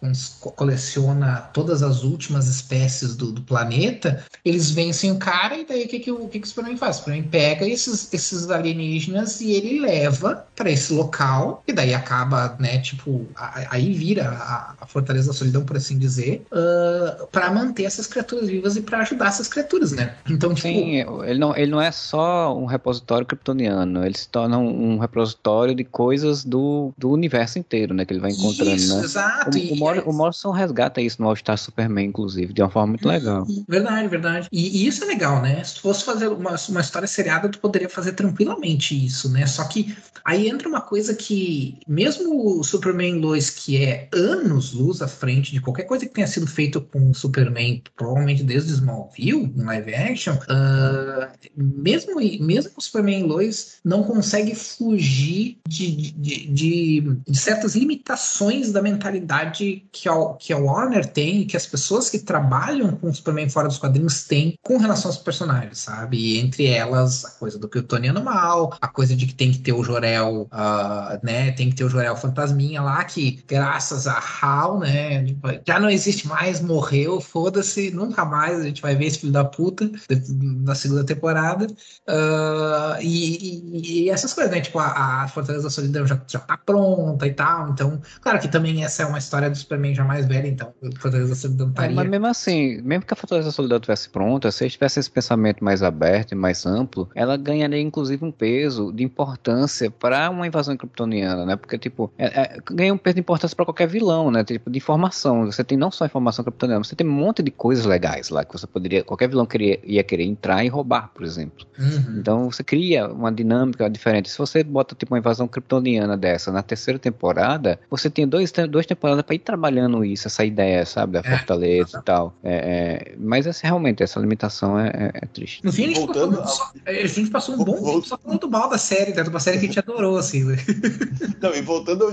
coleciona todas as últimas espécies do, do planeta, eles vencem o cara, e daí o que, que, o, que, que o Superman faz? O Superman pega esses, esses alienígenas e ele leva para esse local, e daí acaba, né, tipo, aí vira a, a Fortaleza da Solidão, por assim dizer, uh, ah, para manter essas criaturas vivas e para ajudar essas criaturas, né? Então, tipo. Sim, ele não, ele não é só um repositório kryptoniano, ele se torna um, um repositório de coisas do, do universo inteiro, né? Que ele vai encontrando, isso, né? Exato. O, Mor o Morrison resgata isso no All-Star Superman, inclusive, de uma forma muito legal. Verdade, verdade. E, e, isso é legal, né? Se tu fosse fazer uma, uma história seriada, tu poderia fazer tranquilamente isso, né? Só que aí entra uma coisa que, mesmo o Superman Lois, que é anos luz à frente de qualquer coisa que tenha sido feito com o Superman, provavelmente desde Smallville, em live action, uh, mesmo, mesmo o Superman Lois não consegue fugir de, de, de, de, certas limitações da mentalidade que a, que a Warner tem, que as pessoas que trabalham com o Superman fora dos quadrinhos têm com relação aos personagens, sabe? E entre elas, a coisa do que o Tony mal, a coisa de que tem que ter o Jorel, uh, né? Tem que ter o Jorel Fantasminha lá, que graças a Hal, né? Já não existe mais, morreu, foda-se, nunca mais a gente vai ver esse filho da puta na segunda temporada. Uh, e, e, essas coisas, né? Tipo, a, a Fortaleza da Solidão já, já tá pronta e tal. Então, claro que também essa é uma história do Superman já mais velha, então Fortaleza da Solidão estaria. Mas mesmo assim, mesmo que a Fortaleza da Solidão tivesse pronta, se tivesse esse pensamento mais aberto e mais amplo, ela ganharia inclusive um peso de importância para uma invasão kryptoniana, né? Porque, tipo, é, é, ganha um peso de importância para qualquer vilão, né? Tipo, de informação. Você tem não só informação kryptoniana, você tem um monte de coisas legais lá que você poderia, qualquer vilão queria, ia querer entrar e roubar, por exemplo. Uhum. Então você cria uma dinâmica diferente. Se você bota tipo uma invasão kryptoniana dessa na terceira temporada, você tem dois, duas temporadas para ir trabalhando isso, essa ideia, sabe, da é. fortaleza é. e tal. É, é, mas essa, realmente essa limitação é, é, é triste. No fim a gente, Voltando passou, a... a gente passou um bom tempo só falando mal da série, né? uma série que a gente adorou, assim. Né? Não, e voltando ao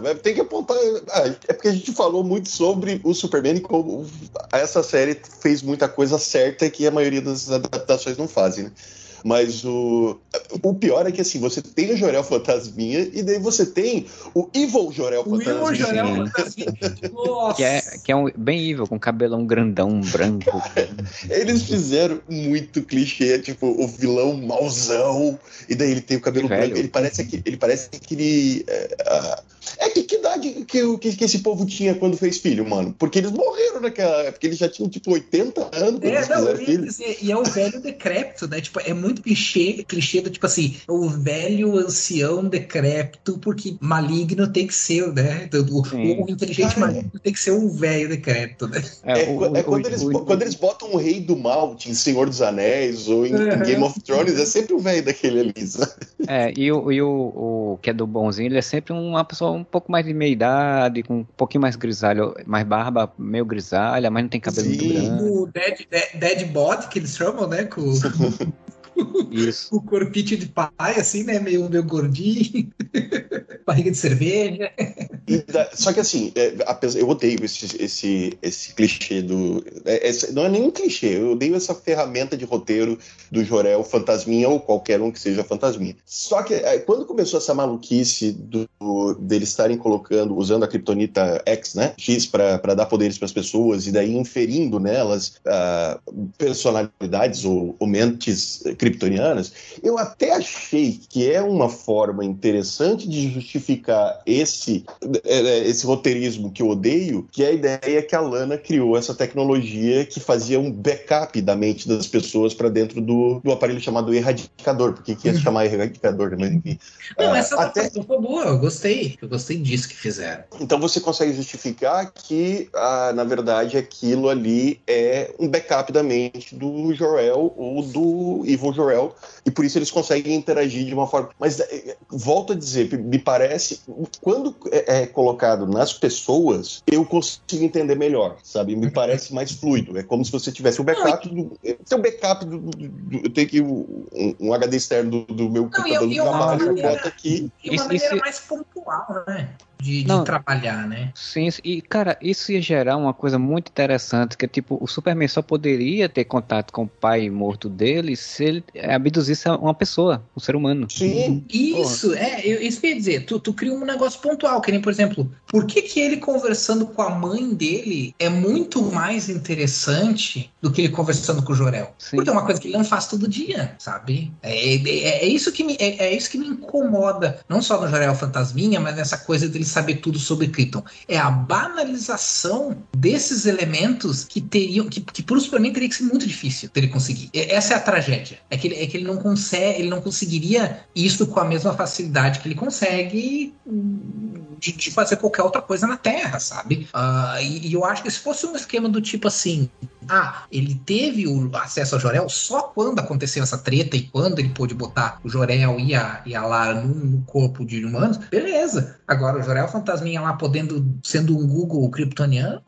não, tem que apontar. Ah, é porque a gente falou muito sobre o Superman e como essa série fez muita coisa certa que a maioria das adaptações não fazem, né? Mas o, o pior é que assim, você tem o Jorel Fantasminha e daí você tem o Evil Jorel o Fantasminha. Evil Jorel Fantasminha. que é, que é um, bem evil, com cabelão grandão, branco. eles fizeram muito clichê, tipo, o vilão mauzão, e daí ele tem o cabelo branco. Ele parece que ele parece que ele. É, é que, que idade que, que, que, esse povo tinha quando fez filho, mano? Porque eles morreram naquela época, eles já tinham tipo 80 anos quando é, não, filho. Dizer, e é o velho decrépito, né? Tipo, é muito clichê, clichê do tipo assim, o velho ancião decrépito, porque maligno tem que ser, né? O, o inteligente ah, maligno tem que ser um velho decrépito, né? É, é, o, é quando, o, eles, quando eles botam o rei do mal em Senhor dos Anéis ou em, uhum. Game of Thrones, é sempre o velho daquele ali? É, e, o, e o, o que é do bonzinho, ele é sempre uma pessoa um pouco mais de meia idade, com um pouquinho mais grisalho, mais barba meio grisalha, mas não tem cabelo Sim. muito grande. O dead, dead, dead body, que eles chamam, né? Com... Isso. o corpite de pai, assim, né? Meio, meio gordinho, barriga de cerveja. Só que assim, é, eu odeio esse, esse, esse clichê do. É, esse, não é nenhum clichê, eu odeio essa ferramenta de roteiro do Jorel Fantasminha ou qualquer um que seja Fantasminha. Só que é, quando começou essa maluquice do, deles estarem colocando, usando a Kryptonita X, né? X para dar poderes para as pessoas e daí inferindo nelas uh, personalidades ou, ou mentes kryptonianas, eu até achei que é uma forma interessante de justificar esse é, é, esse roteirismo que eu odeio, que é a ideia que a Lana criou essa tecnologia que fazia um backup da mente das pessoas para dentro do, do aparelho chamado erradicador. Por que, ia se chamar erradicador? Mas enfim. Não, uh, essa até... foi boa, eu gostei. Eu gostei disso que fizeram. Então você consegue justificar que, uh, na verdade, aquilo ali é um backup da mente do Jorel ou do Ivo Jorel, e por isso eles conseguem interagir de uma forma. Mas eh, volto a dizer, me parece, quando é, é colocado nas pessoas, eu consigo entender melhor, sabe? Me parece mais fluido. É como se você tivesse o backup do. Seu backup do, do, do, Eu tenho que um, um HD externo do, do meu computador do trabalho, eu boto aqui. E uma maneira mais pontual, né? De, de trabalhar, né? Sim, e cara, isso ia gerar uma coisa muito interessante, que é tipo, o Superman só poderia ter contato com o pai morto dele se ele abduzisse uma pessoa, um ser humano. Sim. Isso, Porra. é, eu, isso quer dizer, tu, tu cria um negócio pontual, que nem, por exemplo, por que que ele conversando com a mãe dele é muito mais interessante do que ele conversando com o Jorel? Sim. Porque é uma coisa que ele não faz todo dia, sabe? É, é, é isso, que me, é, é, isso que me incomoda, não só no Jorel Fantasminha, mas nessa coisa dele saber tudo sobre Krypton. É a banalização desses elementos que teriam, que, que por Superman teria que ser muito difícil dele conseguir. Essa é a tragédia. É que ele, é que ele não consegue, ele não conseguiria isso com a mesma facilidade que ele consegue de, de fazer qualquer outra coisa na Terra, sabe? Uh, e, e, eu acho que se fosse um esquema do tipo assim, ah, ele teve o acesso ao Jorel só quando aconteceu essa treta e quando ele pôde botar o Jorel e a, e a Lara no, no corpo de humanos, beleza. Agora o Jorel Fantasminha lá podendo, sendo um Google kryptoniano,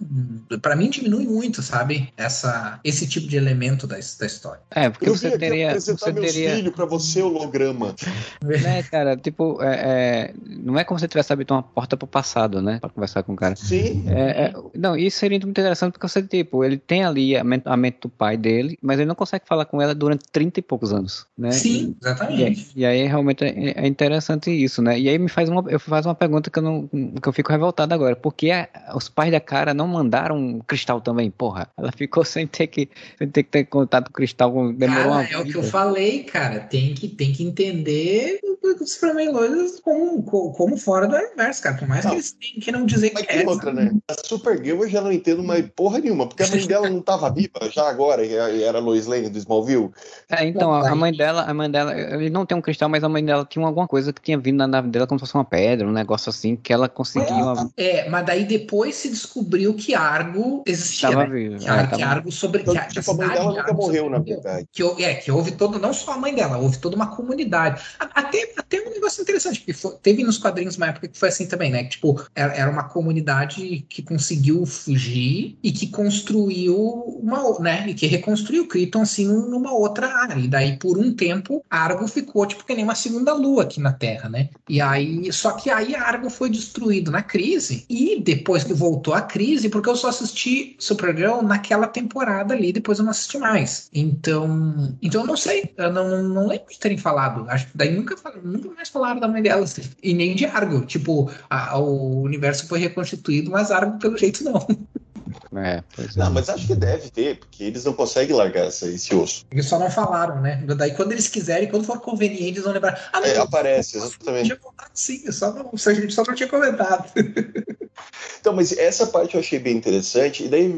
para mim diminui muito, sabe? Essa, esse tipo de elemento da, da história. É, porque eu você teria. Você teria... filho para você, holograma. Né, cara, tipo, é, é, não é como se tivesse aberto uma porta pro passado, né? Pra conversar com o cara. Sim. É, é, não, isso seria muito interessante porque você, tipo, ele tem ali a mente, a mente do pai dele, mas ele não consegue falar com ela durante 30 e poucos anos, né? Sim, exatamente. E, e aí realmente é, é, interessante isso, né? E aí me faz uma, eu faço uma pergunta que eu não que eu fico revoltado agora. Porque a, os pais da cara não mandaram um cristal também, porra. Ela ficou sem ter que, sem ter, que ter contato com o cristal. Demorou cara, é o que eu falei, cara. Tem que, tem que entender os Superman Lois como, como fora do universo, cara. Por mais não. que eles tenham que não dizer Mas que é. outra, né? A Supergirl eu já não entendo mais porra nenhuma. Porque a mãe dela não tava viva já agora, e era a Lois Lane do Smallville. É, então, a mãe dela, a mãe dela, ele não tem um cristal, mas a mãe dela tinha alguma coisa que tinha vindo na nave dela como se fosse uma pedra, um negócio assim, que ela conseguia. Uma... É, mas daí depois se descobriu que Argo existia. Tava né? vivo. Que, é, que Argo sobre. Então, que, tipo, a, mãe dela nunca morreu, na verdade. Que, é, que houve todo, não só a mãe dela, houve toda uma comunidade. Até, até um negócio interessante, porque foi, teve nos quadrinhos uma época que foi assim também, né? Que, tipo, era, era uma comunidade que conseguiu fugir e que construiu uma, né? E que reconstruiu Krypton assim numa outra área. E daí, por um tempo, Argo ficou, tipo, que nem uma segunda lua aqui na Terra, né? E aí, só que aí Argo foi destruído na crise e depois que voltou a crise, porque eu só assisti Supergirl naquela temporada ali, depois eu não assisti mais. Então, então eu não sei, eu não, não lembro de terem falado. Acho que daí nunca, nunca mais falaram da mãe dela e nem de Argo. Tipo, a, o universo foi reconstituído, mas Argo pelo jeito não. É, pois é. Não, mas acho que deve ter, porque eles não conseguem largar essa, esse osso. Eles só não falaram, né? Daí quando eles quiserem, quando for conveniente, eles vão lembrar. Ah, não, é, aparece, exatamente. Sim, só não, a gente só não tinha comentado. Então, mas essa parte eu achei bem interessante, e daí,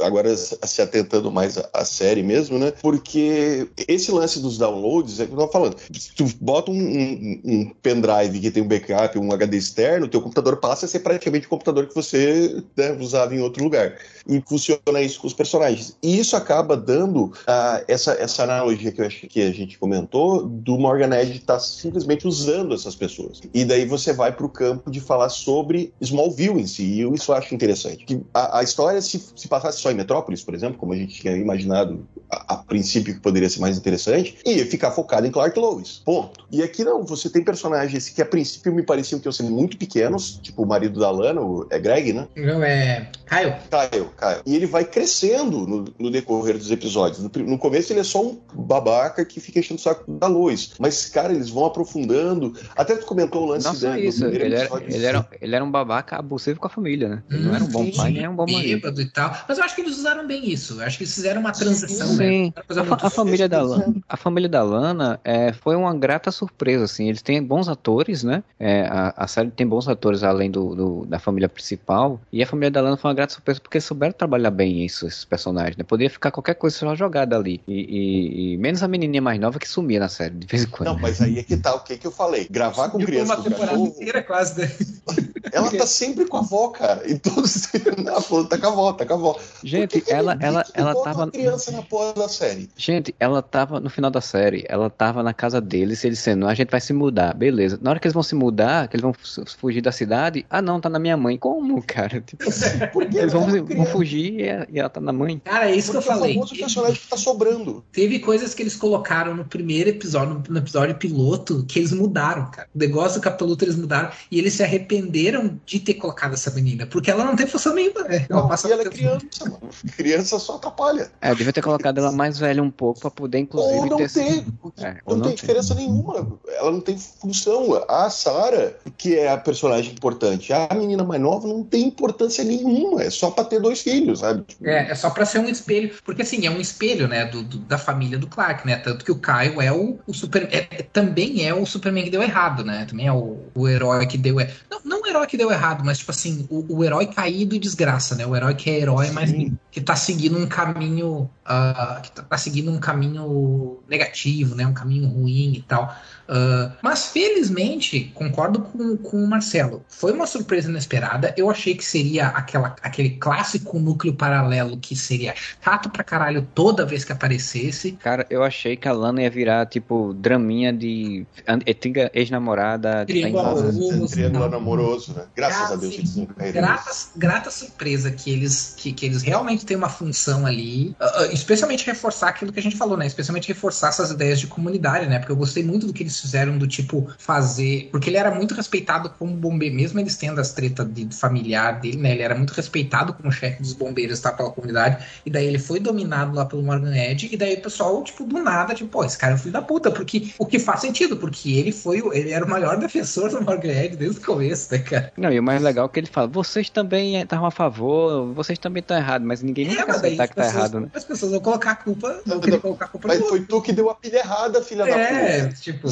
agora se atentando mais à série mesmo, né? Porque esse lance dos downloads, é que eu tava falando, tu bota um, um, um pendrive que tem um backup, um HD externo, teu computador passa a ser praticamente o computador que você né, usava em outro lugar. E funciona isso com os personagens. E isso acaba dando uh, essa, essa analogia que eu acho que a gente comentou, do Morgan Edge estar tá simplesmente usando essas pessoas. E daí você vai para o campo de falar sobre Smallville em si. E eu isso acho interessante. Que a, a história, se, se passasse só em Metrópolis, por exemplo, como a gente tinha imaginado a, a princípio que poderia ser mais interessante, ia ficar focado em Clark Lois. Ponto. E aqui não, você tem personagens que a princípio me pareciam que iam ser muito pequenos, tipo o marido da Lana, o, é Greg, né? Não, é Kyle. Kyle, Kyle. E ele vai crescendo no, no decorrer dos episódios. No, no, começo ele é só um babaca que fica enchendo o saco da Lois. Mas, cara, eles vão aprofundando. Até tu comentou o lance Não só isso, ele era, ele, era, ele era um babaca abusivo com a família, né? Ele hum, não era um bom pai, nem um bom marido. e tal. Mas eu acho que eles usaram bem isso. Eu acho que eles fizeram uma transição, sim, né? A, a, família da Lana, a família da Lana é, foi uma grata surpresa, assim. Eles têm bons atores, né? É, a, a, série tem bons atores além do, do, da família principal. E a família da Lana foi uma grata surpresa porque souberam trabalhar bem isso, esses personagens, né? Podia ficar qualquer coisa só jogada ali. E, e, e, menos a menininha mais nova que sumia na série, de vez em quando. Não, mas aí é que tá o que, que eu falei. Gravar com criança. Uma temporada inteira quase, né? Ela tá sempre com a avó, cara. E todos ela falou, tá com a avó, tá com a avó. Gente, ela, ela, ela tava. criança na porra da série. Gente, ela tava no final da série, ela tava na casa deles, eles dizendo, a gente vai se mudar, beleza. Na hora que eles vão se mudar, que eles vão fugir da cidade, ah não, tá na minha mãe. Como, cara? Tipo, eles vão, vão fugir e ela tá na mãe. Cara, é isso Porque que eu falei. É o personagem que tá sobrando. Teve coisas que eles colocaram no primeiro episódio, no episódio piloto, que eles mudaram, cara. O negócio do Capitão Luthor eles mudaram e eles se arrependeram de ter colocado essa menina, porque ela não tem função nenhuma, né? Ela, passa e ela é criança, mano. Criança só atrapalha. É, eu devia ter colocado ela mais velha um pouco pra poder, inclusive, ou não ter. Ter, é, não, não tem diferença nenhuma. Ela não tem função. A Sarah, que é a personagem importante, a menina mais nova não tem importância nenhuma. É só pra ter dois filhos, sabe? É, é só pra ser um espelho. Porque assim, é um espelho, né, do, do da família do Clark, né? Tanto que o Kyle é o, o super. É, também é o Superman que deu errado, né? Também é o, o herói que deu. Não, não o herói que deu errado, mas tipo assim, o, o herói caído e desgraça, né? O herói que é herói, mas que tá seguindo um caminho. Uh, que tá, tá seguindo um caminho negativo, né? Um caminho ruim e tal. Uh, mas felizmente, concordo com, com o Marcelo. Foi uma surpresa inesperada. Eu achei que seria aquela, aquele clássico núcleo paralelo que seria chato pra caralho toda vez que aparecesse. Cara, eu achei que a Lana ia virar tipo draminha de antiga ex-namorada. Triângulo amoroso. Triângulo amoroso, né? Graças a Deus eles não grata, grata surpresa que eles, que, que eles realmente têm uma função ali. Uh, especialmente reforçar aquilo que a gente falou, né? Especialmente reforçar essas ideias de comunidade, né? Porque eu gostei muito do que eles eles fizeram do tipo fazer. Porque ele era muito respeitado como bombeiro, mesmo eles tendo as tretas de familiar dele, né? Ele era muito respeitado como chefe dos bombeiros tá, pela comunidade. E daí ele foi dominado lá pelo Morgan Edge. E daí o pessoal, tipo, do nada, tipo, pô, esse cara é um filho da puta. Porque o que faz sentido, porque ele foi ele era o maior defensor do Morgan Edge desde o começo, né, cara? Não, e o mais legal é que ele fala: vocês também estavam a favor, vocês também estão errados, mas ninguém nunca é, quer aceitar que tá errado, né? As pessoas vão colocar a culpa, vão querer colocar a culpa Mas foi tu que deu a pilha errada, filha é, da puta. É, tipo,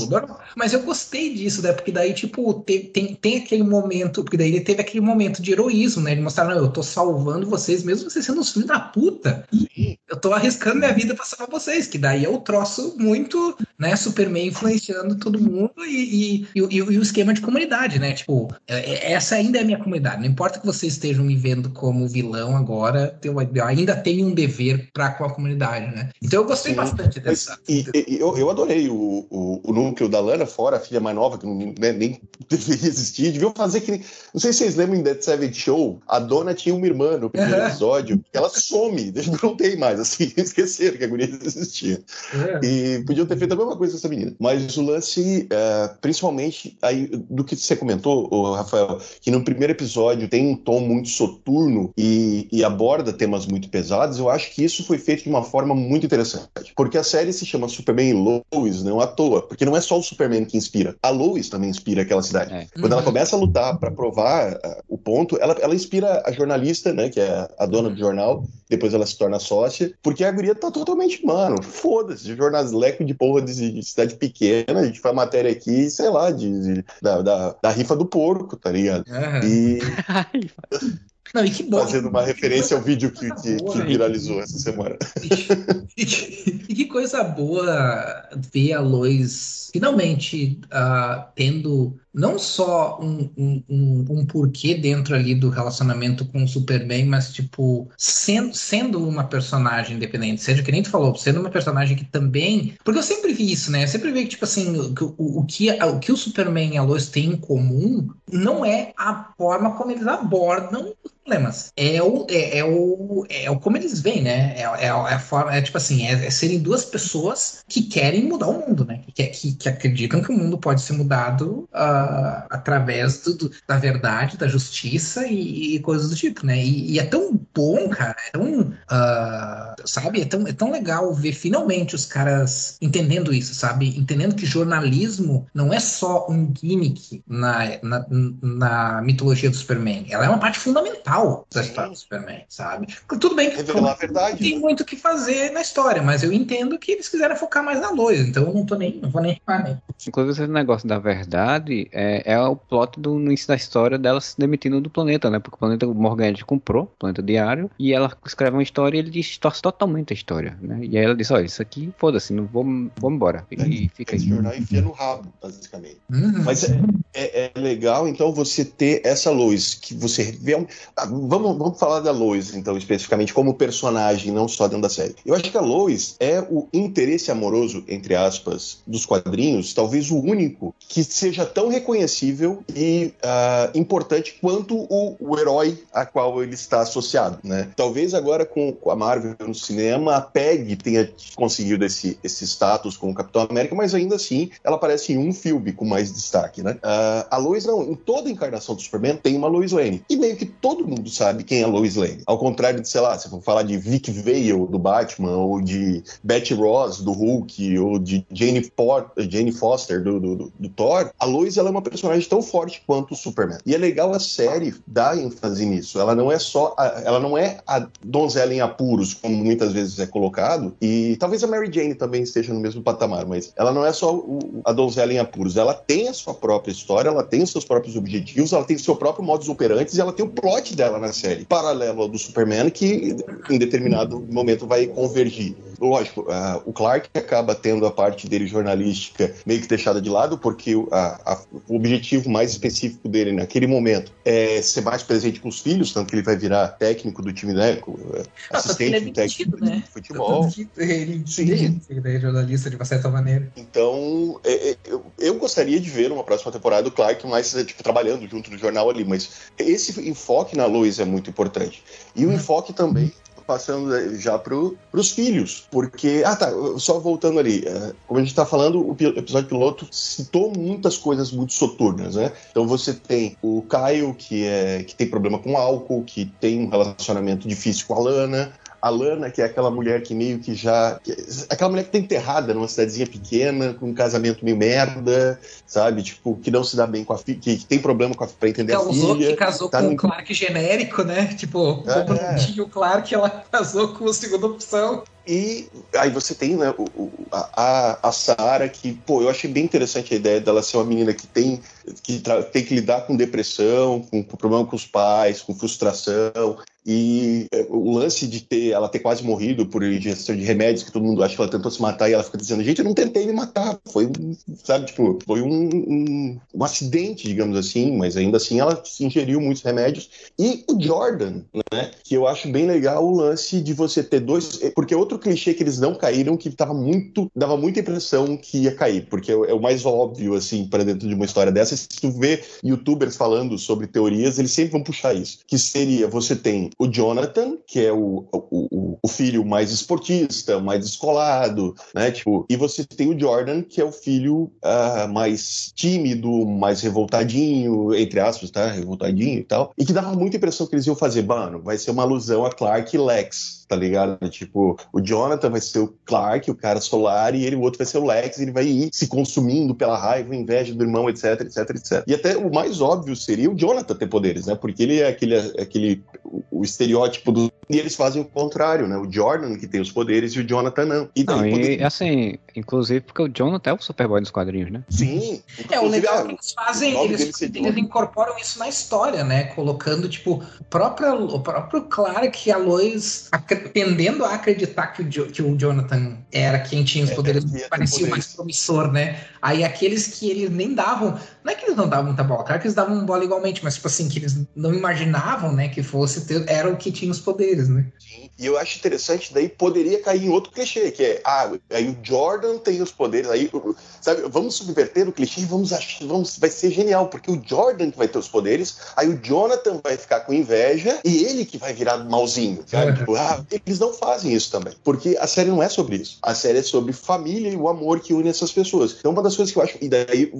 mas eu gostei disso, né? Porque daí, tipo, tem, tem, tem aquele momento, porque daí ele teve aquele momento de heroísmo, né? Ele não, eu tô salvando vocês, mesmo vocês sendo os filhos da puta. Eu tô arriscando minha vida pra salvar vocês, que daí é o troço muito, né? Superman influenciando todo mundo e, e, e, e o esquema de comunidade, né? Tipo, é, é, essa ainda é a minha comunidade. Não importa que vocês estejam me vendo como vilão agora, eu, ainda tenho um dever pra com a comunidade, né? Então eu gostei Sim. bastante dessa. E, eu, eu adorei o, o, o núcleo da Lana, fora filha mais nova, que não, né, nem deveria existir, deviam fazer que. Não sei se vocês lembram em Dead Seven Show, a dona tinha uma irmã no primeiro uhum. episódio, ela some, não tem mais, assim, esqueceram que a guria existia. Uhum. E podiam ter feito a mesma coisa com essa menina. Mas o lance, uh, principalmente, aí, do que você comentou, Rafael, que no primeiro episódio tem um tom muito soturno e, e aborda temas muito pesados, eu acho que isso foi feito de uma forma muito interessante. Porque a série se chama Superman Lois, não à toa, porque não é só o Superman que inspira. A Lois também inspira aquela cidade. É. Quando ela uhum. começa a lutar para provar uh, o ponto, ela, ela inspira a jornalista, né, que é a dona do jornal, depois ela se torna sócia, porque a guria tá totalmente, mano, foda-se, jornaleco de porra de, de, cidade pequena, a gente faz matéria aqui, sei lá, de, de da, da, da, rifa do porco, tá ligado? Uhum. E... Não, e que bom. Fazendo uma referência ao vídeo que, que, boa, que viralizou essa semana. E, e, que coisa boa ver a Lois finalmente uh, tendo não só um, um, um, um, porquê dentro ali do relacionamento com o Superman, mas tipo, sendo, sendo uma personagem independente, seja que nem tu falou, sendo uma personagem que também. Porque eu sempre vi isso, né? Eu sempre vi que, tipo assim, o, o, o, que, o que o Superman e a Lois têm em comum não é a forma como eles abordam problemas. É o, é, é, o, é o como eles veem, né? É, é, é a forma, é tipo assim, é, é, serem duas pessoas que querem mudar o mundo, né? Que, que, que acreditam que o mundo pode ser mudado uh, através do, do, da verdade, da justiça e, e, coisas do tipo, né? E, e, é tão bom, cara. É tão, uh, sabe? É tão, é tão legal ver finalmente os caras entendendo isso, sabe? Entendendo que jornalismo não é só um gimmick na, na, na mitologia do Superman. Ela é uma parte fundamental da história do Superman, sabe? Tudo bem que a verdade, tem né? muito o que fazer na história, mas eu entendo que eles quiseram focar mais na Lois, então eu não tô nem, não vou nem reclamar, né? Inclusive, esse negócio da verdade é, é o plot do no início da história dela se demitindo do planeta, né? Porque o planeta o Morgan comprou, o planeta diário, e ela escreve uma história e ele distorce totalmente a história, né? E aí ela diz, olha, isso aqui, foda-se, não vou, vou embora. E fica aí. Esse jornal enfia no rabo, basicamente. Uhum. Mas é, é- é legal, então, você ter essa Lois, que você vê. um- Ah, vamos, vamos falar da Lois, então, especificamente, como personagem, não só dentro da série. Eu acho que a Lois é o interesse amoroso, entre aspas, dos quadrinhos, talvez o único que seja tão reconhecível e ah, importante quanto o, o herói a qual ele está associado, né? Talvez agora com, com a Marvel no cinema, a PEG tenha conseguido esse, esse status com o Capitão América, mas ainda assim ela aparece em um filme com mais destaque, né? Ah, a Lois não, em toda encarnação do Superman tem uma Lois Lane. E meio que todo mundo sabe quem é a Lois Lane. Ao contrário de, sei lá, se for falar de Vic Vale do Batman, ou de Betty Ross do Hulk, ou de Jane, For- Jane Foster do, do, do- do Thor, a Lois ela uma personagem tão forte quanto o Superman. E é legal a série dar ênfase nisso. Ela não é só, a- ela não é a donzela em apuros, como muitas vezes é colocado, e talvez a Mary Jane também esteja no mesmo patamar, mas ela não é só o- a donzela em apuros. Ela tem a sua própria história, ela tem os seus próprios objetivos, ela tem o seu próprio modus operandi e ela tem o plot dela na série, paralelo ao do Superman, que em determinado momento vai convergir. Lógico, ah, o Clark acaba tendo a parte dele jornalística meio que deixada de lado, porque o- a- a- o objetivo mais específico dele naquele momento é ser mais presente com os filhos, tanto que ele vai virar técnico do time, né? Ah, ele é Assistente técnico demitido, né? de futebol. Ele Sim. é jornalista de uma certa maneira. Então, é, é, eu, eu gostaria de ver uma próxima temporada o Clark mais tipo, trabalhando junto no jornal ali, mas esse enfoque na Lois é muito importante. E o Uhum. enfoque também passando já para os filhos, porque ah tá, só voltando ali, é, como a gente está falando, o pi- episódio piloto citou muitas coisas muito soturnas, né? Então você tem o Caio que é que tem problema com álcool, que tem um relacionamento difícil com a Lana, a Lana, que é aquela mulher que meio que já. que- aquela mulher que tá enterrada numa cidadezinha pequena, com um casamento meio merda, sabe? Tipo, que não se dá bem com a filha, que, que tem problema com a, pra entender a Causou filha. que casou tá com no- o Clark genérico, né? Tipo, É. como não tinha o Clark, ela casou com a segunda opção. E aí você tem, né, o, a, a, a Sarah, que, pô, eu achei bem interessante a ideia dela ser uma menina que tem que, tem que lidar com depressão, com, com problema com os pais, com frustração. E é, o lance de ter ela ter quase morrido por ingestão de remédios, que todo mundo acha que ela tentou se matar, e ela fica dizendo, gente, eu não tentei me matar. Foi, sabe, tipo, foi um, um, um acidente, digamos assim, mas ainda assim ela ingeriu muitos remédios. E o Jordan, né? Que eu acho bem legal o lance de você ter dois. Porque outro clichê que eles não caíram, que tava muito. dava muita impressão que ia cair, porque é o é mais óbvio, assim, para dentro de uma história dessa. Se tu vê youtubers falando sobre teorias, eles sempre vão puxar isso. Que seria: você tem o Jonathan, que é o, o, o- filho mais esportista, mais descolado, né? Tipo, e você tem o Jordan, que é o filho ah, mais tímido, mais revoltadinho, entre aspas, tá? Revoltadinho e tal. E que dava muita impressão que eles iam fazer, mano, vai ser uma alusão a Clark e Lex, tá ligado? Tipo, o Jonathan vai ser o Clark, o cara solar, e ele, o outro vai ser o Lex, ele vai ir se consumindo pela raiva, inveja do irmão, etc, etc, etc. E até o mais óbvio seria o Jonathan ter poderes, né? Porque ele é aquele, aquele o, o estereótipo do. E eles fazem o contrário, né? O Jordan que tem os poderes e o Jonathan não. E Não, poder- e assim, inclusive porque o Jonathan é o Superboy dos quadrinhos, né? Sim. É, o legal é ah, que eles fazem, eles, eles incorporam isso na história, né? Colocando, tipo, o próprio, o próprio Clark e a Lois tendendo a acreditar que o, Jo- que o Jonathan era quem tinha os É, poderes, ter parecia o poderes. mais promissor, né? Aí aqueles que eles nem davam, não é que eles não davam muita bola, claro que eles davam bola igualmente, mas tipo assim, que eles não imaginavam, né, que fosse ter, era o que tinha os poderes, né? Sim. E eu acho interessante, daí poderia cair em outro clichê, que é, ah, aí o Jordan tem os poderes, aí, sabe, vamos subverter o clichê e vamos achar, vamos, vai ser genial, porque o Jordan que vai ter os poderes, aí o Jonathan vai ficar com inveja e ele que vai virar malzinho, sabe? Uhum. Tipo, ah, eles não fazem isso também, porque a série não é sobre isso. A série é sobre família e o amor que une essas pessoas. Então, uma das coisas que eu acho, e daí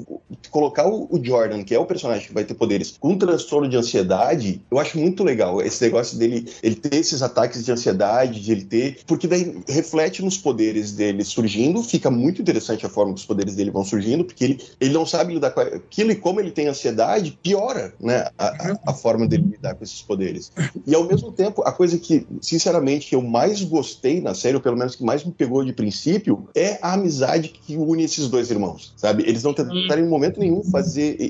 colocar o, o, o, Jordan, que é o personagem que vai ter poderes, com um transtorno de ansiedade, eu acho muito legal esse negócio dele ele ter esses ataques de ansiedade, de ele ter. Porque daí reflete nos poderes dele surgindo, fica muito interessante a forma que os poderes dele vão surgindo, porque ele, ele não sabe lidar com aquilo e como ele tem ansiedade, piora né, a, a, a forma dele lidar com esses poderes. E ao mesmo tempo, a coisa que, sinceramente, eu mais gostei na série, ou pelo menos que mais me pegou de princípio, é a amizade que une esses dois irmãos, sabe? Eles não tentaram em momento nenhum fazer,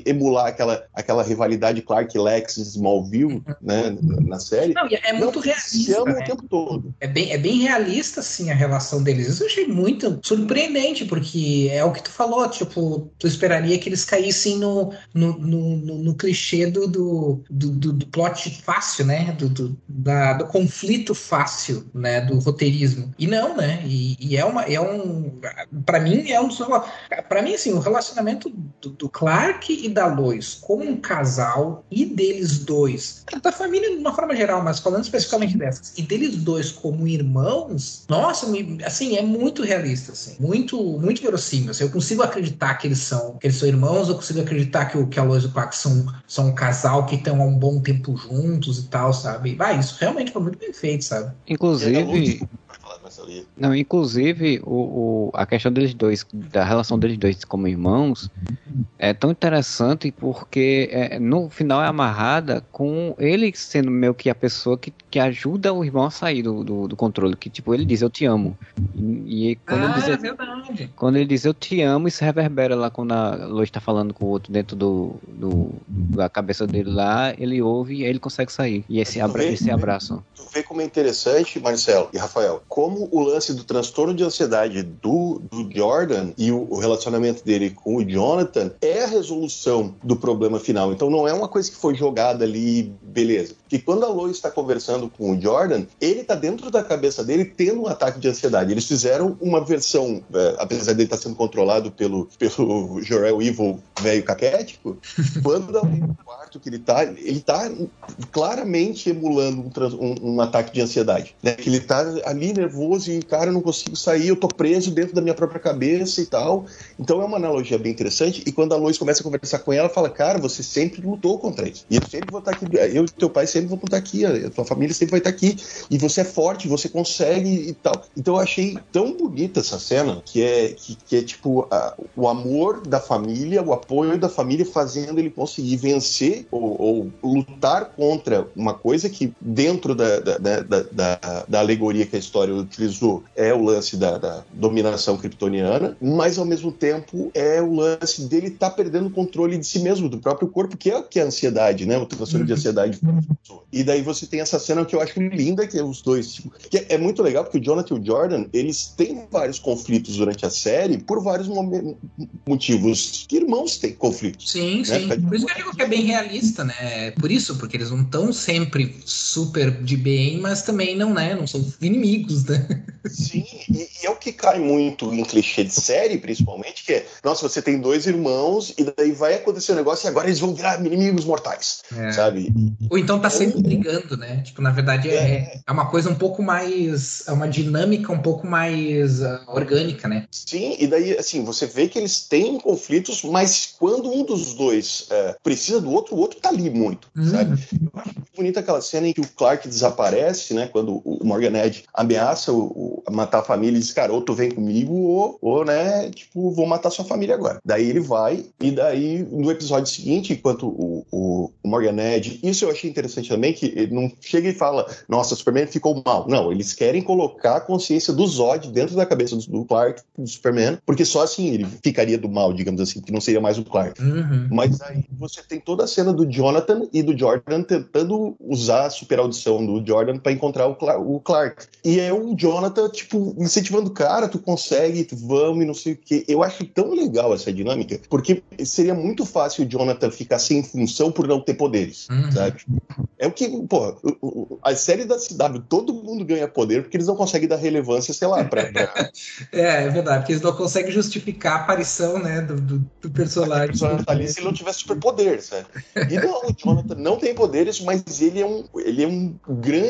emular aquela, aquela rivalidade Clark Lex Smallville, né, na série. Não, é muito não, realista. Né? o tempo todo. É bem, é bem realista, assim, a relação deles. Isso eu achei muito surpreendente, porque é o que tu falou, tipo, tu esperaria que eles caíssem no, no, no, no, no clichê do, do, do, do, plot fácil, né? Do, do, da, do conflito fácil, né? Do roteirismo. E não, né? E, e é, uma, é um. para mim, é um dos. para mim, assim, o relacionamento do, do Clark e da Lois como um casal e deles dois, da família de uma forma geral, mas falando especificamente dessas, e deles dois como irmãos, nossa, assim, é muito realista, assim, muito, muito verossímil. Assim, eu consigo acreditar que eles são, que eles são irmãos, eu consigo acreditar que, o, que a Lois e o Clark são, são um casal que estão há um bom tempo juntos e tal, sabe? Vai, isso realmente foi muito bem feito, sabe? Inclusive. Não, inclusive, o, o, a questão deles dois, da relação deles dois como irmãos, é tão interessante porque é, no final é amarrada com ele sendo meio que a pessoa que, que ajuda o irmão a sair do, do, do controle. Que tipo, ele diz eu te amo. E, e quando, ah, ele diz, é quando ele diz eu te amo, isso reverbera lá quando a Lois está falando com o outro dentro do, do, da cabeça dele lá, ele ouve e ele consegue sair. E esse, abra, esse abraço. Tu vê como é interessante, Marcelo e Rafael, como o lance do transtorno de ansiedade do, do Jordan e o, o relacionamento dele com o Jonathan é a resolução do problema final. Então não é uma coisa que foi jogada ali, beleza. Que quando a Lois está conversando com o Jordan, ele está dentro da cabeça dele tendo um ataque de ansiedade. Eles fizeram uma versão, é, apesar dele estar tá sendo controlado pelo, pelo Jorel Evil velho caquético, quando no quarto que ele está, ele está claramente emulando um, um, um, ataque de ansiedade. Né? Que ele está ali nervoso e, cara, eu não consigo sair, eu tô preso dentro da minha própria cabeça e tal. Então é uma analogia bem interessante. E quando a Lois começa a conversar com ela, fala, cara, você sempre lutou contra isso. E eu sempre vou estar aqui, eu e teu pai sempre vão estar aqui, a tua família sempre vai estar aqui. E você é forte, você consegue e tal. Então eu achei tão bonita essa cena, que é, que, que é tipo a, o amor da família, o apoio da família fazendo ele conseguir vencer ou, ou lutar contra uma coisa que dentro da, da, da, da, da alegoria que a história utilizou é o lance da, da dominação kryptoniana, mas ao mesmo tempo é o lance dele estar tá perdendo o controle de si mesmo, do próprio corpo, que é o que é a ansiedade, né? O transtorno de ansiedade. E daí você tem essa cena que eu acho linda, que é os dois, tipo, que é, é muito legal, porque o Jonathan e o Jordan, eles têm vários conflitos durante a série por vários motivos. Que irmãos têm conflitos. Sim, né? sim. Por isso que eu digo que é bem realista, né? Por isso, porque eles não estão sempre super de bem, mas também não, né? Não são inimigos, né? Sim, e, e é o que cai muito em clichê de série, principalmente, que é, nossa, você tem dois irmãos e daí vai acontecer um negócio e agora eles vão virar inimigos mortais, é. sabe? Ou então tá sempre brigando, né? Tipo, na verdade é, é, é uma coisa um pouco mais, é uma dinâmica um pouco mais uh, orgânica, né? Sim, e daí, assim, você vê que eles têm conflitos, mas quando um dos dois uh, precisa do outro, o outro tá ali muito, uhum. sabe? Eu acho bonita aquela cena em que o Clark desaparece, né? Quando o Morgan Edge ameaça o, o, matar a família e diz, cara, ou tu vem comigo, ou, ou, né, tipo, vou matar sua família agora. Daí ele vai, e daí no episódio seguinte, enquanto o, o, o Morgan Edge, isso eu achei interessante também, que ele não chega e fala, nossa, o Superman ficou mal. Não, eles querem colocar a consciência do Zod dentro da cabeça do, do Clark, do Superman, porque só assim ele ficaria do mal, digamos assim, que não seria mais o Clark. Uhum. Mas aí você tem toda a cena do Jonathan e do Jordan tentando usar a super audição do Jordan para encontrar o, Cla o Clark. E é o Jonathan, tipo, incentivando, cara, tu consegue, tu vamos e não sei o quê. Eu acho tão legal essa dinâmica, porque seria muito fácil o Jonathan ficar sem função por não ter poderes, uhum. sabe? É o que, pô, a série da CW, todo mundo ganha poder porque eles não conseguem dar relevância, sei lá, pra. pra... é, é verdade, porque eles não conseguem justificar a aparição, né, do, do, do personagem. O personagem tá ali se ele não tivesse superpoder, sabe? E não, o Jonathan não tem poderes, mas ele é, um, ele é um,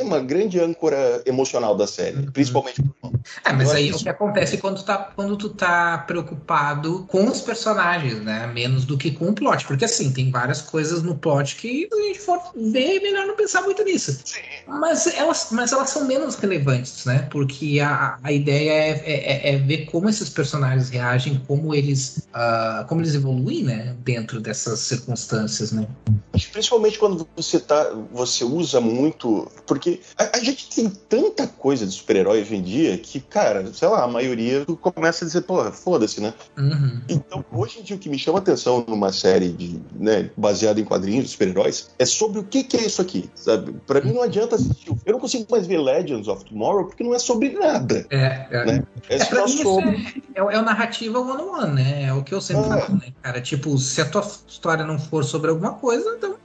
uma grande âncora emocional da série, uhum. principalmente pro irmão. É, mas aí o que acontece quando tu, tá, quando tu tá preocupado com os personagens, né? Menos do que com o plot. Porque assim, tem várias coisas no plot que a gente for ver, é melhor não pensar muito nisso. Sim. Mas elas, mas elas são menos relevantes, né? Porque a, a ideia é, é, é, é ver como esses personagens reagem, como eles, uh, como eles evoluem, né? Dentro dessas circunstâncias, né? Principalmente quando você tá, você usa muito, porque a, a gente tem tanta coisa de super-herói hoje em dia que, cara, sei lá, a maioria começa a dizer, porra, foda-se, né? Uhum. Então, hoje em dia o que me chama atenção numa série de, né, baseada em quadrinhos de super-heróis é sobre o que, que é isso aqui, sabe? Para mim não adianta assistir. Eu não consigo mais ver Legends of Tomorrow porque não é sobre nada. É, é. Né? É, é só sobre. É, é, é narrativa one-on-one, né? É o que eu sempre ah. falo, né, cara? Tipo, se a tua história não for sobre alguma coisa, então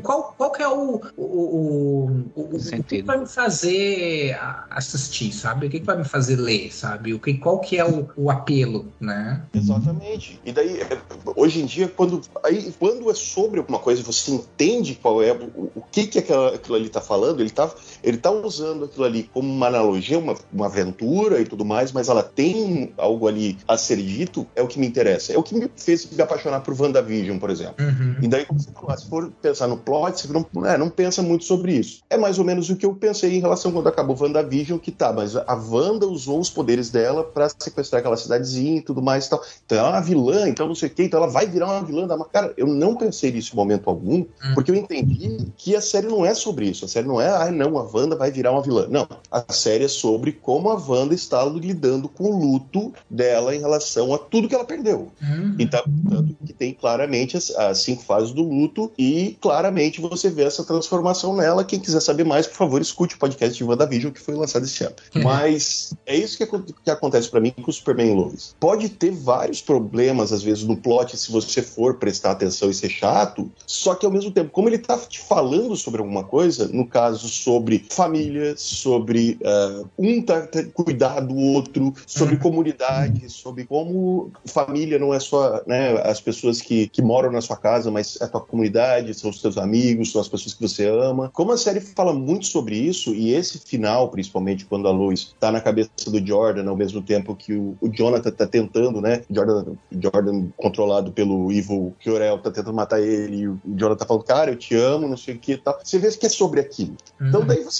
qual, qual que é o, o, o, o, o que vai me fazer assistir, sabe? O que, vai me fazer ler, sabe? O que, qual que é o, o apelo, né? Exatamente. E daí, é, hoje em dia, quando, aí, quando é sobre alguma coisa você entende qual é o, o que, que aquela, aquilo ali está falando, ele está ele tá usando aquilo ali como uma analogia, uma, uma aventura e tudo mais, mas ela tem algo ali a ser dito, é o que me interessa. É o que me fez me apaixonar por WandaVision, por exemplo. Uhum. E daí, se for pensar no plot, você não, é, não pensa muito sobre isso. É mais ou menos o que eu pensei em relação quando acabou WandaVision, que tá, mas a Wanda usou os poderes dela para sequestrar aquela cidadezinha e tudo mais e tal. Então ela é uma vilã, então não sei o que, então ela vai virar uma vilã da. Cara, eu não pensei nisso em momento algum, uhum. porque eu entendi que a série não é sobre isso. A série não é, ah, não, a Wanda vai virar uma vilã. Não. A série é sobre como a Wanda está lidando com o luto dela em relação a tudo que ela perdeu. Uhum. Então, tanto que tem claramente as, as, cinco fases do luto e claramente você vê essa transformação nela. Quem quiser saber mais, por favor, escute o podcast de WandaVision que foi lançado esse ano. Uhum. Mas é isso que, que acontece para mim com o Superman Lois. Pode ter vários problemas, às vezes, no plot, se você for prestar atenção e ser chato, só que ao mesmo tempo, como ele tá te falando sobre alguma coisa, no caso sobre família, sobre uh, um tá, tá, cuidar do outro, sobre uhum. comunidade, sobre como família não é só né, as pessoas que, que moram na sua casa, mas é a tua comunidade, são os teus amigos, são as pessoas que você ama. Como a série fala muito sobre isso, e esse final, principalmente quando a Lois tá na cabeça do Jordan, ao mesmo tempo que o, o Jonathan tá tentando, né? Jordan, Jordan controlado pelo Evil Jorel tá tentando matar ele, e o Jonathan tá falando, cara, eu te amo, não sei o que e tal. Você vê que é sobre aquilo. Então, uhum. Então daí você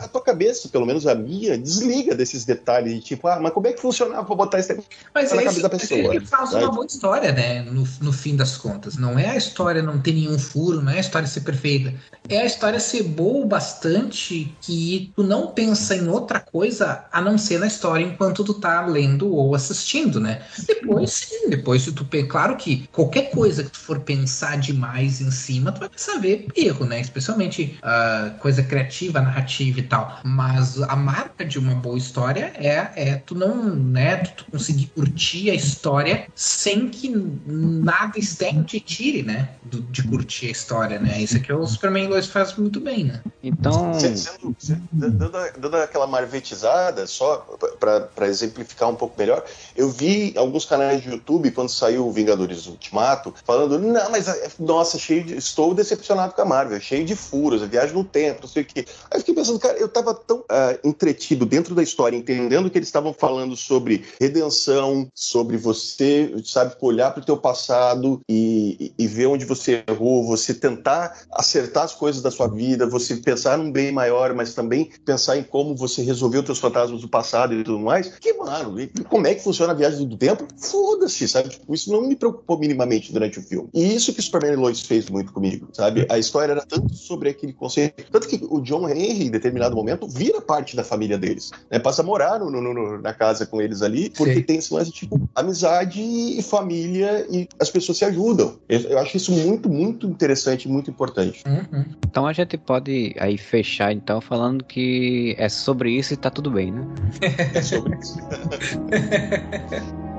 a tua cabeça, pelo menos a minha, desliga desses detalhes de tipo, ah, mas como é que funcionava pra botar isso mas na é cabeça da pessoa? Ele faz uma boa história, né? No, no fim das contas. Não é a história não ter nenhum furo, não é a história ser perfeita. É a história ser boa o bastante que tu não pensa em outra coisa a não ser na história enquanto tu tá lendo ou assistindo, né? Depois, sim, depois se tu. Claro que qualquer coisa que tu for pensar demais em cima, tu vai saber erro, né? Especialmente uh, coisa criativa, narrativa e tal. Mas a marca de uma boa história é, é tu não, né? Tu, tu conseguir curtir a história sem que nada externo te tire, né? Do, de curtir a história, né? Isso aqui é o Superman 2 faz muito bem, né? Então. Sendo, dando, dando aquela marvetizada, só para exemplificar um pouco melhor, eu vi alguns canais de YouTube, quando saiu o Vingadores Ultimato, falando: não, mas nossa, cheio de, estou decepcionado com a Marvel, cheio de furos, a viagem no tempo, não sei o quê. Aí fiquei pensando, cara, eu tava tão uh, entretido dentro da história, entendendo que eles estavam falando sobre redenção, sobre você, sabe, olhar para o teu passado e, e, ver onde você errou, você tentar acertar as coisas da sua vida, você pensar num bem maior, mas também pensar em como você resolveu teus fantasmas do passado e tudo mais. Que, mano, como é que funciona a viagem do tempo? Foda-se, sabe? Tipo, isso não me preocupou minimamente durante o filme. E isso que Superman e Lois fez muito comigo, sabe? A história era tanto sobre aquele conceito. Tanto que o John Henry, em determinado momento, vira parte da família deles. Né? Passa a morar no, no, no, na casa com eles ali, porque Sim. tem esse lance tipo amizade e família e as pessoas se ajudam. Eu, eu acho isso muito, muito interessante, muito importante. Uhum. Então a gente pode aí fechar então falando que é sobre isso e tá tudo bem, né? é sobre isso.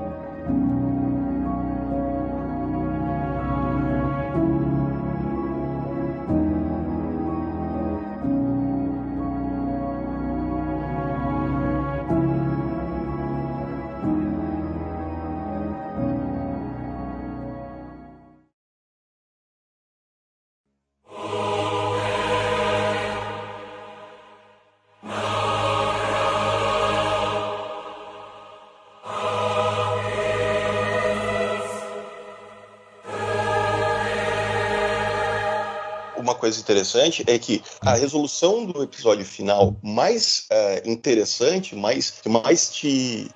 coisa interessante é que a resolução do episódio final mais uh, interessante, mais, que mais te,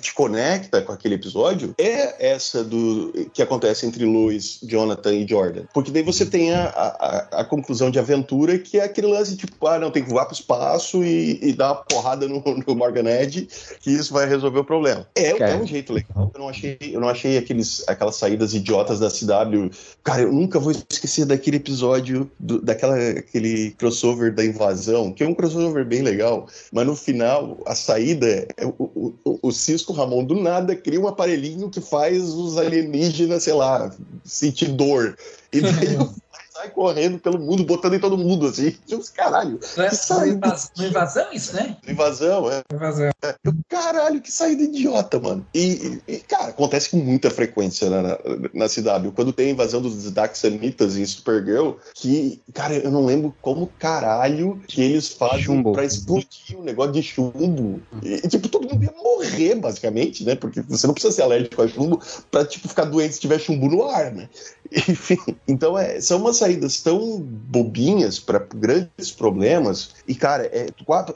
te conecta com aquele episódio, é essa do que acontece entre Lois, Jonathan e Jordan. Porque daí você tem a, a, a conclusão de aventura, que é aquele lance tipo, ah, não, tem que voar pro espaço e, e dar uma porrada no, no Morgan Edge, que isso vai resolver o problema. É, é um jeito legal. Eu não achei, eu não achei aqueles, aquelas saídas idiotas da CW. Cara, eu nunca vou esquecer daquele episódio, do, daquela aquele crossover da invasão, que é um crossover bem legal, mas no final, a saída é o, o, o Cisco Ramon do nada cria um aparelhinho que faz os alienígenas, sei lá, sentir dor. E daí sai correndo pelo mundo, botando em todo mundo, assim. Tipo, caralho. É, que saída... Invasão, invasão, isso, né? Invasão, é. Invasão. É. Caralho, que saída idiota, mano. E, e, cara, acontece com muita frequência na, na, na CW. Quando tem a invasão dos Daxanitas em Supergirl, que, cara, eu não lembro como caralho que eles fazem chumbo. pra explodir o um negócio de chumbo. E, tipo, todo mundo ia morrer, basicamente, né? Porque você não precisa ser alérgico a chumbo pra, tipo, ficar doente se tiver chumbo no ar, né? Enfim, então é, são umas saídas tão bobinhas para grandes problemas. E, cara, é quatro,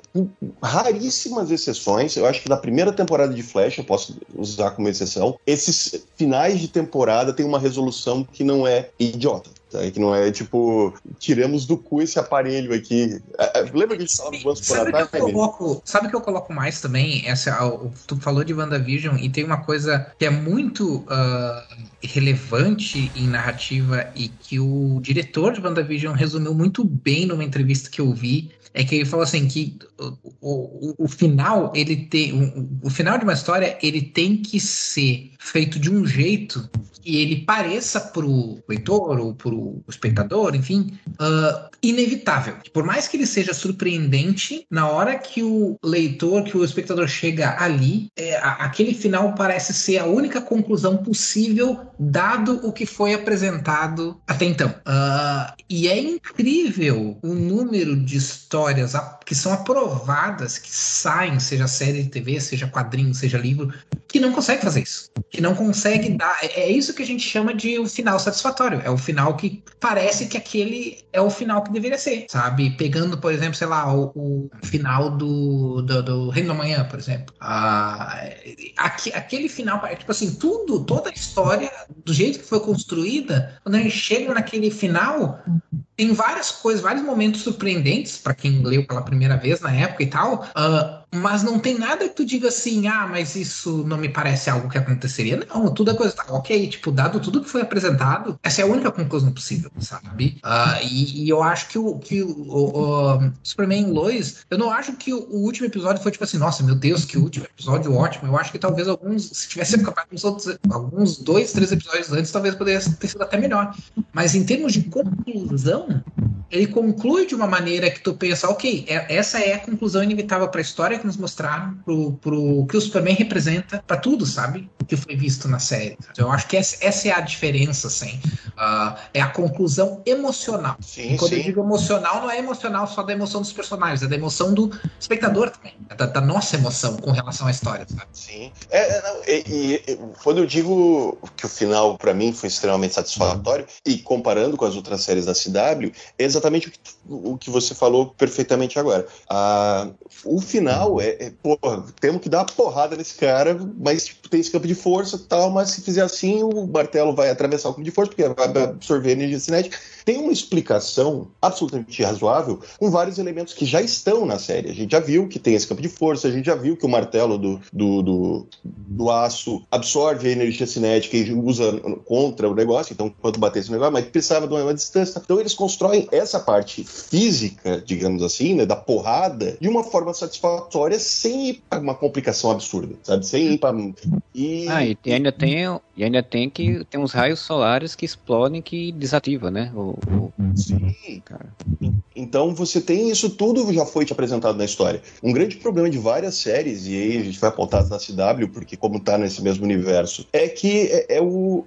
raríssimas exceções. Eu acho que na primeira temporada de Flash, eu posso usar como exceção, esses finais de temporada têm uma resolução que não é idiota. Tá? Que não é tipo, tiramos do cu esse aparelho aqui. É, é, lembra que a gente falava do Once sabe, que eu coloco, sabe que eu coloco mais também? Essa, tu falou de WandaVision e tem uma coisa que é muito uh, relevante em narrativa e que o diretor de WandaVision resumiu muito bem numa entrevista que eu vi é que ele falou assim que o, o, o final ele tem o, o, final de uma história ele tem que ser feito de um jeito que ele pareça pro leitor ou pro espectador, enfim, uh, inevitável. Por mais que ele seja surpreendente, na hora que o leitor, que o espectador chega ali, é, aquele final parece ser a única conclusão possível dado o que foi apresentado até então. Uh, e é incrível o número de histórias que são aprovadas, que saem, seja série de TV, seja quadrinho, seja livro, que não consegue fazer isso. Que não consegue dar. É, é isso que a gente chama de um final satisfatório. É o final que parece que aquele é o final que deveria ser, sabe? Pegando, por exemplo, sei lá, o, o final do, do, do, Reino da Manhã, por exemplo. Ah, aqui, aquele final, tipo assim, tudo, toda a história, do jeito que foi construída, quando a gente chega naquele final, tem várias coisas, vários momentos surpreendentes para quem leu pela primeira vez na época e tal. Uh, mas não tem nada que tu diga assim, ah, mas isso não me parece algo que aconteceria. Não, tudo é coisa. Tá, ok, tipo, dado tudo que foi apresentado, essa é a única conclusão possível, sabe? Uh, e, e, eu acho que o, que o, o, o Superman Lois, eu não acho que o, o, último episódio foi tipo assim, nossa, meu Deus, que último episódio ótimo. Eu acho que talvez alguns, se tivesse acabado uns outros, alguns dois, três episódios antes, talvez pudesse ter sido até melhor. Mas em termos de conclusão, ele conclui de uma maneira que tu pensa, ok, é, essa é a conclusão inevitável para a história que nos mostraram, pro, pro que o Superman representa, para tudo, sabe? O que foi visto na série. Então, eu acho que essa, essa é a diferença, assim. Uh, é a conclusão emocional. Sim, quando sim. eu digo emocional, não é emocional só da emoção dos personagens, é da emoção do espectador também, é da, da nossa emoção com relação à história, sabe? Sim. É, é não, e, e, quando eu digo que o final, para mim, foi extremamente satisfatório, uhum. e comparando com as outras séries da CW, é exatamente o que, o que você falou perfeitamente agora. Uh, o final é, é porra, temos que dar uma porrada nesse cara, mas tipo, tem esse campo de força e tal, mas se fizer assim, o martelo vai atravessar o campo de força, porque vai absorver energia cinética. Tem uma explicação absolutamente razoável com vários elementos que já estão na série. A gente já viu que tem esse campo de força, a gente já viu que o martelo do, do, do, do aço absorve a energia cinética e usa contra o negócio, então quando bater esse negócio, mas precisava de uma distância. Então eles constroem essa parte física, digamos assim, né, da porrada, de uma forma satisfatória, sem ir para uma complicação absurda, sabe? Sem ir para. E... Ah, e ainda tem, e ainda tem que tem uns raios solares que explodem que desativa, né? O, o... Sim, cara. Então você tem isso tudo já foi te apresentado na história. Um grande problema de várias séries, e aí a gente vai apontar da CW, porque como tá nesse mesmo universo, é que é, é o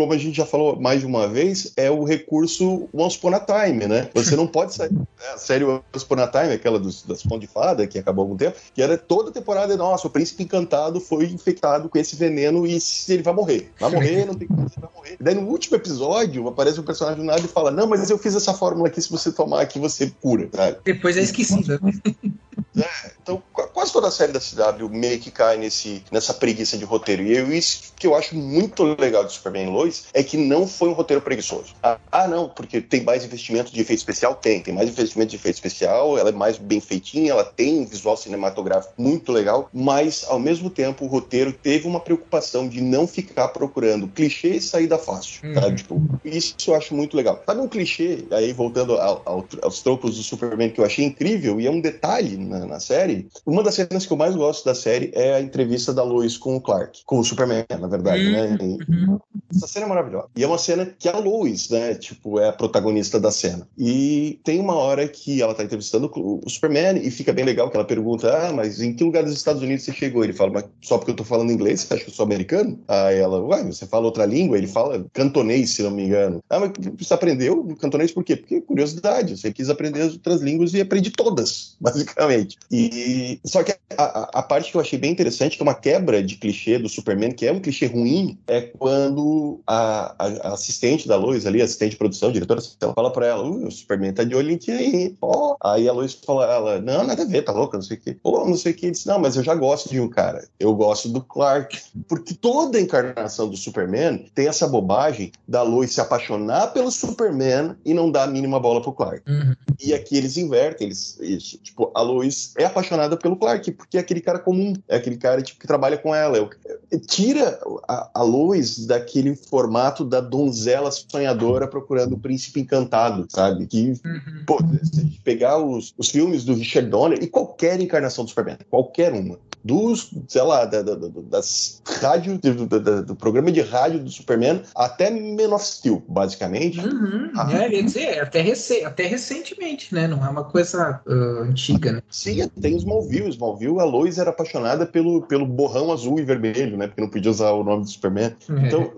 como a gente já falou mais de uma vez, é o recurso Once Upon a Time, né? Você não pode sair. Né? A série Once Upon a Time, aquela dos, das Pão de Fada, que acabou há algum tempo, que era toda temporada, nossa, o príncipe encantado foi infectado com esse veneno e ele vai morrer. Vai morrer, não tem como, ele vai morrer. daí no último episódio aparece um personagem do nada e fala: Não, mas eu fiz essa fórmula aqui, se você tomar aqui, você cura. Sabe? Depois é esquecida. É, então, quase toda a série da CW meio que cai nesse, nessa preguiça de roteiro. E eu, isso que eu acho muito legal de Superman Lois é que não foi um roteiro preguiçoso. Ah, ah, não, porque tem mais investimento de efeito especial? Tem, tem mais investimento de efeito especial, ela é mais bem feitinha, ela tem um visual cinematográfico muito legal, mas ao mesmo tempo o roteiro teve uma preocupação de não ficar procurando clichê e saída fácil. Uhum. Tá? Tipo, isso eu acho muito legal. Sabe um clichê, aí voltando ao, ao, aos tropos do Superman que eu achei incrível, e é um detalhe na, na série, uma das cenas que eu mais gosto da série é a entrevista da Lois com o Clark, com o Superman, na verdade, uhum. né? Uhum. Essa cena é maravilhosa. E é uma cena que a Lois, né, tipo, é a protagonista da cena. E tem uma hora que ela tá entrevistando o Superman e fica bem legal que ela pergunta: "Ah, mas em que lugar dos Estados Unidos você chegou?" Ele fala: "Mas só porque eu tô falando inglês, você acha que eu sou americano?" Aí ela: "Ué, você fala outra língua?" Ele fala cantonês, se não me engano. "Ah, mas você aprendeu cantonês por quê?" Porque curiosidade, você quis aprender as outras línguas e aprendi todas, basicamente. E só que a, a, parte que eu achei bem interessante, que é uma quebra de clichê do Superman, que é um clichê ruim, é quando a, a assistente da Lois ali, assistente de produção, diretora, ela fala pra ela, o Superman tá de olho em ti aí, ó. Aí a Lois fala, ela, não, nada a ver, tá louca, não sei o quê. Pô, não sei o quê. Ele disse, não, mas eu já gosto de um cara. Eu gosto do Clark. Porque toda a encarnação do Superman tem essa bobagem da Lois se apaixonar pelo Superman e não dar a mínima bola pro Clark. Uhum. E aqui eles invertem, eles, isso. Tipo, a Lois é apaixonada pelo Clark, porque é aquele cara comum, é aquele cara tipo, que trabalha com ela. É, tira a, a Lois daquele formato da donzela sonhadora procurando o príncipe encantado, sabe? Que, uhum. pô, se a gente pegar os, os filmes do Richard Donner e qualquer encarnação do Superman, qualquer uma, dos, sei lá, da, da, das rádios, do, do, do, programa de rádio do Superman até Men of Steel, basicamente. Uhum, ah, é, quer dizer, até, rec até recentemente, né? Não é uma coisa uh, antiga, né? Sim, tem Smallville. Smallville, a Lois era apaixonada pelo, pelo borrão azul e vermelho, né? Porque não podia usar o nome do Superman. É. Então,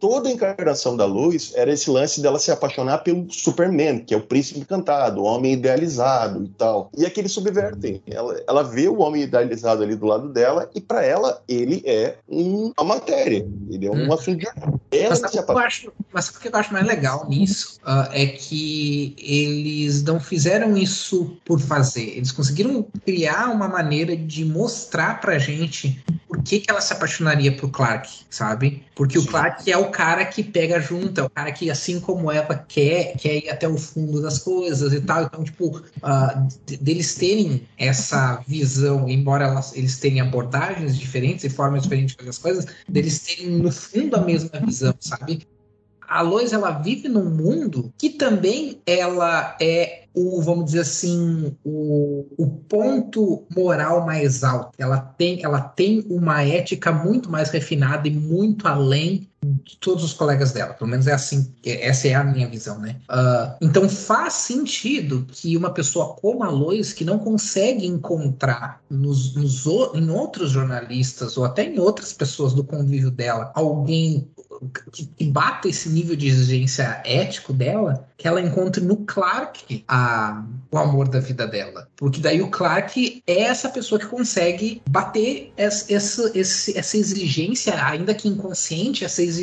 toda a encarnação da Lois era esse lance dela se apaixonar pelo Superman, que é o príncipe encantado, o homem idealizado e tal. E aqui eles subvertem. Ela, ela vê o homem idealizado ali do lado dela e para ela ele é um, uma matéria. Ele é um hum. assunto de ela mas, sabe eu acho, mas o que eu acho mais legal nisso uh, é que eles não fizeram isso por fazer. Eles conseguiram criar uma maneira de mostrar pra gente por que, que ela se apaixonaria por Clark, sabe? Porque Sim. o Clark é o cara que pega junto, é o cara que, assim como ela, quer, quer ir até o fundo das coisas e tal. Então, tipo, uh, deles terem essa visão, embora elas, eles tenham abordagens diferentes e formas diferentes de fazer as coisas, deles terem, no fundo, a mesma visão, sabe? A Lois, ela vive num mundo que também ela é o, vamos dizer assim, o, o ponto moral mais alto. Ela tem, ela tem uma ética muito mais refinada e muito além de todos os colegas dela. Pelo menos é assim, essa é a minha visão, né? Uh, então faz sentido que uma pessoa como a Lois, que não consegue encontrar nos, nos, em outros jornalistas ou até em outras pessoas do convívio dela alguém que, que bata esse nível de exigência ético dela, que ela encontre no Clark a, o amor da vida dela. Porque daí o Clark é essa pessoa que consegue bater essa, essa, essa exigência, ainda que inconsciente, essa exigência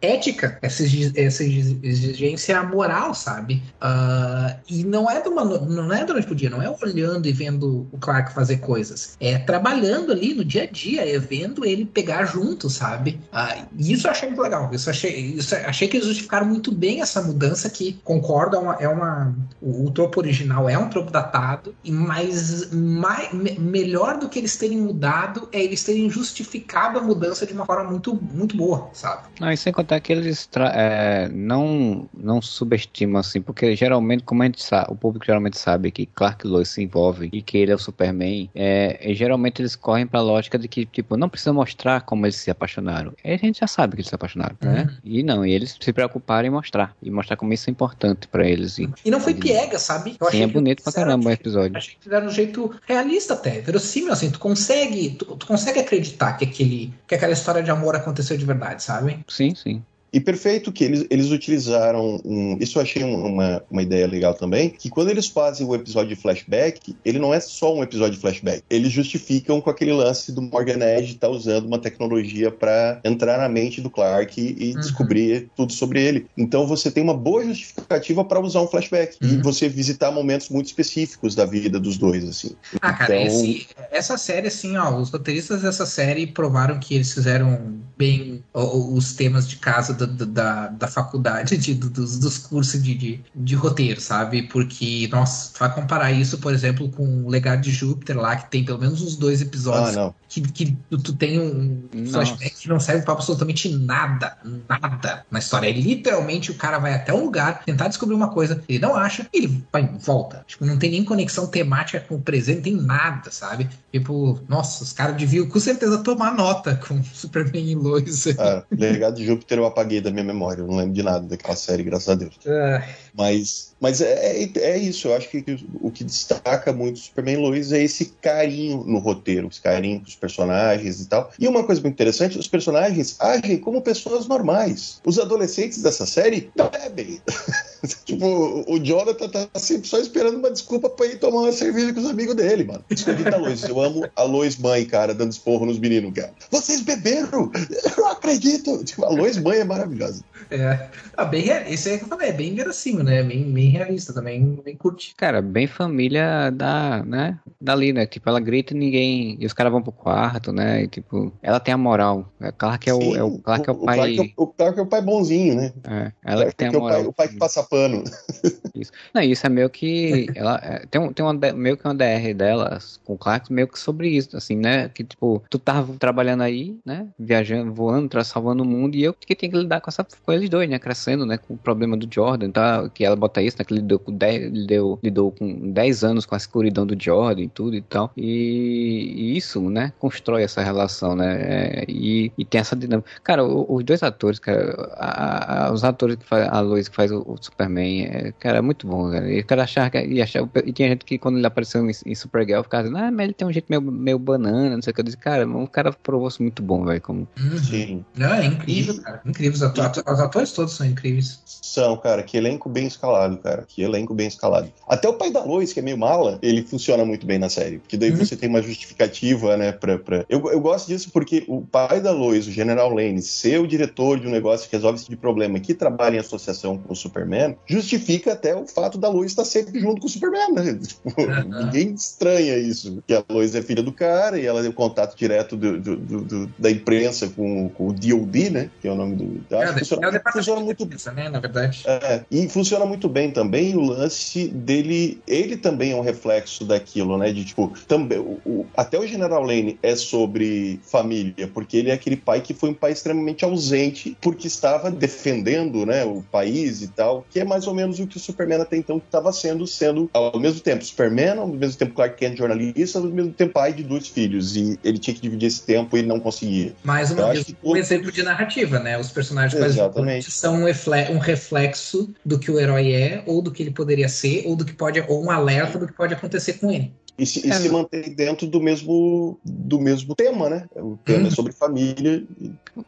ética, essa, essa exigência moral, sabe? Uh, e não é, uma, não é durante o dia, não é olhando e vendo o Clark fazer coisas. É trabalhando ali no dia a dia, é vendo ele pegar junto, sabe? Uh, e isso eu achei muito legal. Isso achei, isso, achei que eles justificaram muito bem essa mudança que, concordo, é uma, é uma o, o tropo original é um tropo datado, mas mais, me, melhor do que eles terem mudado é eles terem justificado a mudança de uma forma muito, muito boa, sabe? Não, e sem contar que eles é, não, não subestimam, assim, porque geralmente, como a gente sabe, o público geralmente sabe que Clark Lois se envolve e que ele é o Superman, é, geralmente eles correm pra lógica de que, tipo, não precisa mostrar como eles se apaixonaram. a gente já sabe que eles se apaixonaram, né? uhum. né? E não, e eles se preocuparam em mostrar, e mostrar como isso é importante para eles. E, e não foi piega, sabe? Eu Sim, é bonito pra caramba o episódio. Achei que fizeram um jeito realista até, verossímil, assim, tu consegue, tu, tu consegue acreditar que, aquele, que aquela história de amor aconteceu de verdade, sabe? Sim, sim. E perfeito que eles, eles utilizaram um, isso eu achei uma, uma ideia legal também, que quando eles fazem o episódio de flashback, ele não é só um episódio de flashback. Eles justificam com aquele lance do Morgan Edge estar tá usando uma tecnologia para entrar na mente do Clark e, uhum. descobrir tudo sobre ele. Então você tem uma boa justificativa para usar um flashback uhum. e você visitar momentos muito específicos da vida dos dois, assim. Ah, cara, então... esse, essa série, assim, ó, os roteiristas dessa série provaram que eles fizeram bem os temas de casa da, da, da faculdade, de, dos, dos cursos de, de, de, roteiro, sabe? Porque, nossa, tu vai comparar isso, por exemplo, com o Legado de Júpiter lá, que tem pelo menos uns dois episódios ah, que, que tu, tu, tem um flashback que não serve pra absolutamente nada, nada na história. É literalmente o cara vai até um lugar tentar descobrir uma coisa, ele não acha, ele vai volta. Tipo, não tem nem conexão temática com o presente, não tem nada, sabe? Tipo, nossa, os caras deviam com certeza tomar nota com Superman e Lois. Ah, Legado de Júpiter eu apaguei da minha memória, eu não lembro de nada daquela série, graças a Deus. É. Mas, mas é, é, é, isso, eu acho que, o que destaca muito Superman e Lois é esse carinho no roteiro, esse carinho com os personagens e tal. E uma coisa muito interessante, os personagens agem como pessoas normais. Os adolescentes dessa série bebem. tipo, o Jonathan tá sempre só esperando uma desculpa pra ir tomar uma cerveja com os amigos dele, mano. Escondida Lois. Eu amo a Lois mãe, cara, dando esporro nos meninos, cara. Vocês beberam? Eu não acredito. Tipo, a Lois mãe é maravilhosa. É. Ah, bem, isso aí que eu falei, é bem verossímil, né? Bem, bem realista também, bem curte. Cara, bem família da, né? Dali, né? Tipo, ela grita e ninguém. E os caras vão pro quarto, né? E tipo, ela tem a moral. É claro que é o, é o, Clark é o pai. O Clark é o, Clark é o pai bonzinho, né? É, ela que tem a moral. O pai, o pai que passa pano. Isso. Não, isso é meio que. Ela, é, tem um, tem uma, meio que uma DR dela com o Clark, meio que sobre isso, assim, né? Que tipo, tu tava trabalhando aí, né? Viajando, voando, salvando o mundo, e eu que tenho que lidar com, essa, com eles dois, né? Crescendo, né? Com o problema do Jordan, tá? Que ela bota isso, né? Que lidou com 10, lidou, lidou com 10 anos com a escuridão do Jordan e tudo e tal. E, e isso, né? Constrói essa relação, né? É, e, e tem essa dinâmica. Cara, os dois atores, cara, a, a, os atores que faz a Lois que faz o, o Superman, é, cara, é muito bom, cara. E o cara achar, e, achar, e tinha gente que quando ele apareceu em, em Supergirl ficava dizendo, ah, mas ele tem um jeito meio, meio banana, não sei o que. Eu disse, cara, o cara provou-se muito bom, velho. Como... Uhum. Sim. Não, é incrível, cara. Incrível. Os, atores, os atores todos são incríveis. São, cara. Que elenco bem escalado, cara. Que elenco bem escalado. Até o pai da Lois, que é meio mala, ele funciona muito bem na série. Porque daí uhum. você tem uma justificativa, né, pra... pra... Eu, eu gosto disso porque o pai da Lois, o General Lane, ser o diretor de um negócio que resolve esse tipo de problema, que trabalha em associação com o Superman, justifica até o fato da Lois estar sempre junto com o Superman, né? Tipo, uhum. Ninguém estranha isso. Que a Lois é filha do cara e ela tem o contato direto do, do, do, da imprensa com, com, o DOD, né? Que é o nome do. Acho é, funciona, é funciona muito bem. Né, na verdade. É, e funciona muito bem também o lance dele. Ele também é um reflexo daquilo, né? De tipo, também, o, até o General Lane é sobre família, porque ele é aquele pai que foi um pai extremamente ausente, porque estava defendendo né, o país e tal, que é mais ou menos o que o Superman até então estava sendo, sendo ao mesmo tempo Superman, ao mesmo tempo Clark Kent jornalista, ao mesmo tempo pai de dois filhos. E ele tinha que dividir esse tempo e ele não conseguia. Mais uma vez, um exemplo de narrativa, né? Os personagens Exatamente. são um reflexo do que o herói é, ou do que ele poderia ser, ou do que pode, ou um alerta do que pode acontecer com ele e se, e é. se mantém dentro do mesmo, do mesmo tema, né? O tema é sobre família.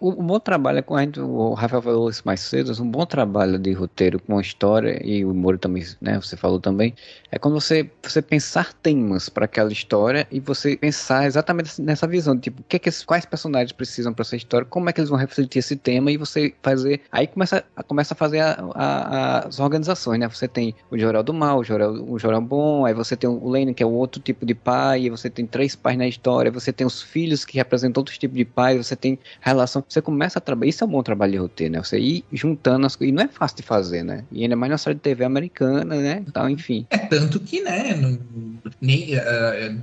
O, o, bom trabalho, como a gente, o Rafael falou isso mais cedo, um bom trabalho de roteiro com a história, e o Moro também, né, você falou também, é quando você, você pensar temas para aquela história e você pensar exatamente nessa visão, tipo, que é que, quais personagens precisam para essa história, como é que eles vão refletir esse tema, e você fazer, aí começa, começa a fazer a, a, as organizações, né? Você tem o Jorel do Mal, o Jorel, o Jorel Bom, aí você tem o Lane, que é o outro outro tipo de pai, você tem três pais na história, você tem os filhos que representam outros tipos de pai, você tem relação. Você começa a trabalhar. Isso é um bom trabalho de roteiro, né? Você ir juntando as coisas. E não é fácil de fazer, né? E ainda mais na série de TV americana, né? Então, enfim. É tanto que, né? Não, nem, uh,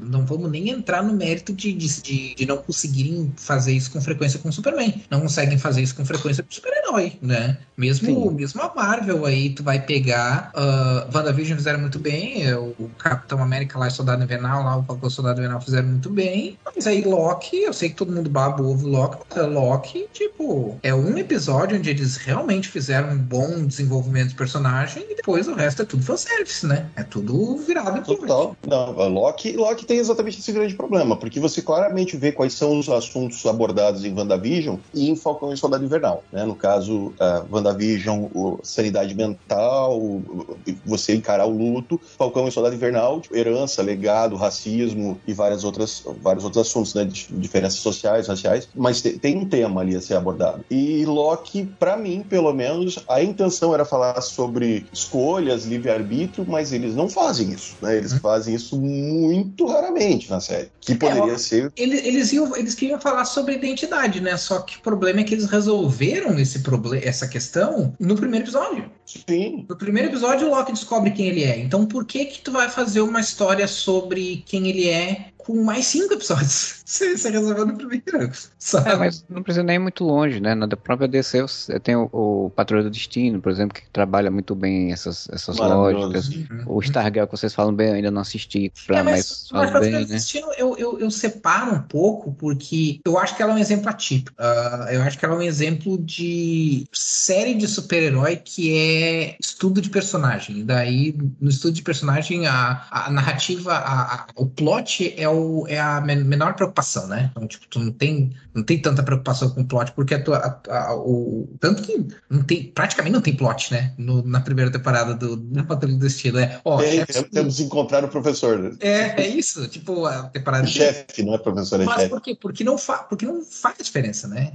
não vamos nem entrar no mérito de, de, de, não conseguirem fazer isso com frequência com o Superman. Não conseguem fazer isso com frequência com o super-herói, né? Mesmo, mesmo a Marvel aí, tu vai pegar. Uh, WandaVision fizeram muito bem, é, o Capitão América lá, Soldado Invernal, lá o Falcão Soldado Invernal fizeram muito bem. Mas aí Loki, eu sei que todo mundo baba o ovo Loki, mas Loki, tipo, é um episódio onde eles realmente fizeram um bom desenvolvimento de personagem e depois o resto é tudo fanservice, né? É tudo virado Total. Não, Não, Loki, Loki tem exatamente esse grande problema, porque você claramente vê quais são os assuntos abordados em WandaVision e em Falcão e Soldado Invernal. Né? No caso, uh, WandaVision, o, sanidade mental, o, você encarar o luto, Falcão e Soldado Invernal, tipo, herança, legado, racismo e várias outras, vários outros assuntos, né? diferenças sociais, raciais, mas tem, tem um tema ali a ser abordado. E Loki, para mim, pelo menos, a intenção era falar sobre escolhas, livre-arbítrio, mas eles não fazem isso, né? Eles fazem isso muito raramente na série. Que poderia é, ser. Eles, eles, iam, eles queriam falar sobre identidade, né? Só que o problema é que eles resolveram esse problema, essa questão no primeiro episódio. Sim. No primeiro episódio, o Loki descobre quem ele é. Então, por que que tu vai fazer uma história sobre quem ele é com mais cinco episódios. Você, você resolveu no primeiro. Sabe? É, mas não precisa nem ir muito longe, né? Na própria DC tem o, o Patrulha do Destino, por exemplo, que trabalha muito bem essas, essas lógicas. Uhum. O Stargirl que vocês falam bem, eu ainda não assisti, pra, é, mas, mas falam bem, né? Destino eu, eu, eu, separo um pouco, porque eu acho que ela é um exemplo atípico. Uh, eu acho que ela é um exemplo de série de super-herói que é estudo de personagem. Daí, no estudo de personagem, a, a narrativa, a, a, o plot é o, é a menor preocupação, né? Então, tipo, tu não tem, não tem tanta preocupação com o plot, porque a tua, a, a, o, tanto que não tem, praticamente não tem plot, né? No, na primeira temporada do, da Patrulha do Estilo. É, ó, é, chefe, temos que encontrar o professor. Né? É, é isso. Tipo, a temporada. chefe, não é professor, é Mas chefe. por quê? Porque não, fa, porque não faz a diferença, né?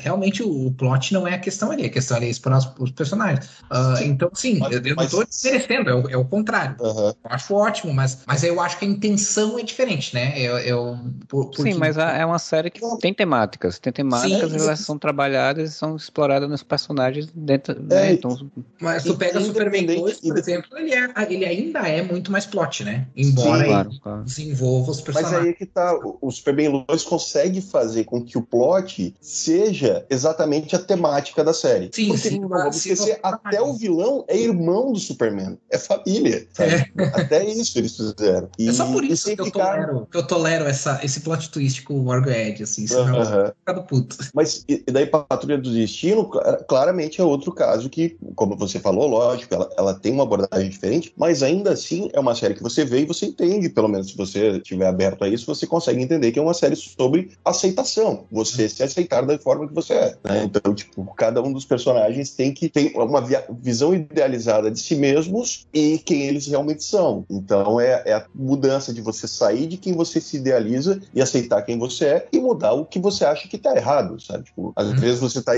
realmente o, o, plot não é a questão ali, a questão ali é explorar os, os personagens. Uh, então, sim, mas, eu, eu mas... não estou desmerecendo, é o, é o contrário. Uhum. Eu acho ótimo, mas, mas eu acho que a intenção é diferente diferente, né? Eu, eu por, por Sim, mas é uma série que tem temáticas. Tem temáticas, sim, elas são trabalhadas e são exploradas nos personagens dentro. Né? É, né? então, mas tu pega Superman 2, por exemplo, ele, é, ele ainda é muito mais plot, né? Embora sim, claro, claro. desenvolva os personagens. Mas aí é que tá. O Superman 2 consegue fazer com que o plot seja exatamente a temática da série. Sim, porque, sim. Não vamos esquecer, até o vilão é irmão do Superman. É família. É. Até isso eles fizeram. E, é só por isso que eu tô tolero, eu tolero essa, esse plot twist com o Morgan Edge, assim, senão uh -huh. eu puto. Mas e daí Patrulha do Destino, claramente é outro caso que, como você falou, lógico, ela, ela tem uma abordagem diferente, mas ainda assim é uma série que você vê e você entende, pelo menos se você estiver aberto a isso, você consegue entender que é uma série sobre aceitação, você se aceitar da forma que você é. Né? Então, tipo, cada um dos personagens tem que ter uma visão idealizada de si mesmos e quem eles realmente são. Então é, é a mudança de você sair de quem você se idealiza e aceitar quem você é e mudar o que você acha que tá errado, sabe? Tipo, às uhum. vezes você tá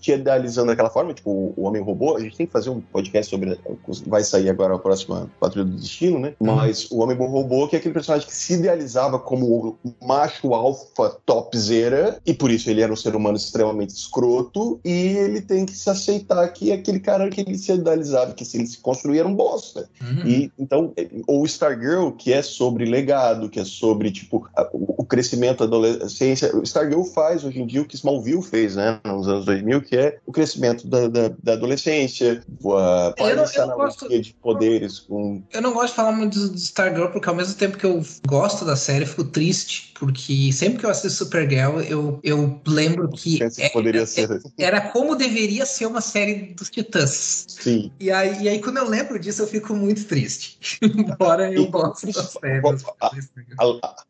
te idealizando daquela forma, tipo, o Homem Robô, a gente tem que fazer um podcast sobre. Vai sair agora a próxima Patrulha do Destino, né? Uhum. Mas o Homem Robô, que é aquele personagem que se idealizava como o macho alfa topzera, e por isso ele era um ser humano extremamente escroto, e ele tem que se aceitar que aquele cara que ele se idealizava, que se ele se construir era um bosta. Uhum. E então, ou Stargirl, que é sobre legado que é sobre, tipo, a, o crescimento da adolescência. O Stargirl faz hoje em dia o que Smallville fez, né, nos anos 2000, que é o crescimento da, da, da adolescência, a gosto, de poderes. Com... Eu não gosto de falar muito de Stargirl, porque ao mesmo tempo que eu gosto da série, eu fico triste, porque sempre que eu assisto Supergirl, eu, eu lembro que, poderia é, ser. era como deveria ser uma série dos Titãs. Sim. E aí, e aí quando eu lembro disso, eu fico muito triste. Embora eu goste da série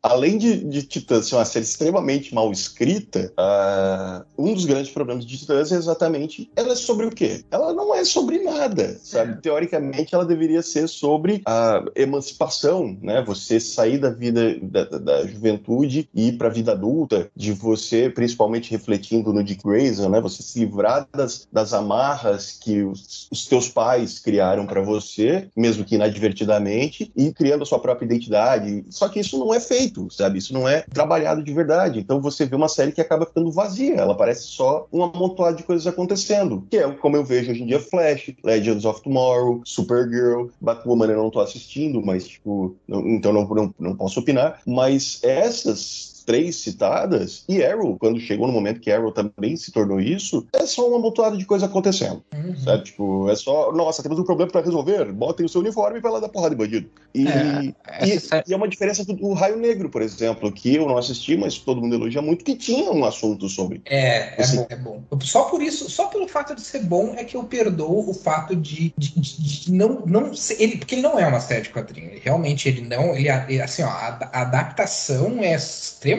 além de, de Titãs ser uma série extremamente mal escrita, uh, um dos grandes problemas de Titãs é exatamente ela é sobre o quê? Ela não é sobre nada, sabe? É. Teoricamente, ela deveria ser sobre a emancipação, né? Você sair da vida da, da juventude e ir para a vida adulta, de você, principalmente refletindo no Dick Grayson, né? Você se livrar das, das amarras que os, os teus pais criaram para você, mesmo que inadvertidamente, e criando a sua própria identidade. Só que isso não é feito, sabe? Isso não é trabalhado de verdade. Então você vê uma série que acaba ficando vazia, ela parece só um amontoado de coisas acontecendo. Que é como eu vejo hoje em dia Flash, Legends of Tomorrow, Supergirl, Batwoman eu não tô assistindo, mas tipo, não, então não, não, não posso opinar. Mas essas três citadas, e Arrow, quando chegou no momento que Arrow também se tornou isso, é só uma amontoada de coisa acontecendo. Uhum. Sabe? Tipo, é só, nossa, temos um problema para resolver, botem o seu uniforme e vai lá dar porrada de bandido. E é, e, e, é uma diferença do, do, Raio Negro, por exemplo, que eu não assisti, mas todo mundo elogia muito, que tinha um assunto sobre. É, é assim, é, bom, é bom. Só por isso, só pelo fato de ser bom, é que eu perdoo o fato de, de, de, de não, não ser, ele, porque ele não é uma série de quadrinhos. Realmente, ele não, ele, assim, ó, a, a adaptação é extremamente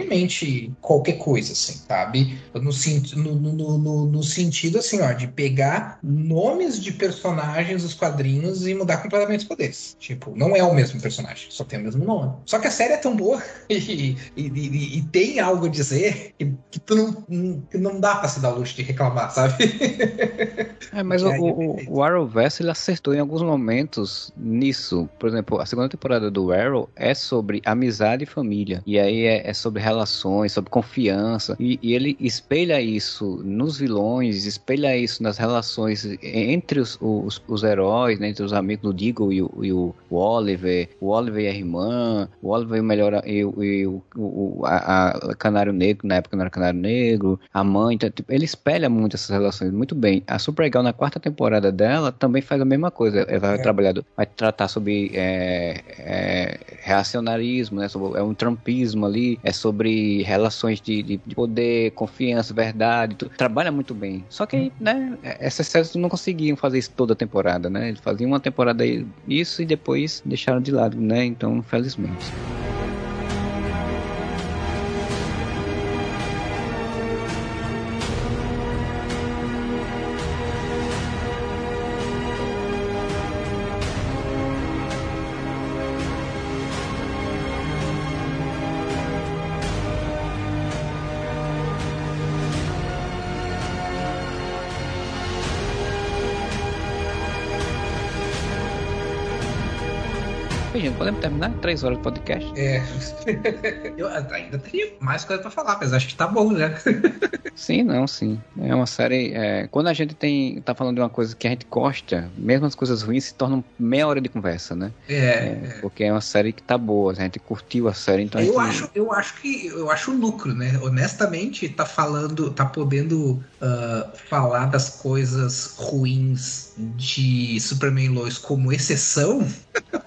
qualquer coisa, assim, sabe? No, no, no, no, no sentido, assim, ó, de pegar nomes de personagens dos quadrinhos e mudar completamente os poderes. Tipo, não é o mesmo personagem, só tem o mesmo nome. Só que a série é tão boa e, e, e, e tem algo a dizer que, que tu não, que não dá pra se dar luxo de reclamar, sabe? É, mas o, o, o Arrowverse ele acertou em alguns momentos nisso. Por exemplo, a segunda temporada do Arrow é sobre amizade e família. E aí é, é sobre relações, sobre confiança. E, e, ele espelha isso nos vilões, espelha isso nas relações entre os, os, os heróis, né, entre os amigos do Deagle e o, e o Oliver, o Oliver e a irmã, o Oliver e o melhor e, e o, o a, a, Canário Negro, na época não era Canário Negro, a mãe, então, tipo, ele espelha muito essas relações muito bem. A Supergirl na quarta temporada dela também faz a mesma coisa. Ela vai é. trabalhar, vai tratar sobre é, é, reacionarismo, né? Sobre, é um trumpismo ali, é sobre relações de, de, de poder, confiança, verdade. Tudo. Trabalha muito bem. Só que, né, essas séries não conseguiam fazer isso toda a temporada, né? Eles faziam uma temporada isso e depois deixaram de lado, né? Então, infelizmente. Três horas de podcast. É. Eu ainda teria mais coisa pra falar, mas acho que tá bom já. sim, não, sim. É uma série. É... Quando a gente tem. tá falando de uma coisa que a gente gosta, mesmo as coisas ruins se tornam meia hora de conversa, né? É. é porque é uma série que tá boa, a gente curtiu a série, então. A eu, gente... acho, eu acho que. Eu acho lucro, né? Honestamente, tá falando. tá podendo uh, falar das coisas ruins de Superman Lois como exceção.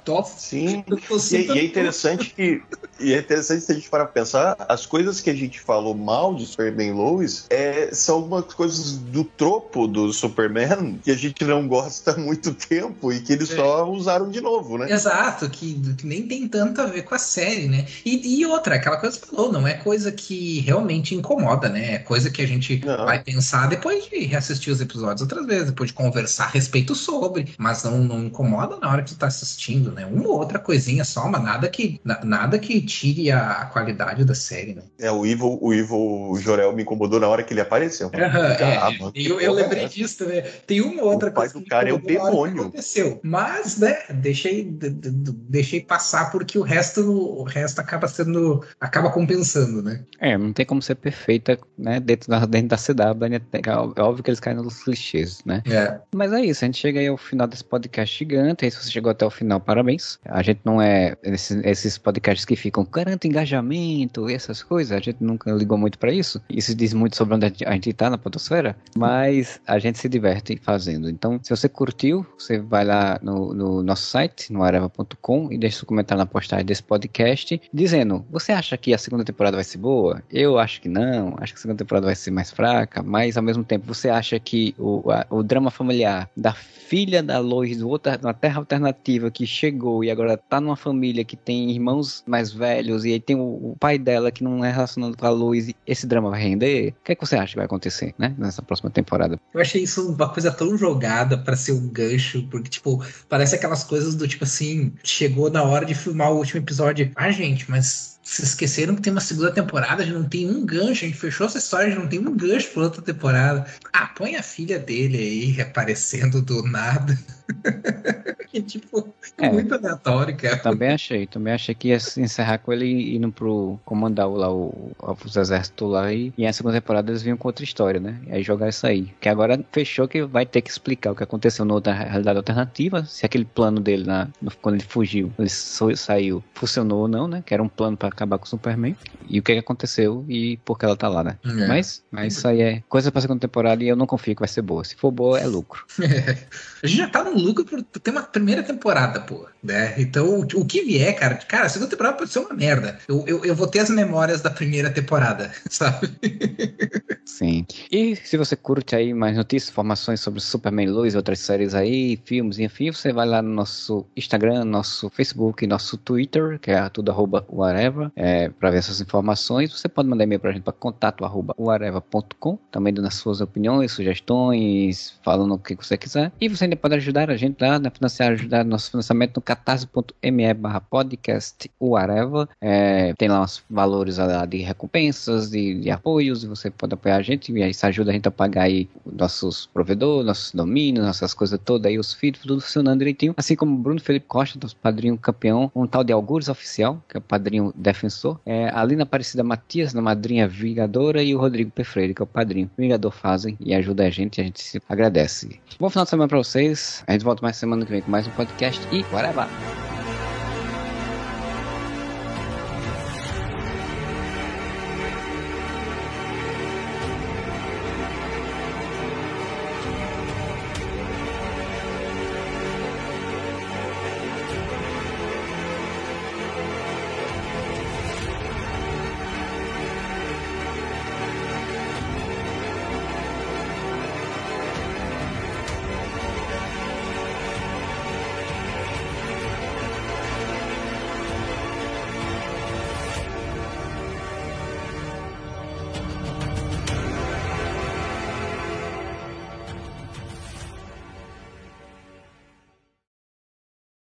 Top. Sim. E, e, é interessante que e é interessante se a gente parar pra pensar, as coisas que a gente falou mal de Superman Lois é, são algumas coisas do tropo do Superman que a gente não gosta há muito tempo e que eles é. só usaram de novo, né? Exato, que, que, nem tem tanto a ver com a série, né? E, e, outra, aquela coisa que você falou, não é coisa que realmente incomoda, né? É coisa que a gente não. vai pensar depois de reassistir os episódios outras vezes, depois de conversar a respeito sobre, mas não, não incomoda na hora que tu tá assistindo, né? Uma ou outra coisinha só, mas nada que, nada que tire a qualidade da série, né? É, o Ivo, o Ivo Jorel me incomodou na hora que ele apareceu. Uhum, é, eu, eu lembrei disso também. Tem uma outra o coisa. O cara é o demônio. Aconteceu. Mas, né, deixei, deixei passar porque o resto, o resto acaba sendo. acaba compensando, né? É, não tem como ser perfeita, né, dentro da, dentro da CW, né? É óbvio que eles caem nos clichês, né? É. Mas é isso, a gente chega aí ao final desse podcast gigante. Aí, se você chegou até o final, parabéns. A gente não é esses, esses podcasts que ficam garanta engajamento e essas coisas. A gente nunca ligou muito para isso. Isso diz muito sobre onde a gente está na podosfera, mas a gente se diverte fazendo. Então, se você curtiu, você vai lá no, no nosso site, no areva.com e deixa seu comentário na postagem desse podcast, dizendo: você acha que a segunda temporada vai ser boa? Eu acho que não. Acho que a segunda temporada vai ser mais fraca, mas ao mesmo tempo você acha que o, a, o drama familiar da filha da Lois, do outra, uma terra alternativa que chegou e agora tá numa família que tem irmãos mais velhos e aí tem o, o pai dela que não é relacionado com a e esse drama vai render, o que, é que você acha que vai acontecer, né? Nessa próxima temporada? Eu achei isso uma coisa tão jogada para ser um gancho, porque, tipo, parece aquelas coisas do tipo assim, chegou na hora de filmar o último episódio. Ah, gente, mas se esqueceram que tem uma segunda temporada, já não tem um gancho, a gente fechou essa história, já não tem um gancho pra outra temporada. Ah, põe a filha dele aí aparecendo do nada. E, tipo, é, muito aleatório, cara. Também achei, também achei que ia se encerrar com ele indo pro comandar lá o, os exércitos lá e, e a segunda temporada eles vinham com outra história, né? E aí jogar isso aí. Que agora fechou que vai ter que explicar o que aconteceu na outra realidade alternativa, se aquele plano dele na, no, quando ele fugiu, ele saiu, funcionou ou não, né? Que era um plano para acabar com o Superman. E o que, que aconteceu e por que ela tá lá, né? É. Mas, mas isso aí é coisa pra segunda temporada e eu não confio que vai ser boa. Se for boa, é lucro. É. A gente já tá no lucro por ter uma primeira temporada, pô. Né? Então, o, o, que vier, cara, cara, a segunda temporada pode ser uma merda. Eu, eu, eu vou ter as memórias da primeira temporada, sabe? Sim. E se você curte aí mais notícias, informações sobre Superman Lois, outras séries aí, filmes e enfim, você vai lá no nosso Instagram, nosso Facebook, nosso Twitter, que é tudo arroba whatever, é, para ver essas informações. Você pode mandar e-mail pra gente para contato arroba whatever.com, também dando as suas opiniões, sugestões, falando o que você quiser. E você ainda pode ajudar a gente lá na financiar, ajudar nosso financiamento no catarse.me barra podcast whatever. É, tem lá os valores lá de recompensas, de, de apoios, e você pode apoiar a gente, e isso ajuda a gente a pagar aí nossos provedores, nossos domínios, nossas coisas todas aí, os feeds, tudo funcionando direitinho. Assim como Bruno Felipe Costa, nosso padrinho campeão, um tal de Algures Oficial, que é o padrinho defensor. É, Lina Aparecida Matias, na madrinha Vingadora, e o Rodrigo Pefreire, que é o padrinho Vingador fazem e ajuda a gente, a gente se agradece. Bom final de semana pra vocês. A gente volta mais semana que vem com mais um podcast e whatever!